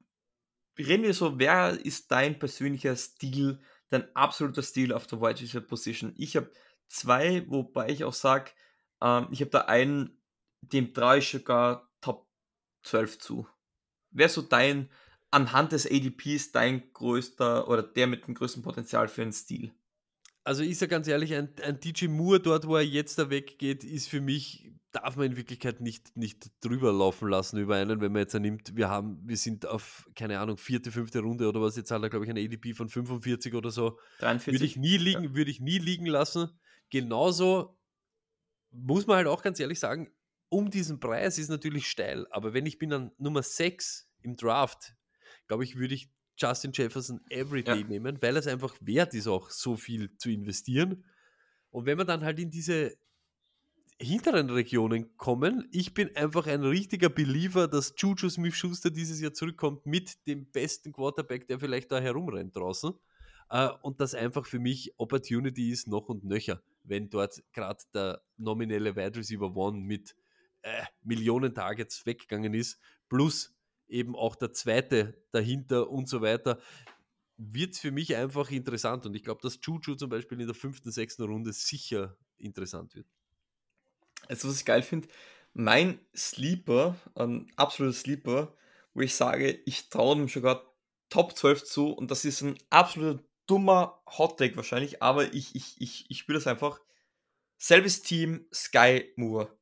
reden wir so, wer ist dein persönlicher Stil, dein absoluter Stil auf der Wide Receiver Position? Ich habe zwei, wobei ich auch sage, ähm, ich habe da einen, dem traue ich sogar Top 12 zu. Wer so dein anhand des ADPs dein größter oder der mit dem größten Potenzial für einen Stil? Also ich sage ganz ehrlich, ein, ein DJ Moore dort, wo er jetzt da weggeht, ist für mich, darf man in Wirklichkeit nicht, nicht drüber laufen lassen über einen, wenn man jetzt nimmt, wir haben, wir sind auf, keine Ahnung, vierte, fünfte Runde oder was, jetzt hat er, glaube ich, ein ADP von 45 oder so. 43. Würde ich nie liegen, ja. würde ich nie liegen lassen. Genauso muss man halt auch ganz ehrlich sagen, um diesen Preis ist natürlich steil, aber wenn ich bin an Nummer 6 im Draft, glaube ich, würde ich Justin Jefferson Everyday ja. nehmen, weil es einfach wert ist, auch so viel zu investieren. Und wenn wir dann halt in diese hinteren Regionen kommen, ich bin einfach ein richtiger Believer, dass Juju Smith-Schuster dieses Jahr zurückkommt mit dem besten Quarterback, der vielleicht da herumrennt draußen. Uh, und das einfach für mich Opportunity ist noch und nöcher, wenn dort gerade der nominelle Wide Receiver One mit äh, Millionen Targets weggegangen ist, plus eben auch der zweite dahinter und so weiter, wird für mich einfach interessant. Und ich glaube, dass Juju zum Beispiel in der fünften, sechsten Runde sicher interessant wird. Also, was ich geil finde, mein Sleeper, ein absoluter Sleeper, wo ich sage, ich traue ihm sogar Top 12 zu und das ist ein absoluter dummer Hot-Take wahrscheinlich, aber ich, ich, ich, ich spüre das einfach. Selbes Team, Sky Moore.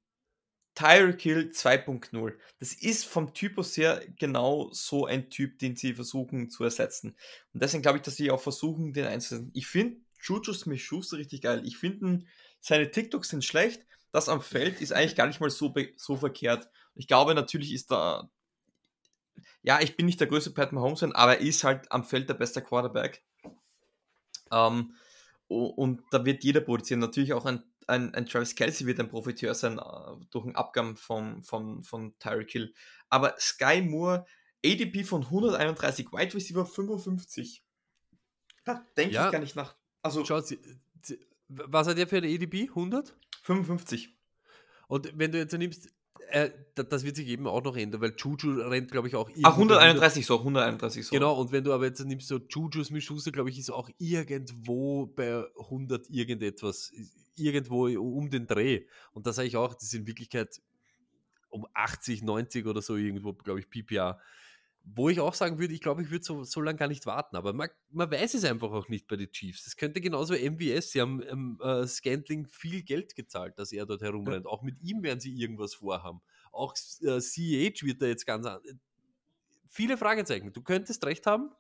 Tyreek Hill 2.0. Das ist vom Typus her genau so ein Typ, den sie versuchen zu ersetzen. Und deswegen glaube ich, dass sie auch versuchen, den einzusetzen. Ich finde Juju Smith-Schuster richtig geil. Ich finde, seine TikToks sind schlecht. Das am Feld ist eigentlich gar nicht mal so, so verkehrt. Ich glaube, natürlich ist da. Ja, ich bin nicht der größte Pat Mahomes, aber er ist halt am Feld der beste Quarterback. Ähm, und da wird jeder produzieren. Natürlich auch ein ein, ein Travis Kelsey wird ein Profiteur sein äh, durch den Abgang von, von, von Tyreek Hill. Aber Sky Moore, ADP von 131, Wide Receiver 55. Da denke ja. ich gar nicht nach. Also, Schau, sie, sie, was hat der für eine ADP? 100? 55. Und wenn du jetzt nimmst, äh, das wird sich eben auch noch ändern, weil Juju rennt, glaube ich, auch. Ah, 131 so, 131 so. Genau, und wenn du aber jetzt nimmst, so Juju Smith glaube ich, ist auch irgendwo bei 100 irgendetwas irgendwo um den Dreh. Und da sage ich auch, das ist in Wirklichkeit um 80, 90 oder so irgendwo, glaube ich, PPA. Wo ich auch sagen würde, ich glaube, ich würde so, so lange gar nicht warten. Aber man, man weiß es einfach auch nicht bei den Chiefs. Das könnte genauso MWS, sie haben ähm, äh, Scantling viel Geld gezahlt, dass er dort herumrennt. Ja. Auch mit ihm werden sie irgendwas vorhaben. Auch äh, CEH wird da jetzt ganz an. Viele Fragezeichen. Du könntest recht haben,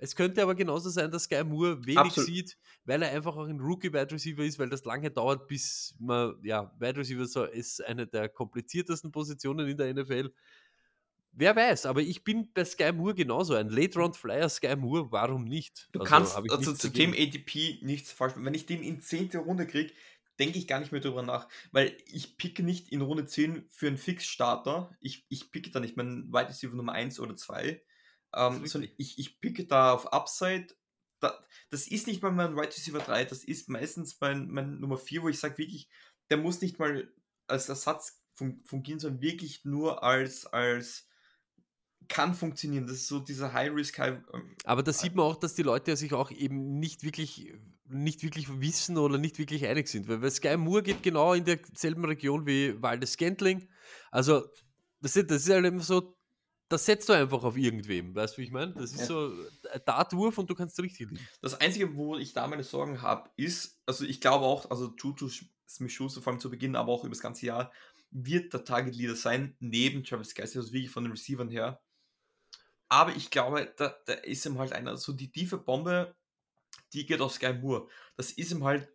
es könnte aber genauso sein, dass Sky Moore wenig Absolut. sieht, weil er einfach auch ein Rookie-Wide Receiver ist, weil das lange dauert, bis man, ja, Wide Receiver ist eine der kompliziertesten Positionen in der NFL. Wer weiß, aber ich bin bei Sky Moore genauso. Ein Late-Round-Flyer Sky Moore, warum nicht? Du also, kannst also zu dem ADP nichts falsch machen. Wenn ich den in 10. Runde kriege, denke ich gar nicht mehr drüber nach, weil ich picke nicht in Runde 10 für einen Fix-Starter. Ich, ich picke da nicht meinen Wide Receiver Nummer 1 oder 2 ähm, sondern ich, ich picke da auf Upside. Da, das ist nicht mal mein Right Receiver 3, das ist meistens mein, mein Nummer 4, wo ich sage wirklich, der muss nicht mal als Ersatz fun fungieren, sondern wirklich nur als, als kann funktionieren. Das ist so dieser High. Ähm, Aber da sieht man auch, dass die Leute sich auch eben nicht wirklich nicht wirklich wissen oder nicht wirklich einig sind. Weil, weil Sky Moore geht genau in derselben Region wie Waldes Scantling. Also, das ist, das ist halt immer so, das setzt du einfach auf irgendwem, weißt du, wie ich meine? Das ist ja. so ein Dartwurf und du kannst richtig liegen. Das Einzige, wo ich da meine Sorgen habe, ist, also ich glaube auch, also Juju Smith-Schuster vor allem zu Beginn, aber auch über das ganze Jahr, wird der Target Leader sein, neben Travis Kelsey, also wirklich von den Receivern her. Aber ich glaube, da, da ist ihm halt einer, so die tiefe Bombe, die geht auf Sky Moore. Das ist ihm halt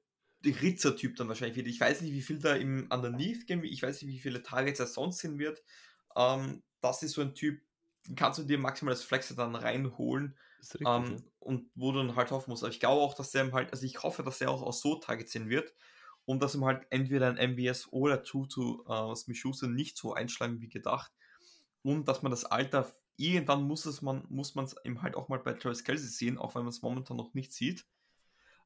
der Ritzer-Typ dann wahrscheinlich wieder. Ich weiß nicht, wie viel da im Underneath gehen, ich weiß nicht, wie viele Targets er sonst hin wird. Ähm, das ist so ein Typ, den kannst du dir maximal als Flexer dann reinholen. Richtig, ähm, ja. Und wo du dann halt hoffen musst. Aber ich glaube auch, dass der halt, also ich hoffe, dass er auch, auch so Targets sehen wird. Und dass ihm halt entweder ein MVS oder Tutu äh, Smith nicht so einschlagen wie gedacht. Und dass man das Alter irgendwann muss es man muss man es eben halt auch mal bei Travis Kelsey sehen, auch wenn man es momentan noch nicht sieht.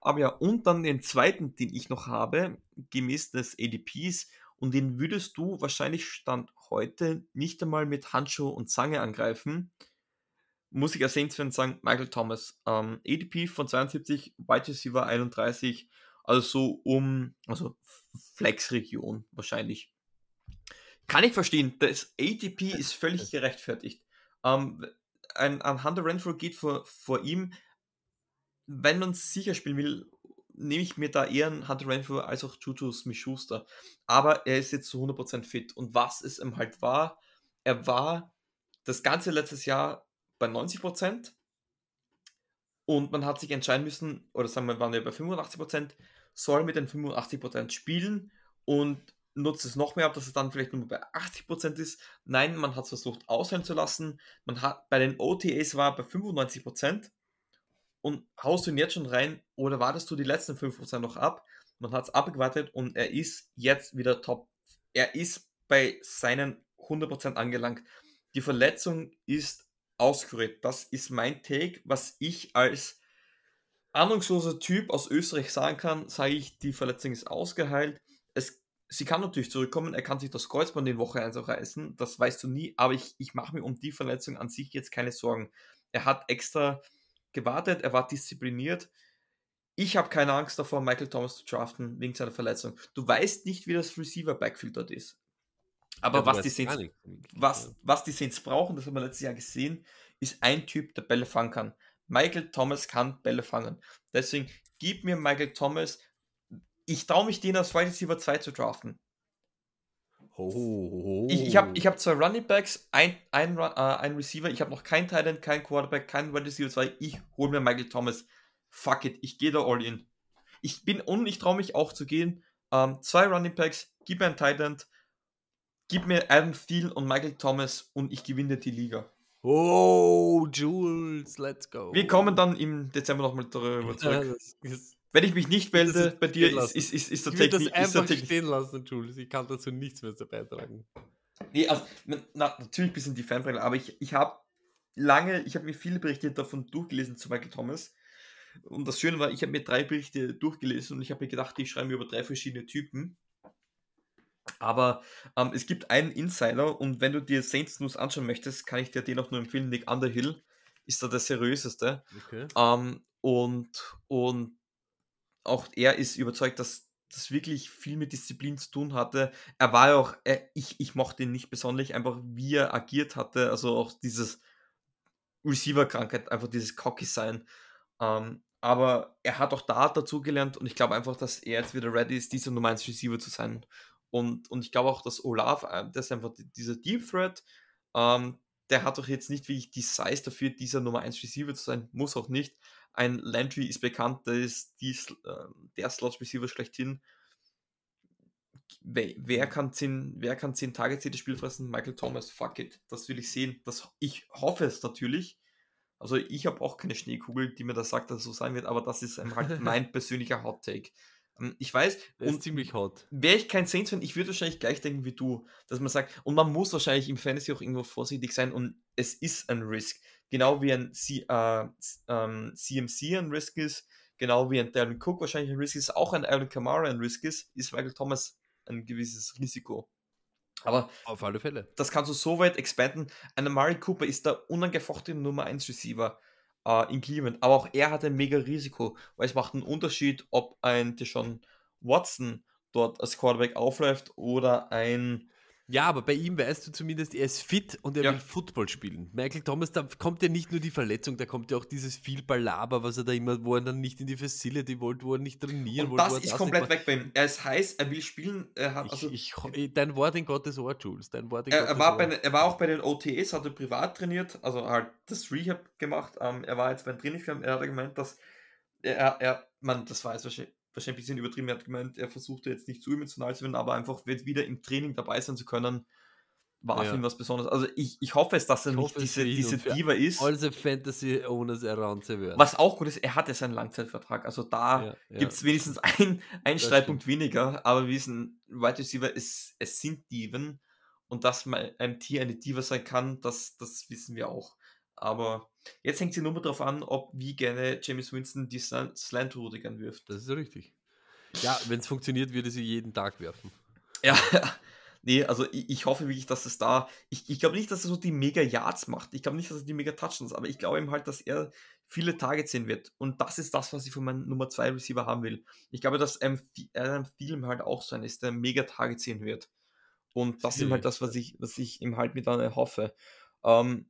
Aber ja, und dann den zweiten, den ich noch habe, gemäß des ADPs, und den würdest du wahrscheinlich Stand heute nicht einmal mit Handschuh und Zange angreifen. Muss ich Saints-Fan sagen, Michael Thomas. Ähm, ADP von 72, White Receiver 31, also so um, also Flex-Region wahrscheinlich. Kann ich verstehen, das ADP ist völlig gerechtfertigt. Ähm, ein, ein Hunter Renfro geht vor, vor ihm. Wenn man sicher spielen will, nehme ich mir da eher einen Hunter Renfro als auch Juju Smith-Schuster. Aber er ist jetzt zu 100% fit. Und was es ihm halt war, er war das ganze letztes Jahr bei 90% und man hat sich entscheiden müssen, oder sagen wir, waren wir bei 85%, soll mit den 85% spielen und nutzt es noch mehr ab, dass es dann vielleicht nur bei 80% ist. Nein, man hat es versucht aushören zu lassen. Man hat bei den OTAs war bei 95% und haust du ihn jetzt schon rein oder wartest du die letzten 5% noch ab? Man hat es abgewartet und er ist jetzt wieder top. Er ist bei seinen 100% angelangt. Die Verletzung ist auskuriert. Das ist mein Take, was ich als ahnungsloser Typ aus Österreich sagen kann, sage ich, die Verletzung ist ausgeheilt. Sie kann natürlich zurückkommen, er kann sich das Kreuzband in Woche 1 auch reißen, das weißt du nie, aber ich, ich mache mir um die Verletzung an sich jetzt keine Sorgen. Er hat extra gewartet, er war diszipliniert. Ich habe keine Angst davor, Michael Thomas zu draften wegen seiner Verletzung. Du weißt nicht, wie das Receiver-Backfield dort ist. Aber ja, was, die Saints, was, was die Saints brauchen, das haben wir letztes Jahr gesehen, ist ein Typ, der Bälle fangen kann. Michael Thomas kann Bälle fangen. Deswegen gib mir Michael Thomas, ich traue mich, den als Wide Receiver 2 zu draften. Oh. Ich, ich habe ich hab zwei Running Backs, ein, ein, äh, ein Receiver, ich habe noch kein Titan, kein Quarterback, kein Wide Receiver 2. Ich hole mir Michael Thomas. Fuck it, ich gehe da all in. Ich bin und ich traue mich auch zu gehen. Ähm, zwei Running Backs, gib mir ein Titan, gib mir Adam Thiel und Michael Thomas und ich gewinne die Liga. Oh, Jules, let's go. Wir kommen dann im Dezember nochmal darüber zurück. Ja, das, das wenn ich mich nicht melde bei dir, ist, ist, ist, ist der Technik. Ich will das einfach stehen lassen, Jules. Ich kann dazu nichts mehr beitragen. Nee, also, na, natürlich bis in die Fanbrille, aber ich, ich habe lange, ich habe mir viele Berichte davon durchgelesen zu Michael Thomas. Und das Schöne war, ich habe mir drei Berichte durchgelesen und ich habe mir gedacht, ich schreibe mir über drei verschiedene Typen. Aber ähm, es gibt einen Insider und wenn du dir Saints News anschauen möchtest, kann ich dir den auch nur empfehlen. Nick Underhill ist da der seriöseste. Okay. Ähm, und, und auch er ist überzeugt, dass das wirklich viel mit Disziplin zu tun hatte. Er war ja auch, er, ich, ich mochte ihn nicht besonders, einfach wie er agiert hatte, also auch dieses Receiver-Krankheit, einfach dieses Cocky-Sein. Ähm, aber er hat auch da dazugelernt und ich glaube einfach, dass er jetzt wieder ready ist, dieser Nummer 1 Receiver zu sein. Und, und ich glaube auch, dass Olaf, äh, das ist einfach dieser Deep Threat, ähm, der hat doch jetzt nicht wirklich die Size dafür, dieser Nummer 1 Receiver zu sein, muss auch nicht. Ein Landry ist bekannt, der ist die, äh, der Slot-Receiver schlechthin. Wer, wer, kann 10, wer kann 10 Tage jedes Spiel fressen? Michael Thomas, fuck it. Das will ich sehen. Das, ich hoffe es natürlich. Also ich habe auch keine Schneekugel, die mir das sagt, dass es so sein wird, aber das ist halt <laughs> mein persönlicher Hot Take. Ähm, ich weiß, der ist ziemlich hot. Wäre ich kein Saints-Fan, ich würde wahrscheinlich gleich denken wie du, dass man sagt, und man muss wahrscheinlich im Fantasy auch irgendwo vorsichtig sein und es ist ein Risk. Genau wie ein C, äh, ähm, CMC ein Risk ist, genau wie ein Darren Cook wahrscheinlich ein Risk ist, auch ein Alan Kamara ein Risk ist, ist Michael Thomas ein gewisses Risiko. Aber auf alle Fälle. Das kannst du so weit expanden. Ein Amari Cooper ist der unangefochtene Nummer 1 Receiver. äh, in Cleveland. Aber auch er hat ein mega Risiko, weil es macht einen Unterschied, ob ein Deshaun Watson dort als Quarterback aufläuft oder ein ja, aber bei ihm weißt du zumindest, er ist fit und er Ja. will Football spielen. Michael Thomas, da kommt ja nicht nur die Verletzung, da kommt ja auch dieses viel Ballaber, was er da immer, wo er dann nicht in die Facility wollte, wo er nicht trainieren Und wollte. wo das ist komplett nicht weg bei ihm. Er ist heiß, er will spielen. Er, hat, also, ich, ich, dein Wort in Gottes Ohr, Jules. Dein Wort in er, Gottes er, war Ohr. bei, er war auch bei den OTS, hat er privat trainiert, also halt das Rehab gemacht. Ähm, er war jetzt beim Trainingscamp, er hat gemeint, dass er, er man, das war jetzt wahrscheinlich, wahrscheinlich ein bisschen übertrieben, er hat gemeint, er versuchte jetzt nicht zu emotional zu werden, aber einfach wieder im Training dabei sein zu können, war Ja. für ihn was Besonderes. Also ich, ich hoffe es, dass er Ich nicht diese, diese Diva ist. All the Fantasy Owners around the world. Was auch gut ist, er hat ja seinen Langzeitvertrag. Also da Ja, ja. gibt es wenigstens ein, einen Das Streitpunkt weniger, aber wir wissen, Wide Receiver, es, es sind Diven und dass mal ein Tier eine Diva sein kann, das, das wissen wir auch. Aber jetzt hängt sie nur mal darauf an, ob wie gerne James Winston die Slan- Slant-Route gern wirft. Das ist richtig. Ja, wenn es funktioniert, würde sie jeden Tag werfen. Ja, <laughs> nee, also ich, ich hoffe wirklich, dass es da. Ich, ich glaube nicht, dass er so die mega Yards macht. Ich glaube nicht, dass er die mega Touchdowns, aber ich glaube ihm halt, dass er viele Targets sehen wird. Und das ist das, was ich von meinem Nummer 2 Receiver haben will. Ich glaube, dass Adam Adam Thielen halt auch so ein ist, der mega Targets sehen wird. Und das ist halt das, was ich, was ich ihm halt mit erhoffe. Ähm,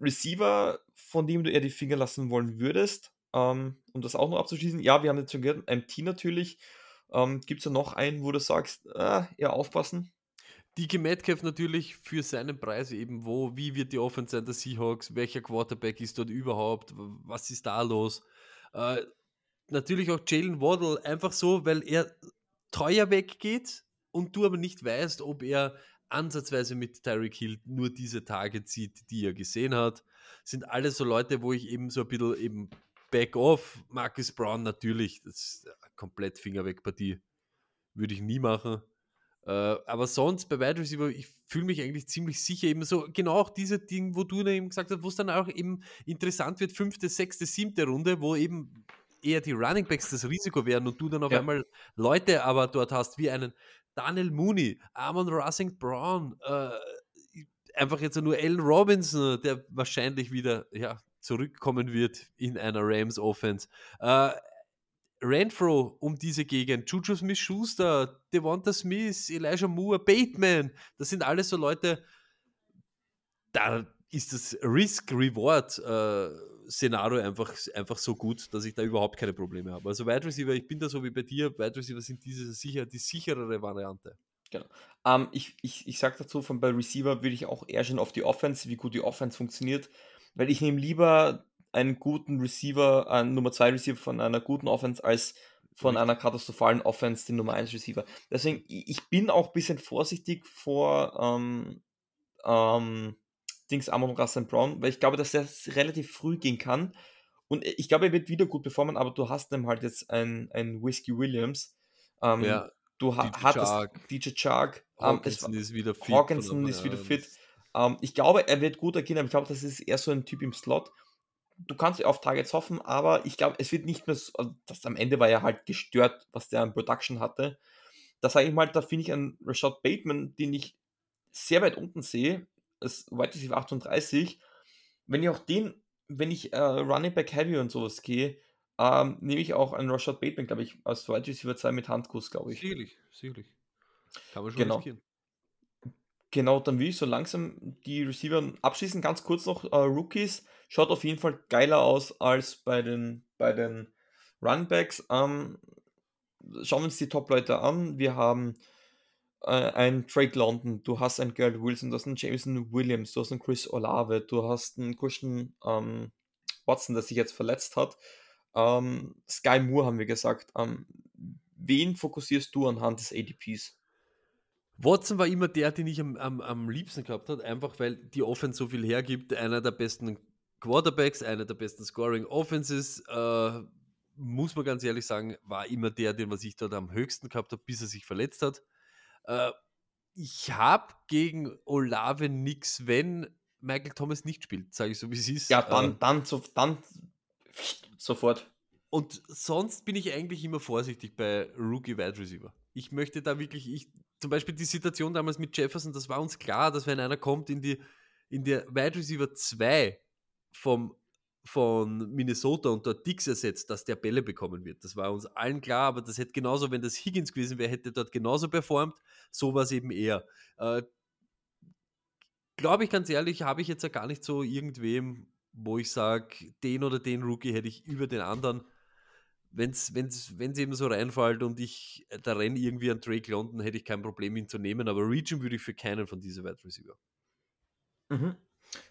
Receiver, von dem du eher die Finger lassen wollen würdest, ähm, um das auch noch abzuschließen. Ja, wir haben jetzt schon gehört, MT natürlich. Ähm, Gibt es da noch einen, wo du sagst, ah, eher aufpassen? DK Metcalf natürlich für seinen Preis eben, wo, wie wird die Offense sein der Seahawks, welcher Quarterback ist dort überhaupt, was ist da los? Äh, natürlich auch Jalen Waddle, einfach so, weil er teuer weggeht und du aber nicht weißt, ob er ansatzweise mit Tyreek Hill nur diese Tage zieht, die er gesehen hat. Sind alles so Leute, wo ich eben so ein bisschen eben back off, Marcus Brown natürlich, das ist komplett Finger weg Partie. Würde ich nie machen. Äh, aber sonst bei Wide Receiver, ich fühle mich eigentlich ziemlich sicher, eben so genau auch diese Dinge, wo du eben gesagt hast, wo es dann auch eben interessant wird, fünfte, sechste, siebte Runde, wo eben eher die Running Backs das Risiko wären und du dann auf Ja. einmal Leute aber dort hast, wie einen Daniel Mooney, Amon Russing Brown, äh, einfach jetzt nur Allen Robinson, der wahrscheinlich wieder ja, zurückkommen wird in einer Rams Offense. Äh, Renfro um diese Gegend, Juju Smith-Schuster, Devonta Smith, Elijah Moore, Bateman, das sind alles so Leute, da ist das Risk-Reward-Szenario einfach, einfach so gut, dass ich da überhaupt keine Probleme habe. Also Wide Receiver, ich bin da so wie bei dir, Wide Receiver sind diese sicher, die sicherere Variante. Ähm, ich, ich, ich sag dazu, von bei Receiver würde ich auch eher schon auf die Offense, wie gut die Offense funktioniert, weil ich nehme lieber einen guten Receiver, einen Nummer 2 Receiver von einer guten Offense, als von Richtig. einer katastrophalen Offense den Nummer 1 Receiver. Deswegen, ich ich bin auch ein bisschen vorsichtig vor ähm, ähm, Dings Amon Russell Brown, weil ich glaube, dass er relativ früh gehen kann. Und ich glaube, er wird wieder gut performen, aber du hast dann halt jetzt ein, ein Whiskey Williams. Ähm, Ja, du ha DJ hattest Chark. DJ Chark. ähm, es Hawkinson ist wieder fit. Hawkinson ist wieder fit. Ähm, ich glaube, er wird gut agieren, aber ich glaube, das ist eher so ein Typ im Slot. Du kannst auf Targets hoffen, aber ich glaube, es wird nicht mehr so, also das am Ende war ja halt gestört, was der an Production hatte. Da sage ich mal, da finde ich einen Rashad Bateman, den ich sehr weit unten sehe, ist Wide Receiver 38. Wenn ich auch den, wenn ich äh, Running Back Heavy und sowas gehe, ähm, nehme ich auch einen Rashad Bateman, glaube ich, als Wide Receiver 2 mit Handkuss, glaube ich. Sicherlich, sicherlich. Kann man schon Genau. riskieren. Genau, dann will ich so langsam die Receiver abschließen. Ganz kurz noch, äh, Rookies. Schaut auf jeden Fall geiler aus als bei den, bei den Runbacks. Ähm, schauen wir uns die Top-Leute an. Wir haben äh, einen Drake London, du hast einen Gerald Wilson, du hast einen Jameson Williams, du hast einen Chris Olave, du hast einen Christian ähm, Watson, der sich jetzt verletzt hat. Ähm, Sky Moore haben wir gesagt. Ähm, wen fokussierst du anhand des ADPs? Watson war immer der, den ich am, am, am liebsten gehabt habe, einfach weil die Offense so viel hergibt. Einer der besten Quarterbacks, einer der besten Scoring Offenses. Äh, muss man ganz ehrlich sagen, war immer der, den was ich dort am höchsten gehabt habe, bis er sich verletzt hat. Äh, ich habe gegen Olave nichts, wenn Michael Thomas nicht spielt, sage ich so, wie es ist. Ja, Äh, dann, dann, so, dann sofort. Und sonst bin ich eigentlich immer vorsichtig bei Rookie Wide Receiver. Ich möchte da wirklich, ich, zum Beispiel die Situation damals mit Jefferson, das war uns klar, dass wenn einer kommt in die, in der Wide Receiver 2 vom, von Minnesota und dort Dix ersetzt, dass der Bälle bekommen wird. Das war uns allen klar, aber das hätte genauso, wenn das Higgins gewesen wäre, hätte dort genauso performt. So war es eben eher. Äh, Glaube ich ganz ehrlich, habe ich jetzt ja gar nicht so irgendwem, wo ich sage, den oder den Rookie hätte ich über den anderen. Wenn es eben so reinfällt und ich da renne irgendwie an Drake London, hätte ich kein Problem, ihn zu nehmen. Aber Region würde ich für keinen von diesen Wide Receiver. Mhm.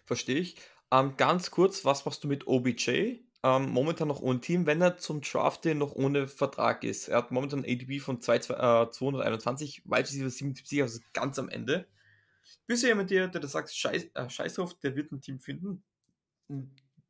Verstehe ich. Ähm, ganz kurz, was machst du mit OBJ? Ähm, momentan noch ohne Team, wenn er zum Draft noch ohne Vertrag ist. Er hat momentan ein ADB von 2, äh, 221, Wide Receiver 77, also ganz am Ende. Bist du jemand, der, der sagt, Scheiß, äh, Scheiß drauf, der wird ein Team finden?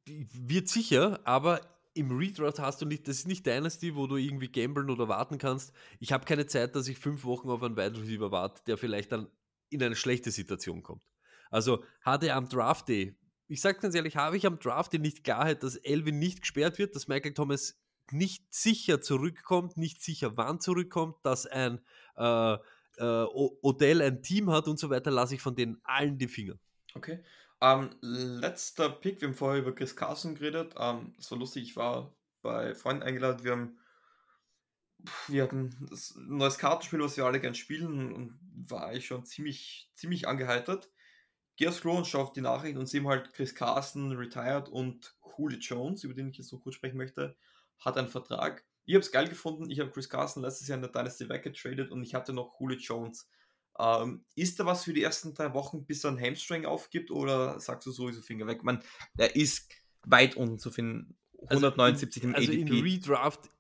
Wird sicher, aber im Redraft hast du nicht, das ist nicht Dynasty, wo du irgendwie gamblen oder warten kannst. Ich habe keine Zeit, dass ich fünf Wochen auf einen Wide Receiver warte, der vielleicht dann in eine schlechte Situation kommt. Also hat er am Draft Day, ich sage ganz ehrlich, habe ich am Draft Day nicht Klarheit, dass Elvin nicht gesperrt wird, dass Michael Thomas nicht sicher zurückkommt, nicht sicher wann zurückkommt, dass ein äh, äh, Odell ein Team hat und so weiter, lasse ich von denen allen die Finger. Okay. Ähm, letzter Pick, wir haben vorher über Chris Carson geredet. Ähm, das war lustig, ich war bei Freunden eingeladen, wir haben wir hatten ein neues Kartenspiel, was wir alle gern spielen und war ich schon ziemlich, ziemlich angeheitert. Geh aufs Klo und schau auf die Nachrichten und sehe halt Chris Carson, retired und Julio Jones, über den ich jetzt so kurz sprechen möchte, hat einen Vertrag. Ich habe es geil gefunden. Ich habe Chris Carson letztes Jahr in der Dynasty weggetradet und ich hatte noch Julio Jones. Ähm, ist da was für die ersten drei Wochen, bis er ein Hamstring aufgibt oder sagst du sowieso Finger weg? Man, er ist weit unten zu finden. 179 also in, im also ADP. in Redraft,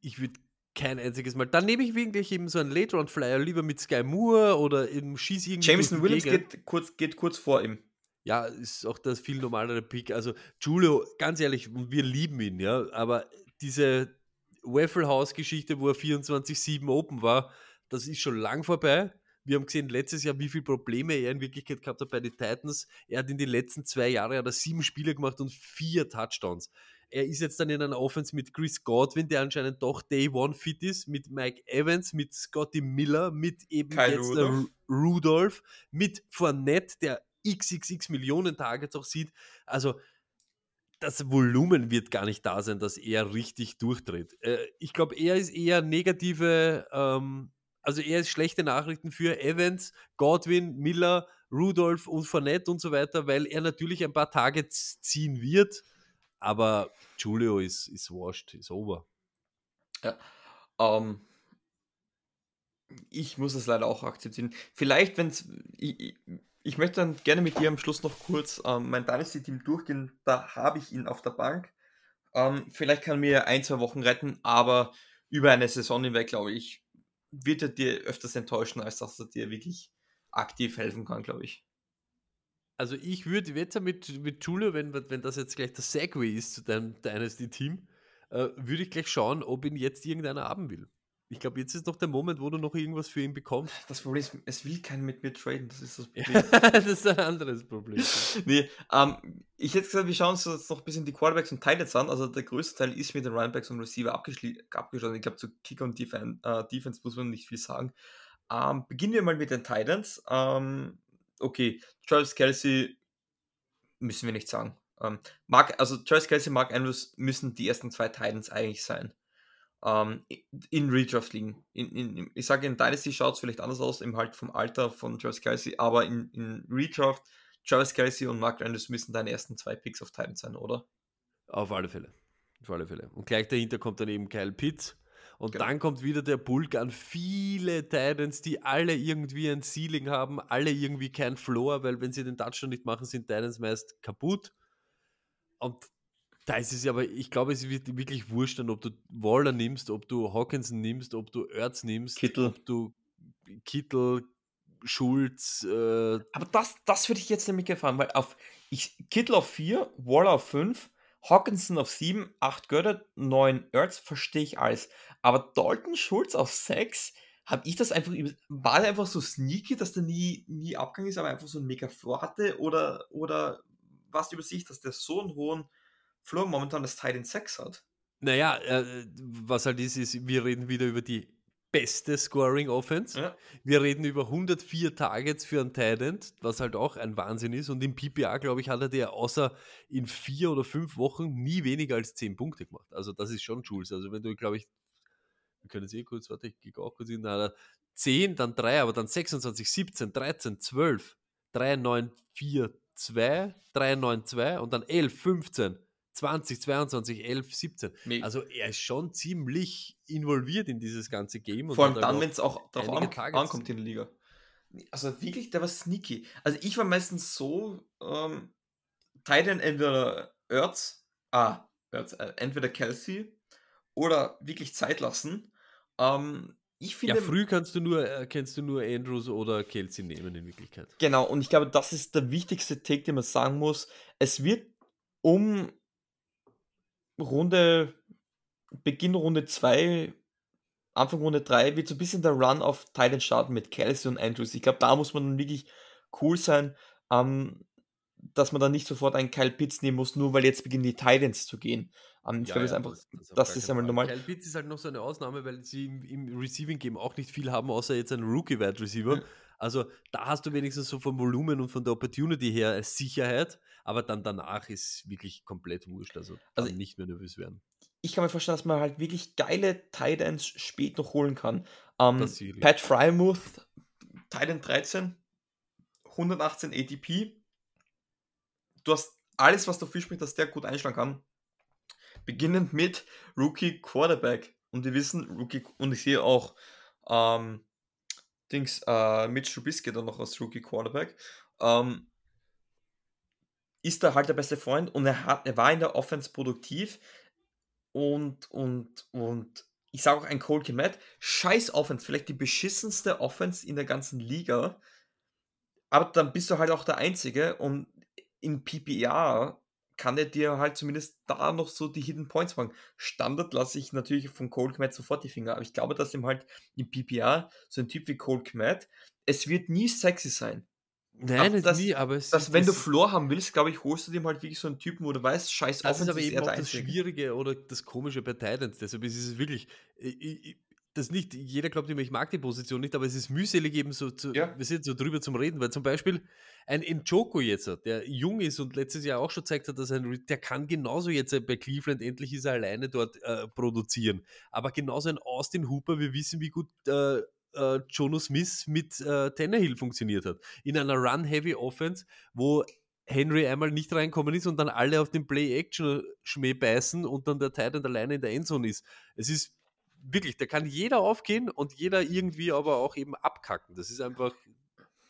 ich würde kein einziges Mal. Dann nehme ich wirklich eben so einen Late Round Flyer lieber mit Sky Moore oder im Schieß irgendwie. Jameson Williams geht kurz, geht kurz vor ihm. Ja, ist auch das viel normalere Pick. Also Julio, ganz ehrlich, wir lieben ihn, ja, aber diese Waffle House Geschichte, wo er 24-7 open war, das ist schon lang vorbei. Wir haben gesehen letztes Jahr, wie viele Probleme er in Wirklichkeit gehabt hat bei den Titans. Er hat in den letzten zwei Jahren hat er sieben Spiele gemacht und vier Touchdowns. Er ist jetzt dann in einer Offense mit Chris Godwin, der anscheinend doch Day One fit ist, mit Mike Evans, mit Scotty Miller, mit eben Kyle jetzt Rudolph. Rudolph, mit Fournette, der XXX Millionen Targets auch sieht. Also das Volumen wird gar nicht da sein, dass er richtig durchdreht. Äh, ich glaube, er ist eher negative, ähm, also er ist schlechte Nachrichten für Evans, Godwin, Miller, Rudolph und Fournette und so weiter, weil er natürlich ein paar Tage ziehen wird, aber Julio ist, ist washed, ist over. Ja, ähm, ich muss es leider auch akzeptieren. Vielleicht, wenn es ich möchte dann gerne mit dir am Schluss noch kurz ähm, mein Dynasty-Team durchgehen. Da habe ich ihn auf der Bank. Ähm, vielleicht kann er mir ein, zwei Wochen retten, aber über eine Saison hinweg, glaube ich, wird er dir öfters enttäuschen, als dass er dir wirklich aktiv helfen kann, glaube ich. Also ich würde jetzt mit, mit Julio, wenn, wenn das jetzt gleich das Segway ist zu deinem Dynasty-Team, äh, würde ich gleich schauen, ob ihn jetzt irgendeiner haben will. Ich glaube, jetzt ist noch der Moment, wo du noch irgendwas für ihn bekommst. Das Problem ist, es will keiner mit mir traden. Das ist das <laughs> Problem. das ist ein anderes Problem. <laughs> nee, ähm, ich hätte gesagt, wir schauen uns jetzt noch ein bisschen die Quarterbacks und Titans an. Also der größte Teil ist mit den Runbacks und Receiver abgeschlossen. Ich glaube, zu Kicker und Defen äh, Defense muss man nicht viel sagen. Ähm, beginnen wir mal mit den Titans. Ähm, okay, Charles Kelsey müssen wir nicht sagen. Ähm, Mark, also Charles Kelsey, Mark Andrews müssen die ersten zwei Titans eigentlich sein ähm, in Redraft liegen. In, in, ich sage, in Dynasty schaut es vielleicht anders aus, im halt vom Alter von Travis Kelsey, aber in, in Redraft, Travis Kelsey und Mark Andrews müssen deine ersten zwei Picks auf Titan sein, oder? Auf alle Fälle. Auf alle Fälle. Und gleich dahinter kommt dann eben Kyle Pitts. Und genau. dann kommt wieder der Bulk an viele Titans, die alle irgendwie ein Ceiling haben, alle irgendwie kein Floor, weil wenn sie den Touchdown nicht machen, sind Titans meist kaputt. Und da ist es ja, aber ich glaube, es wird wirklich wurscht, ob du Waller nimmst, ob du Hawkinson nimmst, ob du Erz nimmst, Kittel. ob du Kittel, Schulz. Äh aber das, das würde ich jetzt nämlich gefallen, weil auf ich, Kittel auf 4, Waller auf 5, Hawkinson auf 7, 8 Götter, 9 Erz, verstehe ich alles. Aber Dalton Schulz auf 6, habe ich das einfach, war der einfach so sneaky, dass der nie, nie abgegangen ist, aber einfach so ein mega Floor hatte? Oder, oder was über sich, dass der so einen hohen Flo momentan das Titan 6 hat. Naja, äh, was halt ist, ist, wir reden wieder über die beste Scoring Offense. Ja. Wir reden über 104 Targets für einen Tident, was halt auch ein Wahnsinn ist. Und im PPA, glaube ich, hat er der außer in vier oder fünf Wochen nie weniger als 10 Punkte gemacht. Also das ist schon Jules. Also wenn du, glaube ich, wir können es eh kurz, warte, ich gehe auch kurz in, na, 10, dann 3, aber dann 26, 17, 13, 12, 3, 9, 4, 2, 3, 9, 2 und dann 11, 15. 20, 22, 11, 17. Mega. Also er ist schon ziemlich involviert in dieses ganze Game. Vor allem dann, wenn es auch darauf an, ankommt in der Liga. Also wirklich, der war sneaky. Also ich war meistens so, ähm, Titan entweder Ertz, ah, Ertz, äh, entweder Kelsey oder wirklich Zeit lassen. Ähm, ich Ja, finde, früh kannst du nur, äh, kannst du nur Andrews oder Kelsey nehmen in Wirklichkeit. genau, und ich glaube, das ist der wichtigste Take, den man sagen muss. Es wird um Runde, Beginn Runde 2, Anfang Runde 3 wird so ein bisschen der Run auf Titan starten mit Kelsey und Andrews. Ich glaube, da muss man dann wirklich cool sein, ähm, dass man dann nicht sofort einen Kyle Pitts nehmen muss, nur weil jetzt beginnen die Titans zu gehen. Ähm, ich glaube, es ist einfach, auf das gar ist einmal normal. Kyle Pitts ist halt noch so eine Ausnahme, weil sie im, im Receiving-Game auch nicht viel haben, außer jetzt einen Rookie-Wide Receiver. Ja. Also da hast du wenigstens so vom Volumen und von der Opportunity her Sicherheit, aber dann danach ist wirklich komplett wurscht. Also, Also nicht mehr nervös werden. ich kann mir vorstellen, dass man halt wirklich geile Titans spät noch holen kann. Ähm. Pat Frymouth, Titan 13, 118 ATP. Du hast alles, was dafür spricht, dass der gut einschlagen kann. Beginnend mit Rookie Quarterback. Und wir wissen, Rookie, und ich sehe auch ähm, Dings, äh, Mitch Trubisky dann noch als Rookie Quarterback. Ähm, ist da halt der beste Freund und er, hat, er war in der Offense produktiv und, und, und ich sage auch ein Cole Kmet, scheiß Offense, vielleicht die beschissenste Offense in der ganzen Liga, aber dann bist du halt auch der Einzige und in PPR kann er dir halt zumindest da noch so die Hidden Points machen. Standard lasse ich natürlich von Cole Kmet sofort die Finger, aber ich glaube, dass ihm halt im PPR so ein Typ wie Cole Kmet, es wird nie sexy sein. Nein, es das- nie, aber es Dass, wenn du das- Floor haben willst, glaube ich, holst du dir halt wirklich so einen Typen, wo du weißt, scheiß Das ist aber er eben auch das Einzige. Schwierige oder das Komische bei Titans. Deshalb ist es wirklich, ich- ich- das nicht, jeder glaubt immer, ich mag die Position nicht, aber es ist mühselig eben so, zu, Ja. wir sind so drüber zum Reden, weil zum Beispiel ein Njoko jetzt, der jung ist und letztes Jahr auch schon gezeigt hat, dass er ein, der kann genauso jetzt äh, bei Cleveland, endlich ist er alleine dort äh, produzieren. Aber genauso ein Austin Hooper, wir wissen, wie gut äh, äh, Jono Smith mit äh, Tannehill funktioniert hat. In einer Run-Heavy-Offense, wo Henry einmal nicht reinkommen ist und dann alle auf den Play-Action-Schmäh beißen und dann der Titan alleine in der Endzone ist. Es ist wirklich, da kann jeder aufgehen und jeder irgendwie aber auch eben abkacken. Das ist einfach,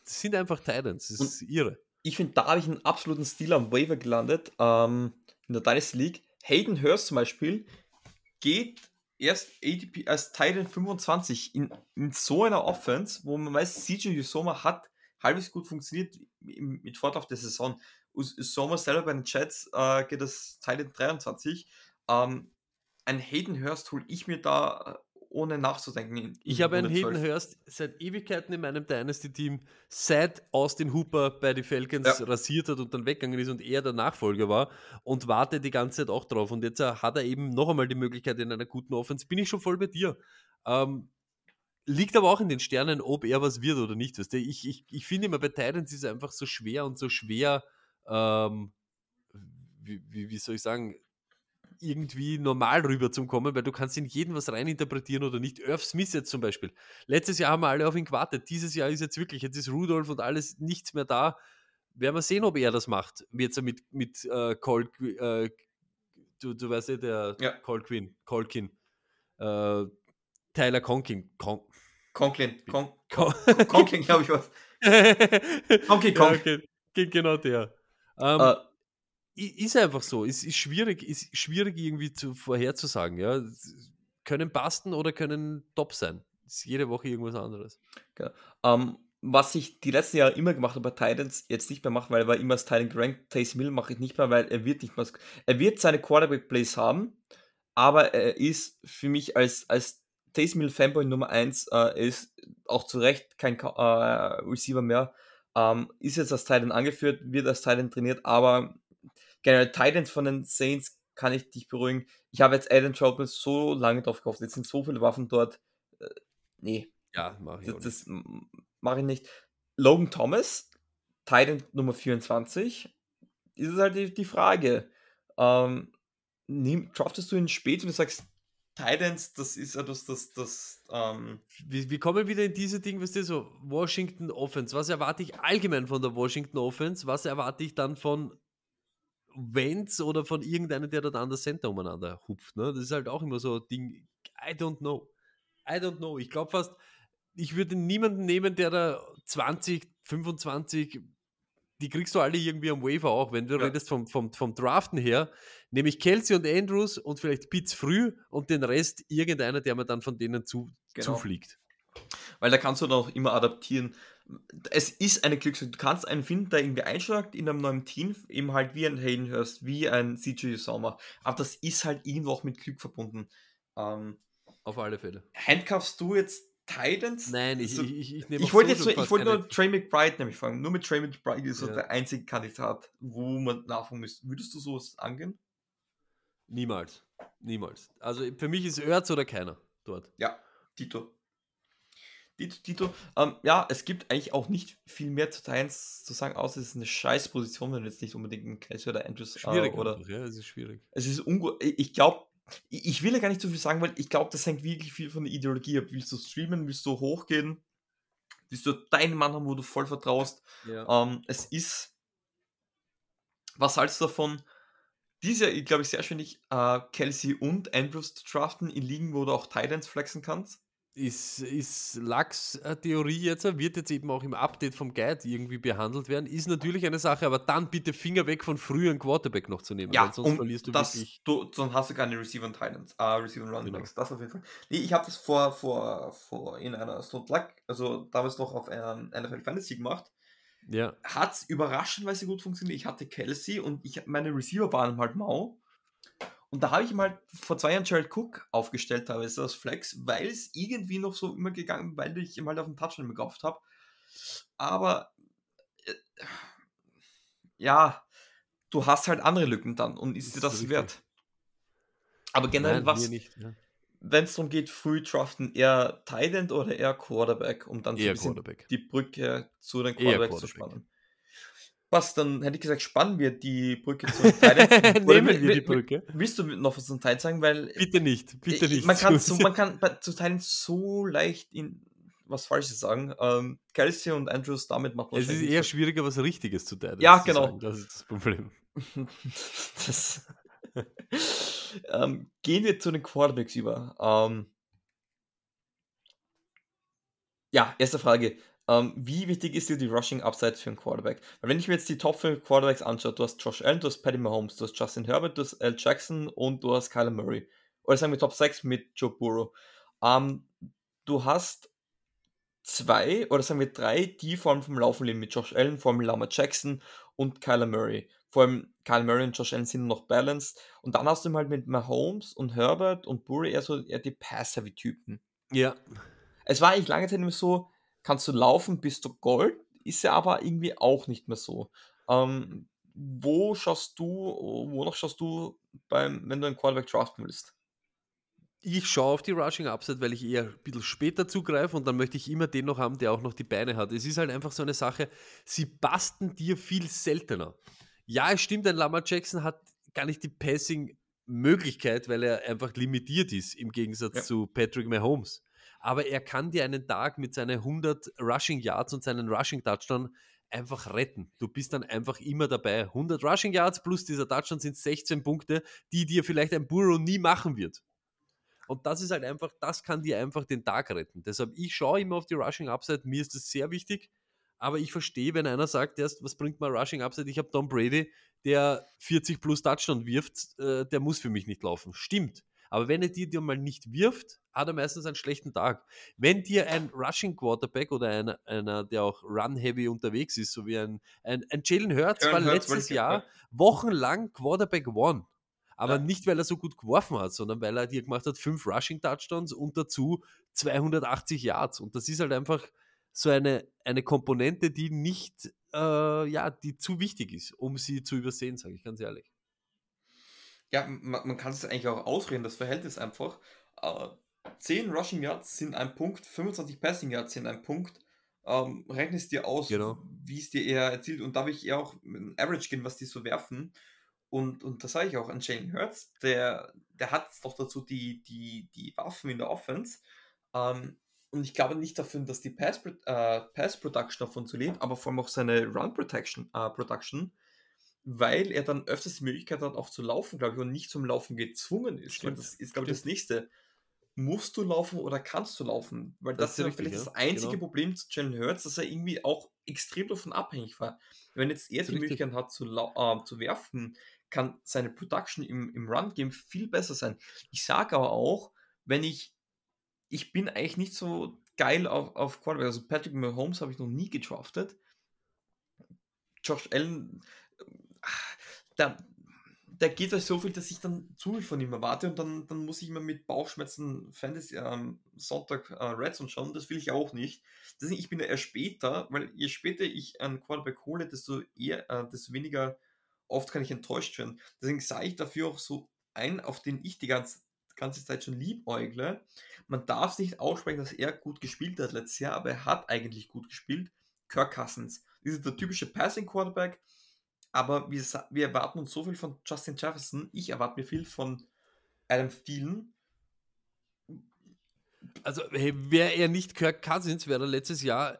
das sind einfach Titans. Das ist irre. ich finde, da habe ich einen absoluten Stil am Waiver gelandet, ähm, in der Dynasty League. Hayden Hurst zum Beispiel geht erst ADP als Titan 25 in, in so einer Offense, wo man weiß, CJ Usoma hat halbwegs gut funktioniert mit Fortlauf der Saison. Us- Usoma selber bei den Chats äh, geht das Titan 23. Ähm, ein Hayden Hurst hole ich mir da äh, ohne nachzudenken. in- Ich habe einen Hayden 12. Hurst seit Ewigkeiten in meinem Dynasty-Team, seit Austin Hooper bei den Falcons Ja. rasiert hat und dann weggegangen ist und er der Nachfolger war und warte die ganze Zeit auch drauf. Und jetzt äh, hat er eben noch einmal die Möglichkeit in einer guten Offense. Bin ich schon voll bei dir. Ähm, liegt aber auch in den Sternen, ob er was wird oder nicht. Weißt du? Ich, ich, ich finde immer bei Titans ist es einfach so schwer und so schwer, ähm, wie, wie, wie soll ich sagen, irgendwie normal rüber zu kommen, weil du kannst in jeden was reininterpretieren oder nicht. Irv Smith jetzt zum Beispiel. Letztes Jahr haben wir alle auf ihn gewartet. Dieses Jahr ist jetzt wirklich, jetzt ist Rudolph und alles nichts mehr da. Werden wir sehen, ob er das macht. Jetzt mit, mit äh, Cole, Qu- äh, du, du weißt ja, der Ja. Cole Quinn, Colkin, äh, Tyler Conkin. Con Conklin, Con Con Conklin, glaube ich was. Donkey Kong. Ja, okay. Ge- Genau der. Ähm, Äh, i- ist einfach so. Ist, ist schwierig, ist schwierig irgendwie zu, vorherzusagen. Ja? Können pasten oder können top sein. Ist jede Woche irgendwas anderes. Ähm, was ich die letzten Jahre immer gemacht habe bei Titans, jetzt nicht mehr mache, weil er war immer Titan gerankt. Taysom Hill mache ich nicht mehr, weil er wird nicht mehr. Er wird seine Quarterback-Plays haben, aber er ist für mich als, als Taysom Hill Fanboy Nummer 1, äh, ist auch zu Recht kein äh, Receiver mehr. Ähm, ist jetzt als Titan angeführt, wird als Titan trainiert, aber generell Titans von den Saints kann ich dich beruhigen. Ich habe jetzt Adam Troutman so lange drauf gehofft. Jetzt sind so viele Waffen dort. Äh, nee. Ja, mache ich Das, das mache ich nicht. Logan Thomas, Titan Nummer 24, ist halt die, die Frage. Ähm, draftest du ihn spät und du sagst, Titans, das ist etwas, das, das, ähm, Wir, wir kommen wieder in diese Dinge, weißt du, so Washington Offense. Was erwarte ich allgemein von der Washington Offense? Was erwarte ich dann von Vance oder von irgendeinem, der dort an der Center umeinander hupft? Ne? Das ist halt auch immer so ein Ding. I don't know. I don't know. Ich glaube fast, ich würde niemanden nehmen, der da 20, 25, die kriegst du alle irgendwie am Waiver auch. Wenn du Ja. redest vom, vom, vom Draften her, nehme ich Kelsey und Andrews und vielleicht Pitts früh und den Rest irgendeiner, der mir dann von denen zu, Genau. zufliegt. weil da kannst du dann auch immer adaptieren. Es ist eine Glückssache. Du kannst einen finden, der irgendwie einschlägt in einem neuen Team, eben halt wie ein Hayden Hurst, wie ein CJ Sommer. Aber das ist halt irgendwo auch mit Glück verbunden. Ähm, Auf alle Fälle. handcuffst du jetzt Titans? Nein, ich, Also, ich, ich, ich nehme Ich wollte so jetzt ich wollte nur Trey McBride nämlich fragen. Nur mit Trey McBride ist so Ja. der einzige Kandidat, wo man nachfragen müsste. Würdest du sowas angehen? Niemals. Niemals. Also für mich ist Erz oder keiner dort. Ja, Tito. Tito, Tito. Ähm, ja, es gibt eigentlich auch nicht viel mehr zu Titans zu sagen, außer es ist eine scheiß Position, wenn du jetzt nicht unbedingt einen Kelsey oder Andrews Schwierig äh, oder einfach, ja, es ist schwierig. es ist ungut. Ich glaube, ich will ja gar nicht so viel sagen, weil ich glaube, das hängt wirklich viel von der Ideologie ab. Willst du streamen, willst du hochgehen, willst du deinen Mann haben, wo du voll vertraust? Ja. Ähm, es ist. Was hältst du davon? Diese, glaube ich, sehr schwierig, äh, Kelsey und Andrews zu draften in Ligen, wo du auch Titans flexen kannst. Ist, ist Lachs-Theorie jetzt, wird jetzt eben auch im Update vom Guide irgendwie behandelt werden, ist natürlich eine Sache, aber dann bitte Finger weg von früheren Quarterback noch zu nehmen, Ja, weil sonst verlierst du das, wirklich. du, dann hast du keine Receiver und Titans, äh, Receiver und Running Genau. Backs. Das auf jeden Fall. Nee, ich habe das vor, vor, vor in einer Stone Luck, also damals noch auf einem NFL Fantasy gemacht. Ja, Hat es überraschendweise gut funktioniert. Ich hatte Kelsey und ich, meine Receiver waren halt mau. Und da habe ich ihm halt vor zwei Jahren Gerald Cook aufgestellt, teilweise als Flex, weil es irgendwie noch so immer gegangen, weil ich ihm halt auf den Touchdown gekauft habe. Aber äh, ja, du hast halt andere Lücken dann und ist Das dir ist das richtig. wert? Aber generell, Nein, was. Ja. wenn es darum geht, früh draften, eher Tight End oder eher Quarterback, um dann so Eher ein bisschen die Brücke zu den Quarterbacks zu Quarterback. spannen. Was, dann hätte ich gesagt, spannen wir die Brücke zu den Tight <laughs> End. Oder Nehmen wi- wir die Brücke. Willst du noch was zum Tight sagen? Weil Bitte nicht, bitte nicht. man kann, <laughs> so, man kann bei, zu Teilen so leicht in was Falsches sagen. Ähm, Kelsey und Andrews damit macht man es ist eher schwieriger, was Richtiges zu teilen. Ja, zu genau. Sagen. Das ist das Problem. <laughs> das, ähm, gehen wir zu den Quarterbacks über. Ähm, ja, erste Frage. Ähm, wie wichtig ist dir die Rushing Upside für einen Quarterback? Weil wenn ich mir jetzt die Top 5 Quarterbacks anschaue, du hast Josh Allen, du hast Patty Mahomes, du hast Justin Herbert, du hast L. Jackson und du hast Kyler Murray. Oder sagen wir Top 6 mit Joe Burrow. Ähm, du hast zwei oder sagen wir drei, die vor allem vom Laufen leben mit Josh Allen, vor allem Lama Jackson und Kyler Murray. Vor allem Kyler Murray und Josh Allen sind noch balanced. Und dann hast du halt mit Mahomes und Herbert und Burry eher so eher die Pass-Heavy-Typen. Ja, Es war eigentlich lange Zeit immer so, kannst du laufen, bist du Gold, ist ja aber irgendwie auch nicht mehr so. Ähm, wo schaust du, wonach schaust du beim, wenn du einen Quarterback draften willst? ich schaue auf die Rushing Upside, weil ich eher ein bisschen später zugreife und dann möchte ich immer den noch haben, der auch noch die Beine hat. Es ist halt einfach so eine Sache, sie basten dir viel seltener. Ja, es stimmt, ein Lama Jackson hat gar nicht die Passing-Möglichkeit, weil er einfach limitiert ist im Gegensatz Ja. zu Patrick Mahomes. Aber er kann dir einen Tag mit seinen 100 Rushing Yards und seinen Rushing Touchdown einfach retten. Du bist dann einfach immer dabei. 100 Rushing Yards plus dieser Touchdown sind 16 Punkte, die dir vielleicht ein Burrow nie machen wird. Und das ist halt einfach, das kann dir einfach den Tag retten. Deshalb, ich schaue immer auf die Rushing Upside, mir ist das sehr wichtig, aber ich verstehe, wenn einer sagt, erst, was bringt mal Rushing Upside? Ich habe Tom Brady, der 40 plus Touchdown wirft, äh, der muss für mich nicht laufen. Stimmt. Aber wenn er dir, dir mal nicht wirft, hat er meistens einen schlechten Tag. Wenn dir ein Rushing Quarterback oder einer, einer der auch Run-Heavy unterwegs ist, so wie ein, ein, ein Jalen Hurts war letztes Jahr wochenlang Quarterback One. Aber Ja. nicht, weil er so gut geworfen hat, sondern weil er dir gemacht hat, fünf Rushing-Touchdowns und dazu 280 Yards. Und das ist halt einfach so eine, eine Komponente, die nicht, äh, ja, die zu wichtig ist, um sie zu übersehen, sage ich ganz ehrlich. Ja, man, man kann es eigentlich auch ausreden, das Verhältnis einfach. Äh, 10 Rushing Yards sind ein Punkt, 25 Passing Yards sind ein Punkt. Ähm, rechne es dir aus, Genau. wie es dir eher erzielt. Und da will ich eher auch mit dem Average gehen, was die so werfen. Und, und das sage ich auch an Jalen Hurts, der, der hat doch dazu die, die, die Waffen in der Offense. Ähm, und ich glaube nicht dafür, dass die Pass, äh, Pass Production davon zu lebt, aber vor allem auch seine Run Protection, äh, Production, weil er dann öfters die Möglichkeit hat, auch zu laufen, glaube ich, und nicht zum Laufen gezwungen ist. Stimmt, das ist, glaube ich, das nächste. Musst du laufen oder kannst du laufen? Weil Das das, ist ja richtig, vielleicht ja, das einzige genau. Problem zu Jalen Hurts, dass er irgendwie auch extrem davon abhängig war. Wenn jetzt er die richtig. Möglichkeit hat, zu, äh, zu werfen, kann seine Production im, im Run-Game viel besser sein. Ich sage aber auch, wenn ich, ich bin eigentlich nicht so geil auf, auf Quarterback, also Patrick Mahomes habe ich noch nie gedraftet. Josh Allen, da, da geht euch so viel, dass ich dann zu viel von ihm erwarte und dann, dann muss ich immer mit Bauchschmerzen Fantasy ähm, Sonntag äh, Reds und schauen, das will ich auch nicht. Deswegen, ich bin ja eher später, weil je später ich einen Quarterback hole, desto eher, äh, desto weniger oft kann ich enttäuscht werden. Deswegen sage ich dafür auch so ein, auf den ich die ganze, ganze Zeit schon liebäugle. Man darf es nicht aussprechen, dass er gut gespielt hat letztes Jahr, aber er hat eigentlich gut gespielt. Kirk Cousins. Das ist der typische Passing Quarterback, aber wir, wir erwarten uns so viel von Justin Jefferson. Ich erwarte mir viel von Adam Thielen. Also hey, wäre er nicht Kirk Cousins, wäre er letztes Jahr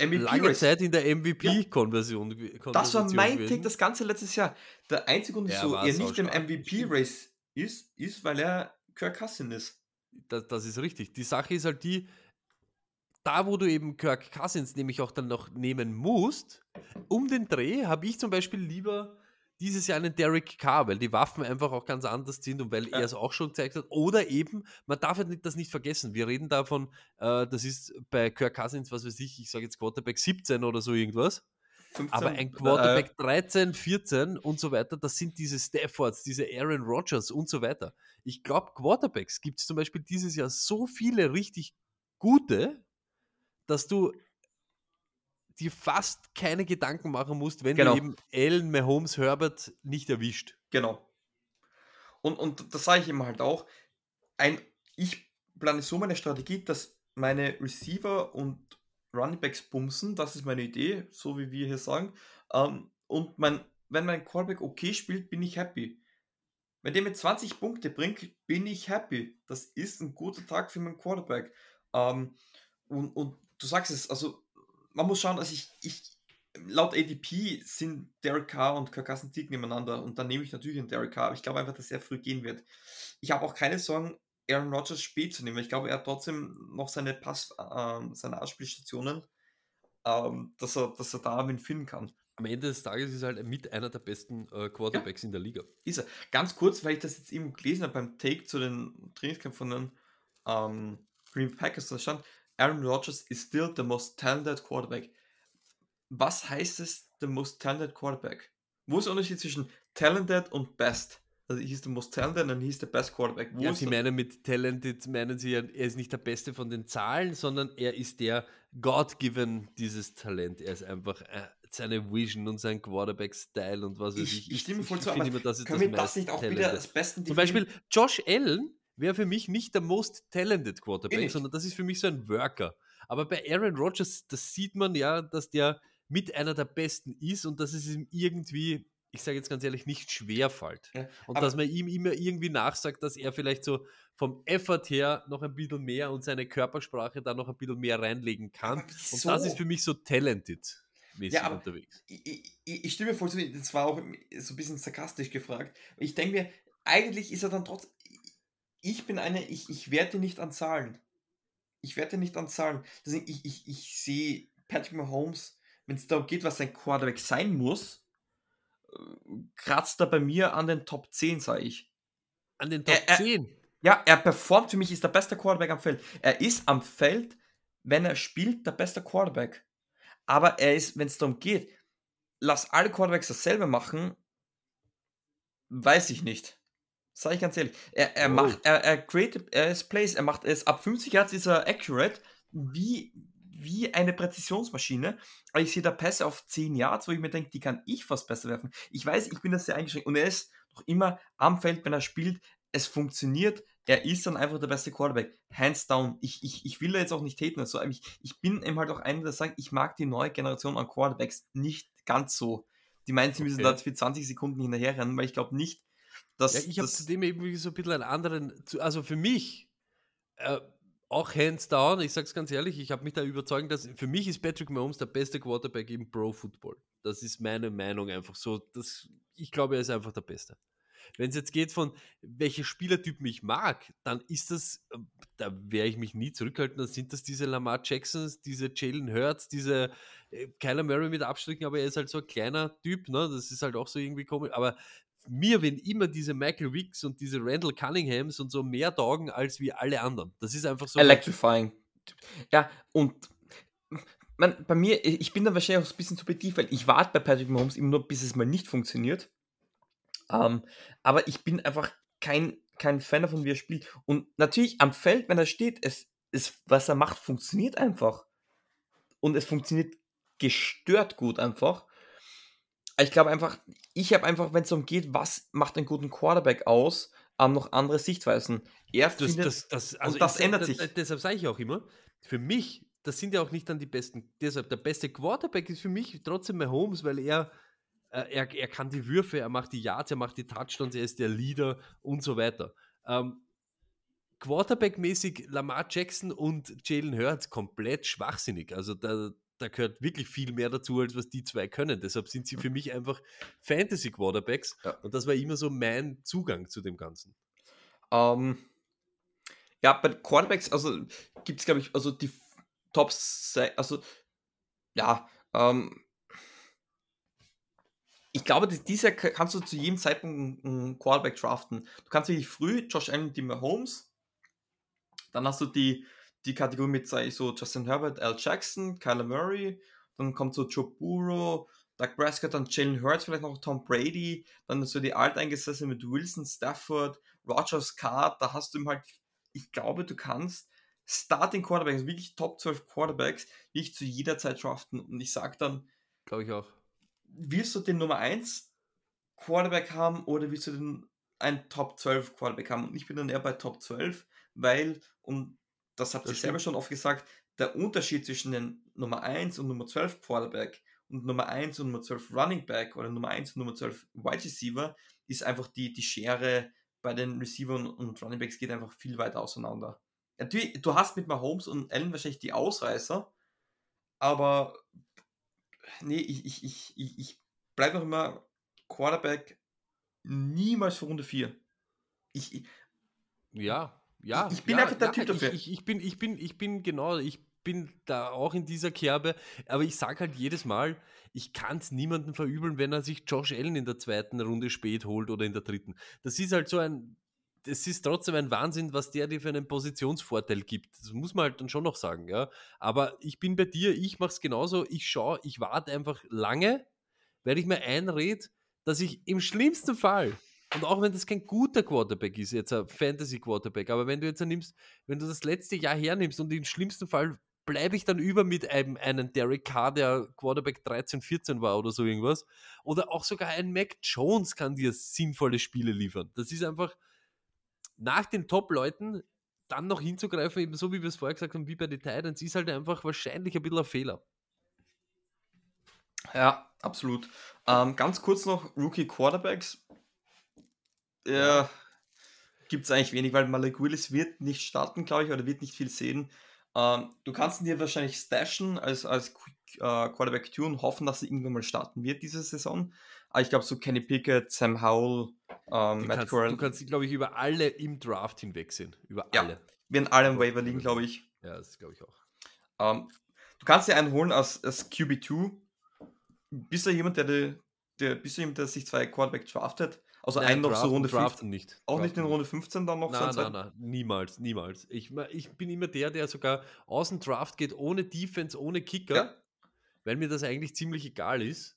lange MVP-Race. Zeit in der MVP-Konversion. Das war mein gewesen. Take das ganze letztes Jahr. Der einzige Grund, Er wieso er sau nicht im. MVP-Race ist, ist, weil er Kirk Cousins ist. Das, das ist richtig. Die Sache ist halt die, da wo du eben Kirk Cousins nämlich auch dann noch nehmen musst, um den Dreh habe ich zum Beispiel lieber dieses Jahr einen Derek Carr, weil die Waffen einfach auch ganz anders sind und weil Ja. er es auch schon gezeigt hat. Oder eben, man darf das nicht vergessen. Wir reden davon, äh, das ist bei Kirk Cousins, was weiß ich, ich sage jetzt Quarterback 17 oder so irgendwas. 15, Aber ein äh, Quarterback 13, 14 und so weiter, das sind diese Staffords, diese Aaron Rodgers und so weiter. Ich glaube, Quarterbacks gibt es zum Beispiel dieses Jahr so viele richtig gute, dass du dir fast keine Gedanken machen musst, wenn Genau. du eben Allen, Mahomes, Herbert nicht erwischt. Genau. Und, und das sage ich immer halt auch. Ein, ich plane so meine Strategie, dass meine Receiver und Running Backs bumsen. Das ist meine Idee, so wie wir hier sagen. Ähm, und mein, wenn mein Quarterback okay spielt, bin ich happy. Wenn der mir 20 Punkte bringt, bin ich happy. Das ist ein guter Tag für meinen Quarterback. Ähm, und, und du sagst es, also man muss schauen, dass ich, ich laut ADP sind Derek Carr und Kirk Cousins dick nebeneinander und dann nehme ich natürlich einen Derek Carr, aber ich glaube einfach, dass er früh gehen wird. Ich habe auch keine Sorgen, Aaron Rodgers spät zu nehmen. Ich glaube, er hat trotzdem noch seine Pass, ähm, seine Anspielstationen, ähm, dass, er, dass er da wen finden kann. Am Ende des Tages ist er halt mit einer der besten äh, Quarterbacks in der Liga. Ist er. Ganz kurz, weil ich das jetzt eben gelesen habe beim Take zu den Trainingskämpfen von den ähm, Green Packers, da stand, Aaron Rodgers is still the most talented quarterback. Was heißt es, the most talented quarterback? Wo ist der Unterschied zwischen talented und best? Also he's the most talented and he's the best quarterback. Wo Ja, Sie der- meinen mit Talented, meinen Sie, ja, er ist nicht der Beste von den Zahlen, sondern er ist der God-given dieses Talent. Er ist einfach äh, seine Vision und sein Quarterback-Style und was weiß ich, ich. ich stimme voll zu, aber das ist können das wir das nicht auch wieder als besten Zum Beispiel Josh Allen wäre für mich nicht der most talented Quarterback, sondern das ist für mich so ein Worker. Aber bei Aaron Rodgers, das sieht man ja, dass der mit einer der Besten ist und dass es ihm irgendwie, ich sage jetzt ganz ehrlich, nicht schwer fällt. Ja, und dass man ihm immer irgendwie nachsagt, dass er vielleicht so vom Effort her noch ein bisschen mehr und seine Körpersprache da noch ein bisschen mehr reinlegen kann. Und das ist für mich so talented Ja, aber- unterwegs. ich, ich, ich stimme voll zu, das war auch so ein bisschen sarkastisch gefragt. Ich denke mir, eigentlich ist er dann trotzdem. Ich bin eine, ich, ich werte nicht an Zahlen. Ich werte nicht an Zahlen. Deswegen, ich, ich, ich sehe Patrick Mahomes, wenn es darum geht, was sein Quarterback sein muss, äh, kratzt er bei mir an den Top 10, sage ich. An den Top Er- er- 10. Ja, er performt für mich, ist der beste Quarterback am Feld. Er ist am Feld, wenn er spielt, der beste Quarterback. Aber er ist, wenn es darum geht, lass alle Quarterbacks dasselbe machen, weiß ich nicht. Sag ich ganz ehrlich. Er, er Oh. macht, er, er created, er ist Plays, er macht es, ab 50 Yards ist er accurate, wie, wie eine Präzisionsmaschine. Aber ich sehe da Pässe auf 10 Yards, wo ich mir denke, die kann ich fast besser werfen. Ich weiß, ich bin da sehr eingeschränkt. Und er ist noch immer am Feld, wenn er spielt. Es funktioniert. er ist dann einfach der beste Quarterback. Hands down. Ich, ich, ich will da jetzt auch nicht haten. Also ich, ich bin eben halt auch einer, der sagt, ich mag die neue Generation an Quarterbacks nicht ganz so. Die meinen, sie müssen Okay. da für 20 Sekunden hinterher rennen, weil ich glaube nicht, dass. Ja, ich habe zudem eben so ein bisschen einen anderen, also für mich, äh, auch hands down, ich sag's ganz ehrlich, ich habe mich da überzeugt, dass für mich ist Patrick Mahomes der beste Quarterback im Pro Football. Das ist meine Meinung einfach so. Das, ich glaube, er ist einfach der Beste. Wenn es jetzt geht von welche Spielertypen ich mag, dann ist das, äh, da werde ich mich nie zurückhalten, dann sind das diese Lamar Jacksons, diese Jalen Hurts, diese äh, Kyler Murray mit Abstrichen, aber er ist halt so ein kleiner Typ, ne? Das ist halt auch so irgendwie komisch. Aber mir werden immer diese Michael Wicks und diese Randall Cunninghams und so mehr taugen als wie alle anderen. Das ist einfach so. Electrifying. Ja, und man, bei mir, ich bin da wahrscheinlich auch ein bisschen subjektiv, weil ich warte bei Patrick Mahomes immer nur, bis es mal nicht funktioniert. Ähm, aber ich bin einfach kein, kein Fan davon, wie er spielt. Und natürlich am Feld, wenn er steht, es, es, was er macht, funktioniert einfach. Und es funktioniert gestört gut einfach. Ich glaube einfach, ich habe einfach, wenn es darum geht, was macht einen guten Quarterback aus, ähm, noch andere Sichtweisen. Er Das, findet, das, das, also das ich ändert sich. Deshalb sage ich auch immer, für mich, das sind ja auch nicht dann die besten. Deshalb, der beste Quarterback ist für mich trotzdem Mahomes, weil er, äh, er, er kann die Würfe, er macht die Yards, er macht die Touchdowns, er ist der Leader und so weiter. Ähm, Quarterback-mäßig Lamar Jackson und Jalen Hurts komplett schwachsinnig. Also da, da gehört wirklich viel mehr dazu, als was die zwei können. Deshalb sind sie für mich einfach Fantasy-Quarterbacks. Ja. Und das war immer so mein Zugang zu dem Ganzen. Ähm, ja, bei Quarterbacks, also gibt es, glaube ich, also die Top, also ja, ähm, ich glaube, dass dieser kannst du zu jedem Zeitpunkt einen- einen Quarterback draften. Du kannst wirklich früh Josh Allen, die Mahomes, dann hast du die, die Kategorie mit sag ich, so Justin Herbert, Al Jackson, Kyler Murray, dann kommt so Joe Burrow, Doug Prescott, dann Jalen Hurts, vielleicht noch Tom Brady, dann so die Alteingesessenen mit Wilson, Stafford, Rogers, Carr, da hast du ihm halt, ich glaube, du kannst Starting Quarterbacks, also wirklich Top 12 Quarterbacks, wirklich zu jeder Zeit draften. Und ich sage dann, Glaube ich auch. willst du den Nummer 1 Quarterback haben oder willst du den einen Top 12 Quarterback haben? Und ich bin dann eher bei Top 12, weil, und das habt ihr selber schon oft gesagt, der Unterschied zwischen den Nummer 1 und Nummer 12 Quarterback und Nummer 1 und Nummer 12 Running Back oder Nummer 1 und Nummer 12 Wide Receiver ist einfach die, die Schere bei den Receivern und Running Backs geht einfach viel weiter auseinander. Natürlich, du hast mit Mahomes und Allen wahrscheinlich die Ausreißer, aber nee, ich, ich, ich, ich, ich bleibe noch immer Quarterback niemals für Runde 4. Ich, ich, Ja, ja. Ich bin ja, einfach der ja, Typ dafür. Ich, ich, bin, ich, bin, ich bin genau, ich bin da auch in dieser Kerbe, aber ich sage halt jedes Mal, ich kann es niemandem verübeln, wenn er sich Josh Allen in der zweiten Runde spät holt oder in der dritten. Das ist halt so ein, das ist trotzdem ein Wahnsinn, was der dir für einen Positionsvorteil gibt. Das muss man halt dann schon noch sagen, ja. Aber ich bin bei dir, ich mache es genauso, ich schaue, ich warte einfach lange, weil ich mir einrede, dass ich im schlimmsten Fall, und auch wenn das kein guter Quarterback ist, jetzt ein Fantasy-Quarterback, aber wenn du jetzt nimmst, wenn du das letzte Jahr hernimmst und im schlimmsten Fall bleibe ich dann über mit einem, einem Derek Carr, der Quarterback 13, 14 war oder so irgendwas, oder auch sogar ein Mac Jones kann dir sinnvolle Spiele liefern. Das ist einfach nach den Top-Leuten dann noch hinzugreifen, eben so wie wir es vorher gesagt haben, wie bei den Titans, ist halt einfach wahrscheinlich ein bisschen ein Fehler. ja, absolut. Ähm, ganz kurz noch Rookie Quarterbacks. Ja. Gibt es eigentlich wenig, weil Malik Willis wird nicht starten, glaube ich, oder wird nicht viel sehen. Ähm, du kannst ihn dir wahrscheinlich stashen als, als äh, Quarterback 2 und hoffen, dass er irgendwann mal starten wird diese Saison. Aber ich glaube, so Kenny Pickett, Sam Howell, ähm, Matt Corral, du kannst, glaube ich, über alle im Draft hinwegsehen. Über Ja. alle. werden alle im Waiver liegen, glaube ich. Ja, das glaube ich auch. Ähm, du kannst dir einen holen als, als QB2. Bist du jemand, der, der, der, bist du jemand, der sich zwei Quarterback draftet? Also einen noch so Runde 15. draften nicht. Auch nicht in Draften Runde 15 dann noch so Nein, nein, nein, niemals, niemals. Ich, ich bin immer der, der sogar aus dem Draft geht, ohne Defense, ohne Kicker, Ja. weil mir das eigentlich ziemlich egal ist.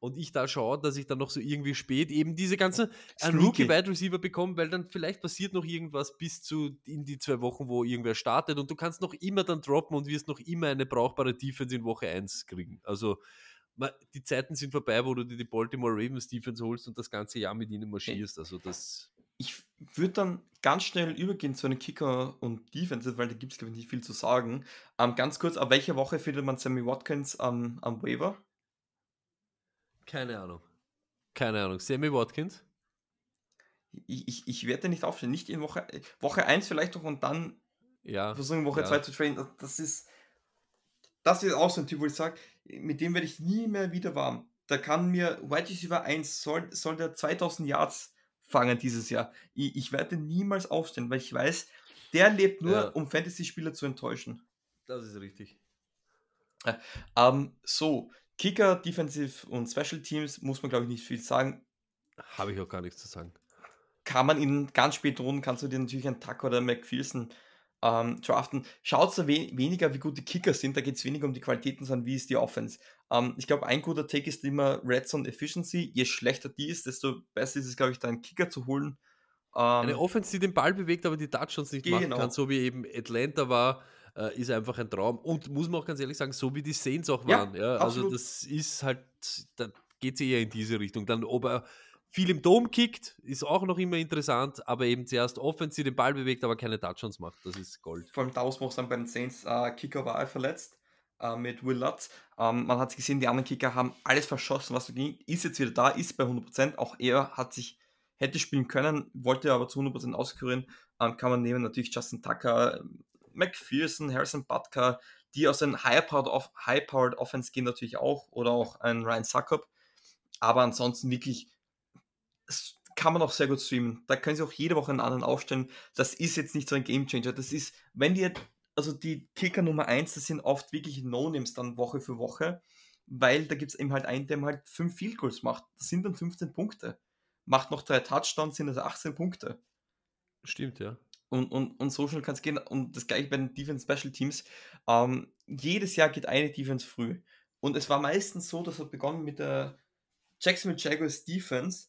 Und ich da schaue, dass ich dann noch so irgendwie spät eben diese ganze einen Sneaky. Rookie Wide Receiver bekomme, weil dann vielleicht passiert noch irgendwas bis zu in die zwei Wochen, wo irgendwer startet und du kannst noch immer dann droppen und wirst noch immer eine brauchbare Defense in Woche 1 kriegen. Also die Zeiten sind vorbei, wo du dir die Baltimore Ravens Defense holst und das ganze Jahr mit ihnen marschierst. Also das Ich, würde dann ganz schnell übergehen zu einem Kicker und Defense, weil da gibt es, glaube ich, nicht viel zu sagen. Ähm, ganz kurz, ab welcher Woche findet man Sammy Watkins am, am Waiver? Keine Ahnung. Keine Ahnung. Sammy Watkins? Ich, ich, ich werde nicht aufstellen. Nicht in Woche, Woche 1 vielleicht noch und dann ja, versuchen, Woche ja. 2 zu trainen. Das ist, das ist auch so ein Typ, wo ich sage, mit dem werde ich nie mehr wieder warm. Da kann mir White Receiver 1, soll, soll der 2000 Yards fangen dieses Jahr. Ich, ich werde niemals aufstellen, weil ich weiß, der lebt nur, Ja. um Fantasy-Spieler zu enttäuschen. Das ist richtig. Ähm, so, Kicker, Defensive und Special Teams muss man, glaube ich, nicht viel sagen. Habe ich auch gar nichts zu sagen. Kann man in ganz späten Runden, kannst du dir natürlich einen Tucker oder McPherson ähm, draften. Schaut so we weniger, wie gut die Kicker sind, da geht es weniger um die Qualitäten, sondern wie ist die Offense. Ähm, ich glaube, ein guter Take ist immer Red Zone Efficiency. Je schlechter die ist, desto besser ist es, glaube ich, da einen Kicker zu holen. Ähm, Eine Offense, die den Ball bewegt, aber die Touchdowns nicht machen Genau. kann, so wie eben Atlanta war, äh, ist einfach ein Traum. Und muss man auch ganz ehrlich sagen, so wie die Saints auch Ja, waren. Ja, also absolut. das ist halt, da geht es eher in diese Richtung. Dann, ob er viel im Dom kickt, ist auch noch immer interessant, aber eben zuerst Offense, die den Ball bewegt, aber keine Touchdowns macht. Das ist Gold. vor allem daraus muss dann bei den Saints äh, Kicker war verletzt äh, mit Will Lutz. Ähm, man hat gesehen, die anderen Kicker haben alles verschossen, was so ging. Ist jetzt wieder da, ist bei 100%. Auch er hat sich, hätte spielen können, wollte aber zu 100% auskurieren. Ähm, kann man nehmen natürlich Justin Tucker, McPherson, Harrison Butker, die aus den High-Powered Off High Offense gehen natürlich auch. Oder auch ein Ryan Suckup. Aber ansonsten wirklich kann man auch sehr gut streamen. Da können sie auch jede Woche einen anderen aufstellen. Das ist jetzt nicht so ein Gamechanger. Das ist, wenn die, also die Kicker Nummer 1, das sind oft wirklich No-Names dann Woche für Woche, weil da gibt es eben halt einen, der halt fünf Field Goals macht. Das sind dann 15 Punkte. Macht noch drei Touchdowns, sind also 18 Punkte. Stimmt, ja. Und, und, und so schnell kann es gehen. Und das gleiche bei den Defense Special Teams. Ähm, jedes Jahr geht eine Defense früh. Und es war meistens so, das hat begonnen mit der Jacksonville Jaguars Defense.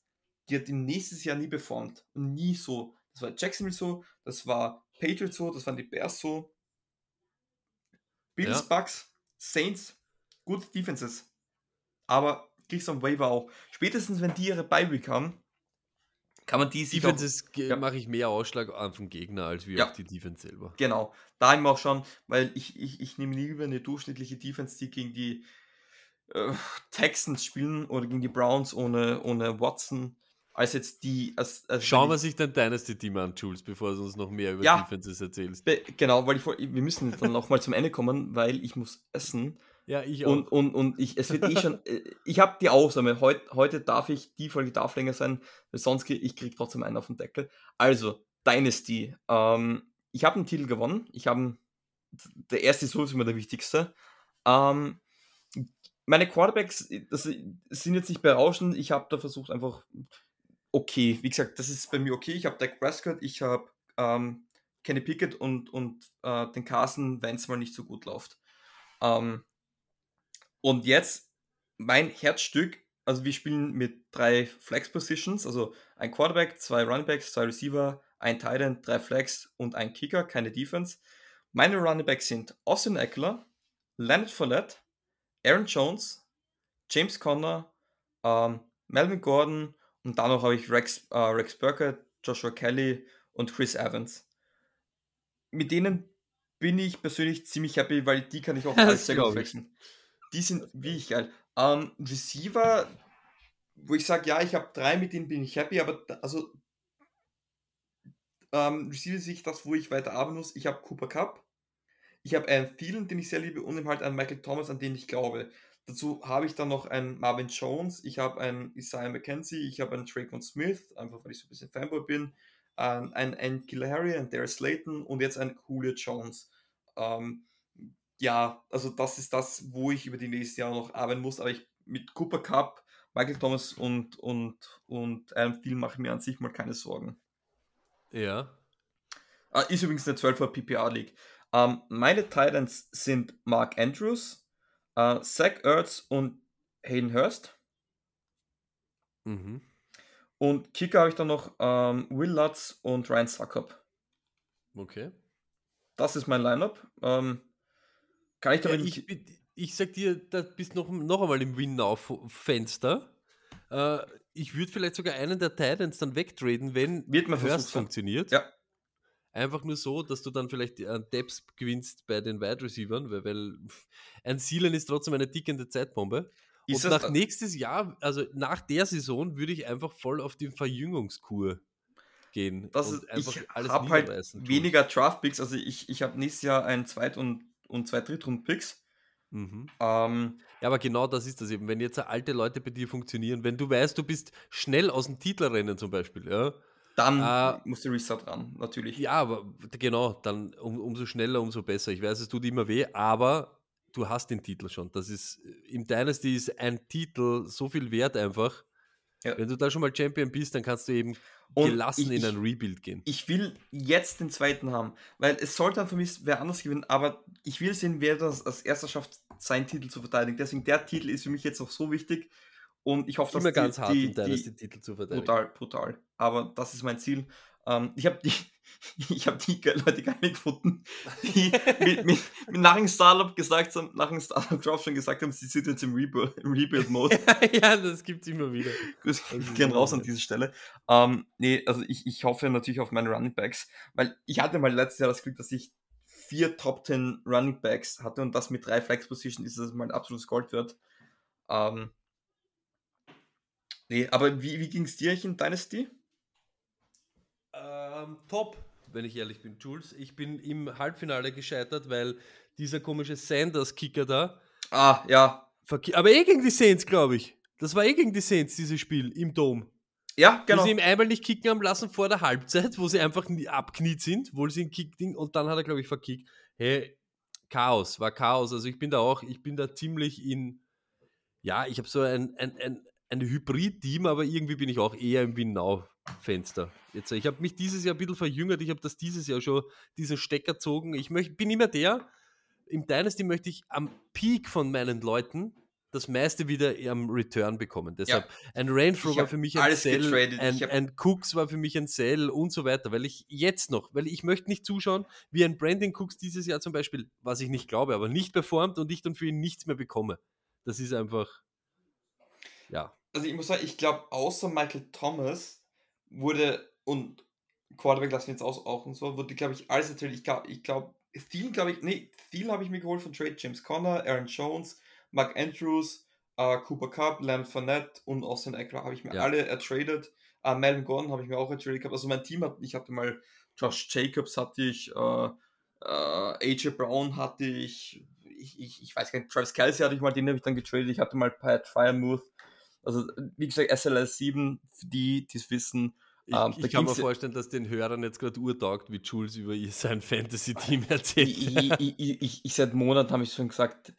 Die hat im nächsten Jahr nie performt. Und nie so. Das war Jacksonville so, das war Patriots so, das waren die Bears so. Bills, Ja. Bucks, Saints, gute Defenses. Aber kriegst du am Waiver auch. Spätestens, wenn die ihre Bye-Week haben, kann man die Defenses ja. mache ich mehr Ausschlag an vom Gegner als wie Ja. auf die Defense selber. Genau, da immer auch schon, weil ich, ich, ich nehme lieber eine durchschnittliche Defense, die gegen die äh, Texans spielen oder gegen die Browns ohne, ohne Watson, als jetzt die. Als, als Schauen wir ich- sich dein Dynasty-Team an, Jules, bevor du uns noch mehr über Ja. Defenses erzählst. Genau, weil ich, wir müssen dann noch mal zum Ende kommen, weil ich muss essen. Ja, ich auch. Und, und, und ich, es wird eh schon, äh, ich habe die Ausnahme. Heut, heute darf ich, die Folge darf länger sein, weil sonst krieg ich krieg trotzdem einen auf den Deckel. Also, Dynasty. Ähm, ich habe einen Titel gewonnen. Ich habe, der erste ist sowieso immer der wichtigste. Ähm, meine Quarterbacks, das sind jetzt nicht berauschend. Ich habe da versucht einfach, okay, wie gesagt, das ist bei mir okay. Ich habe Dak Prescott, ich habe ähm, Kenny Pickett und, und äh, den Carson, wenn es mal nicht so gut läuft. Ähm, und jetzt mein Herzstück, also wir spielen mit drei Flex Positions, also ein Quarterback, zwei Runningbacks, zwei Receiver, ein Tight End, drei Flex und ein Kicker, keine Defense. Meine Runningbacks sind Austin Eckler, Leonard Follett, Aaron Jones, James Conner, ähm, Melvin Gordon und dann noch habe ich Rex, äh, Rex Burkett, Joshua Kelly und Chris Evans. Mit denen bin ich persönlich ziemlich happy, weil die kann ich auch <laughs> alles sehr gut flexen. Die sind wirklich geil. Ähm, Receiver, wo ich sage, ja, ich habe drei, mit denen bin ich happy, aber da, also ähm, Receiver sehe ich das, wo ich weiter arbeiten muss. Ich habe Cooper Cup, ich habe einen Thielen, den ich sehr liebe, und eben halt einen Michael Thomas, an den ich glaube. Dazu habe ich dann noch einen Marvin Jones, ich habe einen Isaiah McKenzie, ich habe einen Trayvon Smith, einfach weil ich so ein bisschen Fanboy bin, ein, ein, ein Killer Harry, ein Darius Slayton und jetzt ein Julio Jones. Ähm, ja, also das ist das, wo ich über die nächsten Jahre noch arbeiten muss, aber ich mit Cooper Cup, Michael Thomas und, und, und Adam Thielen mache ich mir an sich mal keine Sorgen. ja. Äh, ist übrigens eine 12er PPA League. Ähm, meine Titans sind Mark Andrews, äh, Zach Ertz und Hayden Hurst. Mhm. Und Kicker habe ich dann noch ähm, Will Lutz und Ryan Suckup. Okay. Das ist mein Lineup. Ähm, kann ich Ja, darin ich, ich sag dir, da bist noch, noch einmal im Win-Now-Fenster. Äh, ich würde vielleicht sogar einen der Titans dann wegtraden, wenn Wird man Hurst versucht. funktioniert. Ja. Einfach nur so, dass du dann vielleicht an Depth gewinnst bei den Wide Receivers, weil, weil ein Sealen ist trotzdem eine tickende Zeitbombe. Ist Und das, nach nächstes Jahr, also nach der Saison, würde ich einfach voll auf die Verjüngungskur gehen. das ist, einfach ich habe halt weniger Draft-Picks, also ich, ich habe nächstes Jahr ein Zweit- und, und zwei Drittrunden-Picks. Mhm. Ähm, Ja, aber genau das ist das eben. Wenn jetzt alte Leute bei dir funktionieren, wenn du weißt, du bist schnell aus dem Titelrennen zum Beispiel, ja, dann Ah. muss der Reset ran, natürlich. Ja, aber genau, dann um, umso schneller, umso besser. Ich weiß, es tut immer weh, aber du hast den Titel schon. Das ist im Dynasty ist ein Titel so viel wert einfach. Ja. Wenn du da schon mal Champion bist, dann kannst du eben Und gelassen ich- in ein Rebuild gehen. Ich will jetzt den zweiten haben, weil es sollte dann für mich wer anders gewinnen, aber ich will sehen, wer das als erster schafft, seinen Titel zu verteidigen. Deswegen der Titel ist für mich jetzt noch so wichtig und ich hoffe, dass Immer ganz die, hart, die, im Dynasty die Titel zu verteidigen. brutal, brutal. Aber das ist mein Ziel. Ähm, ich habe die, <laughs> ich habe die <laughs> Leute gar nicht gefunden, die mit, <laughs> mit, mit nach dem Startup gesagt haben, nach dem Startup Drop schon gesagt haben, sie sind jetzt im Rebuild, im Rebuild Mode. ja, das gibt es immer wieder. Ist gehen raus an dieser Stelle. Ähm, nee, also ich, ich hoffe natürlich auf meine Running Backs, weil ich hatte mal letztes Jahr das Glück, dass ich vier Top 10 Running Backs hatte und das mit drei Flex Position ist das mal ein absolutes Gold wert. Ähm, nee, aber wie, wie ging es dir in Dynasty? Ähm, top, wenn ich ehrlich bin, Jules. Ich bin im Halbfinale gescheitert, weil dieser komische Sanders-Kicker da. Ah, ja. Aber eh gegen die Saints, glaube ich. Das war eh gegen die Saints, dieses Spiel im Dom. Ja, Wo genau. sie ihm einmal nicht kicken haben lassen vor der Halbzeit, wo sie einfach nie abkniet sind, wo sie ihn kickten und dann hat er, glaube ich, verkickt. Hey, Chaos, war Chaos. Also ich bin da auch, ich bin da ziemlich in, ja, ich habe so ein, ein, ein, ein Hybrid-Team, aber irgendwie bin ich auch eher im Win-Now-Fenster. Jetzt, ich habe mich dieses Jahr ein bisschen verjüngert, ich habe das dieses Jahr schon, diesen Stecker gezogen. Ich möcht, bin immer der, im Dynasty möchte ich am Peak von meinen Leuten das meiste wieder am Return bekommen. Deshalb ein Rainflow Ich war für mich ein Sell, ein, ein Cooks war für mich ein Sell und so weiter, weil ich jetzt noch, weil ich möchte nicht zuschauen, wie ein Brandon Cooks dieses Jahr zum Beispiel, was ich nicht glaube, aber nicht performt und ich dann für ihn nichts mehr bekomme. Das ist einfach, ja. Also ich muss sagen, ich glaube, außer Michael Thomas wurde und Quarterback lassen wir jetzt aus, auch und so, wurde, glaube ich, alles natürlich, ich glaube, ich glaube, Thiel, glaube ich, nee, Thiel habe ich mir geholt von Trade, James Conner, Aaron Jones, Mark Andrews, äh, Cooper Cup, Leonard Fournette und Austin Eckler habe ich mir Ja. alle ertradet. Äh, Melvin Gordon habe ich mir auch ertradet gehabt. Also mein Team hat, ich hatte mal Josh Jacobs hatte ich, äh, äh, AJ Brown hatte ich, ich, ich, ich weiß gar nicht, Travis Kelsey hatte ich mal, den habe ich dann getradet. Ich hatte mal Pat Firemouth. Also, wie gesagt, SLS 7, für die, die es wissen, Ich, Ähm, ich da kann mir vorstellen, dass den Hörern jetzt gerade urtaugt, wie Jules über ihr- sein Fantasy-Team <laughs> erzählt. ich, ich, ich, seit Monaten habe ich schon gesagt,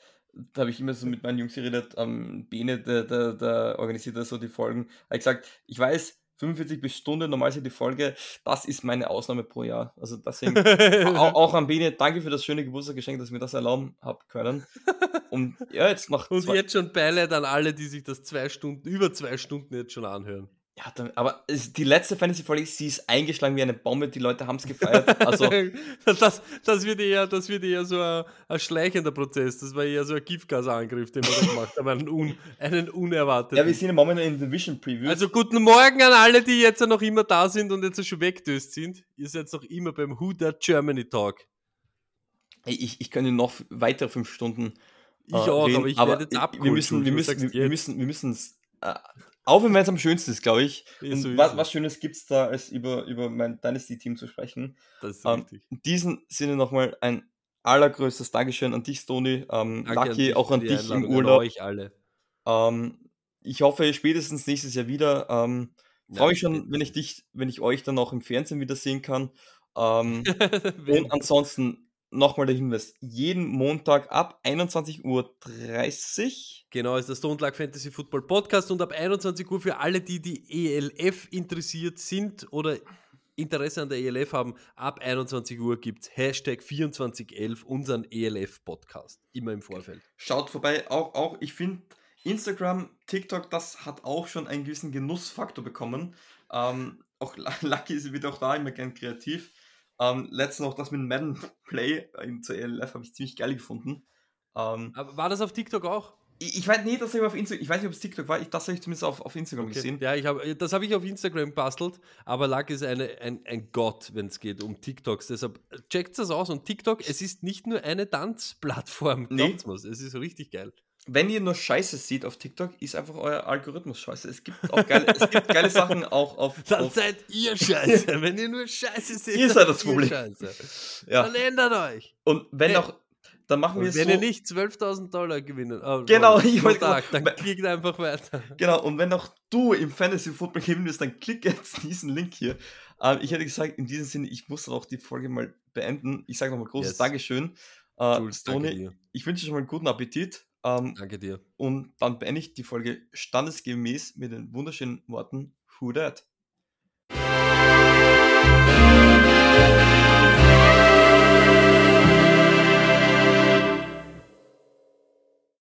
da habe ich immer so mit meinen Jungs geredet, ähm, Bene, der, der, der organisiert da so die Folgen, habe ich gesagt, ich weiß, 45 bis Stunde, normal sind die Folge, das ist meine Ausnahme pro Jahr. Also deswegen, <laughs> auch, auch an Bene, danke für das schöne Geburtstagsgeschenk, dass ich mir das erlauben habe können. Und ja, jetzt nach <laughs> Und jetzt schon Beileid an alle, die sich das zwei Stunden, über zwei Stunden jetzt schon anhören. Ja, dann, aber die letzte Fantasy-Folge, sie ist eingeschlagen wie eine Bombe, die Leute haben es gefeiert. Also, <laughs> das, das, wird eher, das wird eher so ein, ein schleichender Prozess. Das war eher so ein Giftgasangriff, den wir da gemacht haben. Einen, un, einen unerwarteten. ja, wir sind im Moment in Division Previews. also guten Morgen an alle, die jetzt noch immer da sind und jetzt schon wegdöst sind. Ihr seid noch immer beim Who That Germany Talk. Ich, ich könnte noch weitere fünf Stunden. Ich äh, auch, reden, aber ich werde jetzt wir abgeholt. müssen, wir müssen, wir, du wir jetzt? müssen, wir müssen es. Äh, auch wenn es am schönsten ist, glaube ich. Ja, so was, was Schönes gibt es da, als über, über mein Dynasty-Team zu sprechen. Das ist ähm, richtig. In diesem Sinne nochmal ein allergrößtes Dankeschön an dich, Toni. Ähm, Lucky, dich auch an dich im an Urlaub. euch alle. Ähm, ich hoffe spätestens nächstes Jahr wieder. Ähm, Freue mich schon, wenn ich dich, wenn ich euch dann auch im Fernsehen wieder sehen kann. Ähm, <laughs> und ansonsten nochmal der Hinweis: jeden Montag ab 21.30 Uhr Genau, ist der Stone Luck Fantasy Football Podcast und ab 21 Uhr für alle, die die ELF interessiert sind oder Interesse an der ELF haben, ab 21 Uhr gibt es Hashtag 2411, unseren ELF Podcast. Immer im Vorfeld. Schaut vorbei. Auch, auch ich finde, Instagram, TikTok, das hat auch schon einen gewissen Genussfaktor bekommen. Ähm, auch <laughs> Lucky ist wieder auch da immer gern kreativ. Ähm, letztens auch das mit Madden <laughs> Play in zur ELF habe ich ziemlich geil gefunden. Ähm, Aber war das auf TikTok auch? Ich, ich weiß nicht, dass ich auf Instagram, ich weiß nicht, ob es TikTok war, ich, das habe ich zumindest auf, auf Instagram Okay. gesehen. Ja, ich hab, das habe ich auf Instagram bastelt, aber Luck ist eine, ein, ein Gott, wenn es geht um TikToks. Deshalb äh, checkt das aus und TikTok, es ist nicht nur eine Tanzplattform, Nee. es ist richtig geil. Wenn ihr nur Scheiße seht auf TikTok, ist einfach euer Algorithmus scheiße. Es gibt auch geile, es gibt geile Sachen auch auf, <laughs> Dann auf seid ihr scheiße, wenn ihr nur Scheiße seht. Ihr seid das Problem. Ja. Dann ändert euch. Und wenn Hey. auch, dann machen wir es wenn so. ihr nicht 12.000 Dollar gewinnen, oh, Genau, Mann, ich wollte Tag, dann klickt einfach weiter. Genau, und wenn auch du im Fantasy Football gewinnen willst, dann klick jetzt <laughs> diesen Link hier. Ähm, ich hätte gesagt, in diesem Sinne, ich muss dann auch die Folge mal beenden. Ich sage nochmal großes Yes. Dankeschön. Äh, Jules, danke Stoney, dir. ich wünsche dir schon mal einen guten Appetit. Ähm, Danke dir. Und dann beende ich die Folge standesgemäß mit den wunderschönen Worten Who Dat?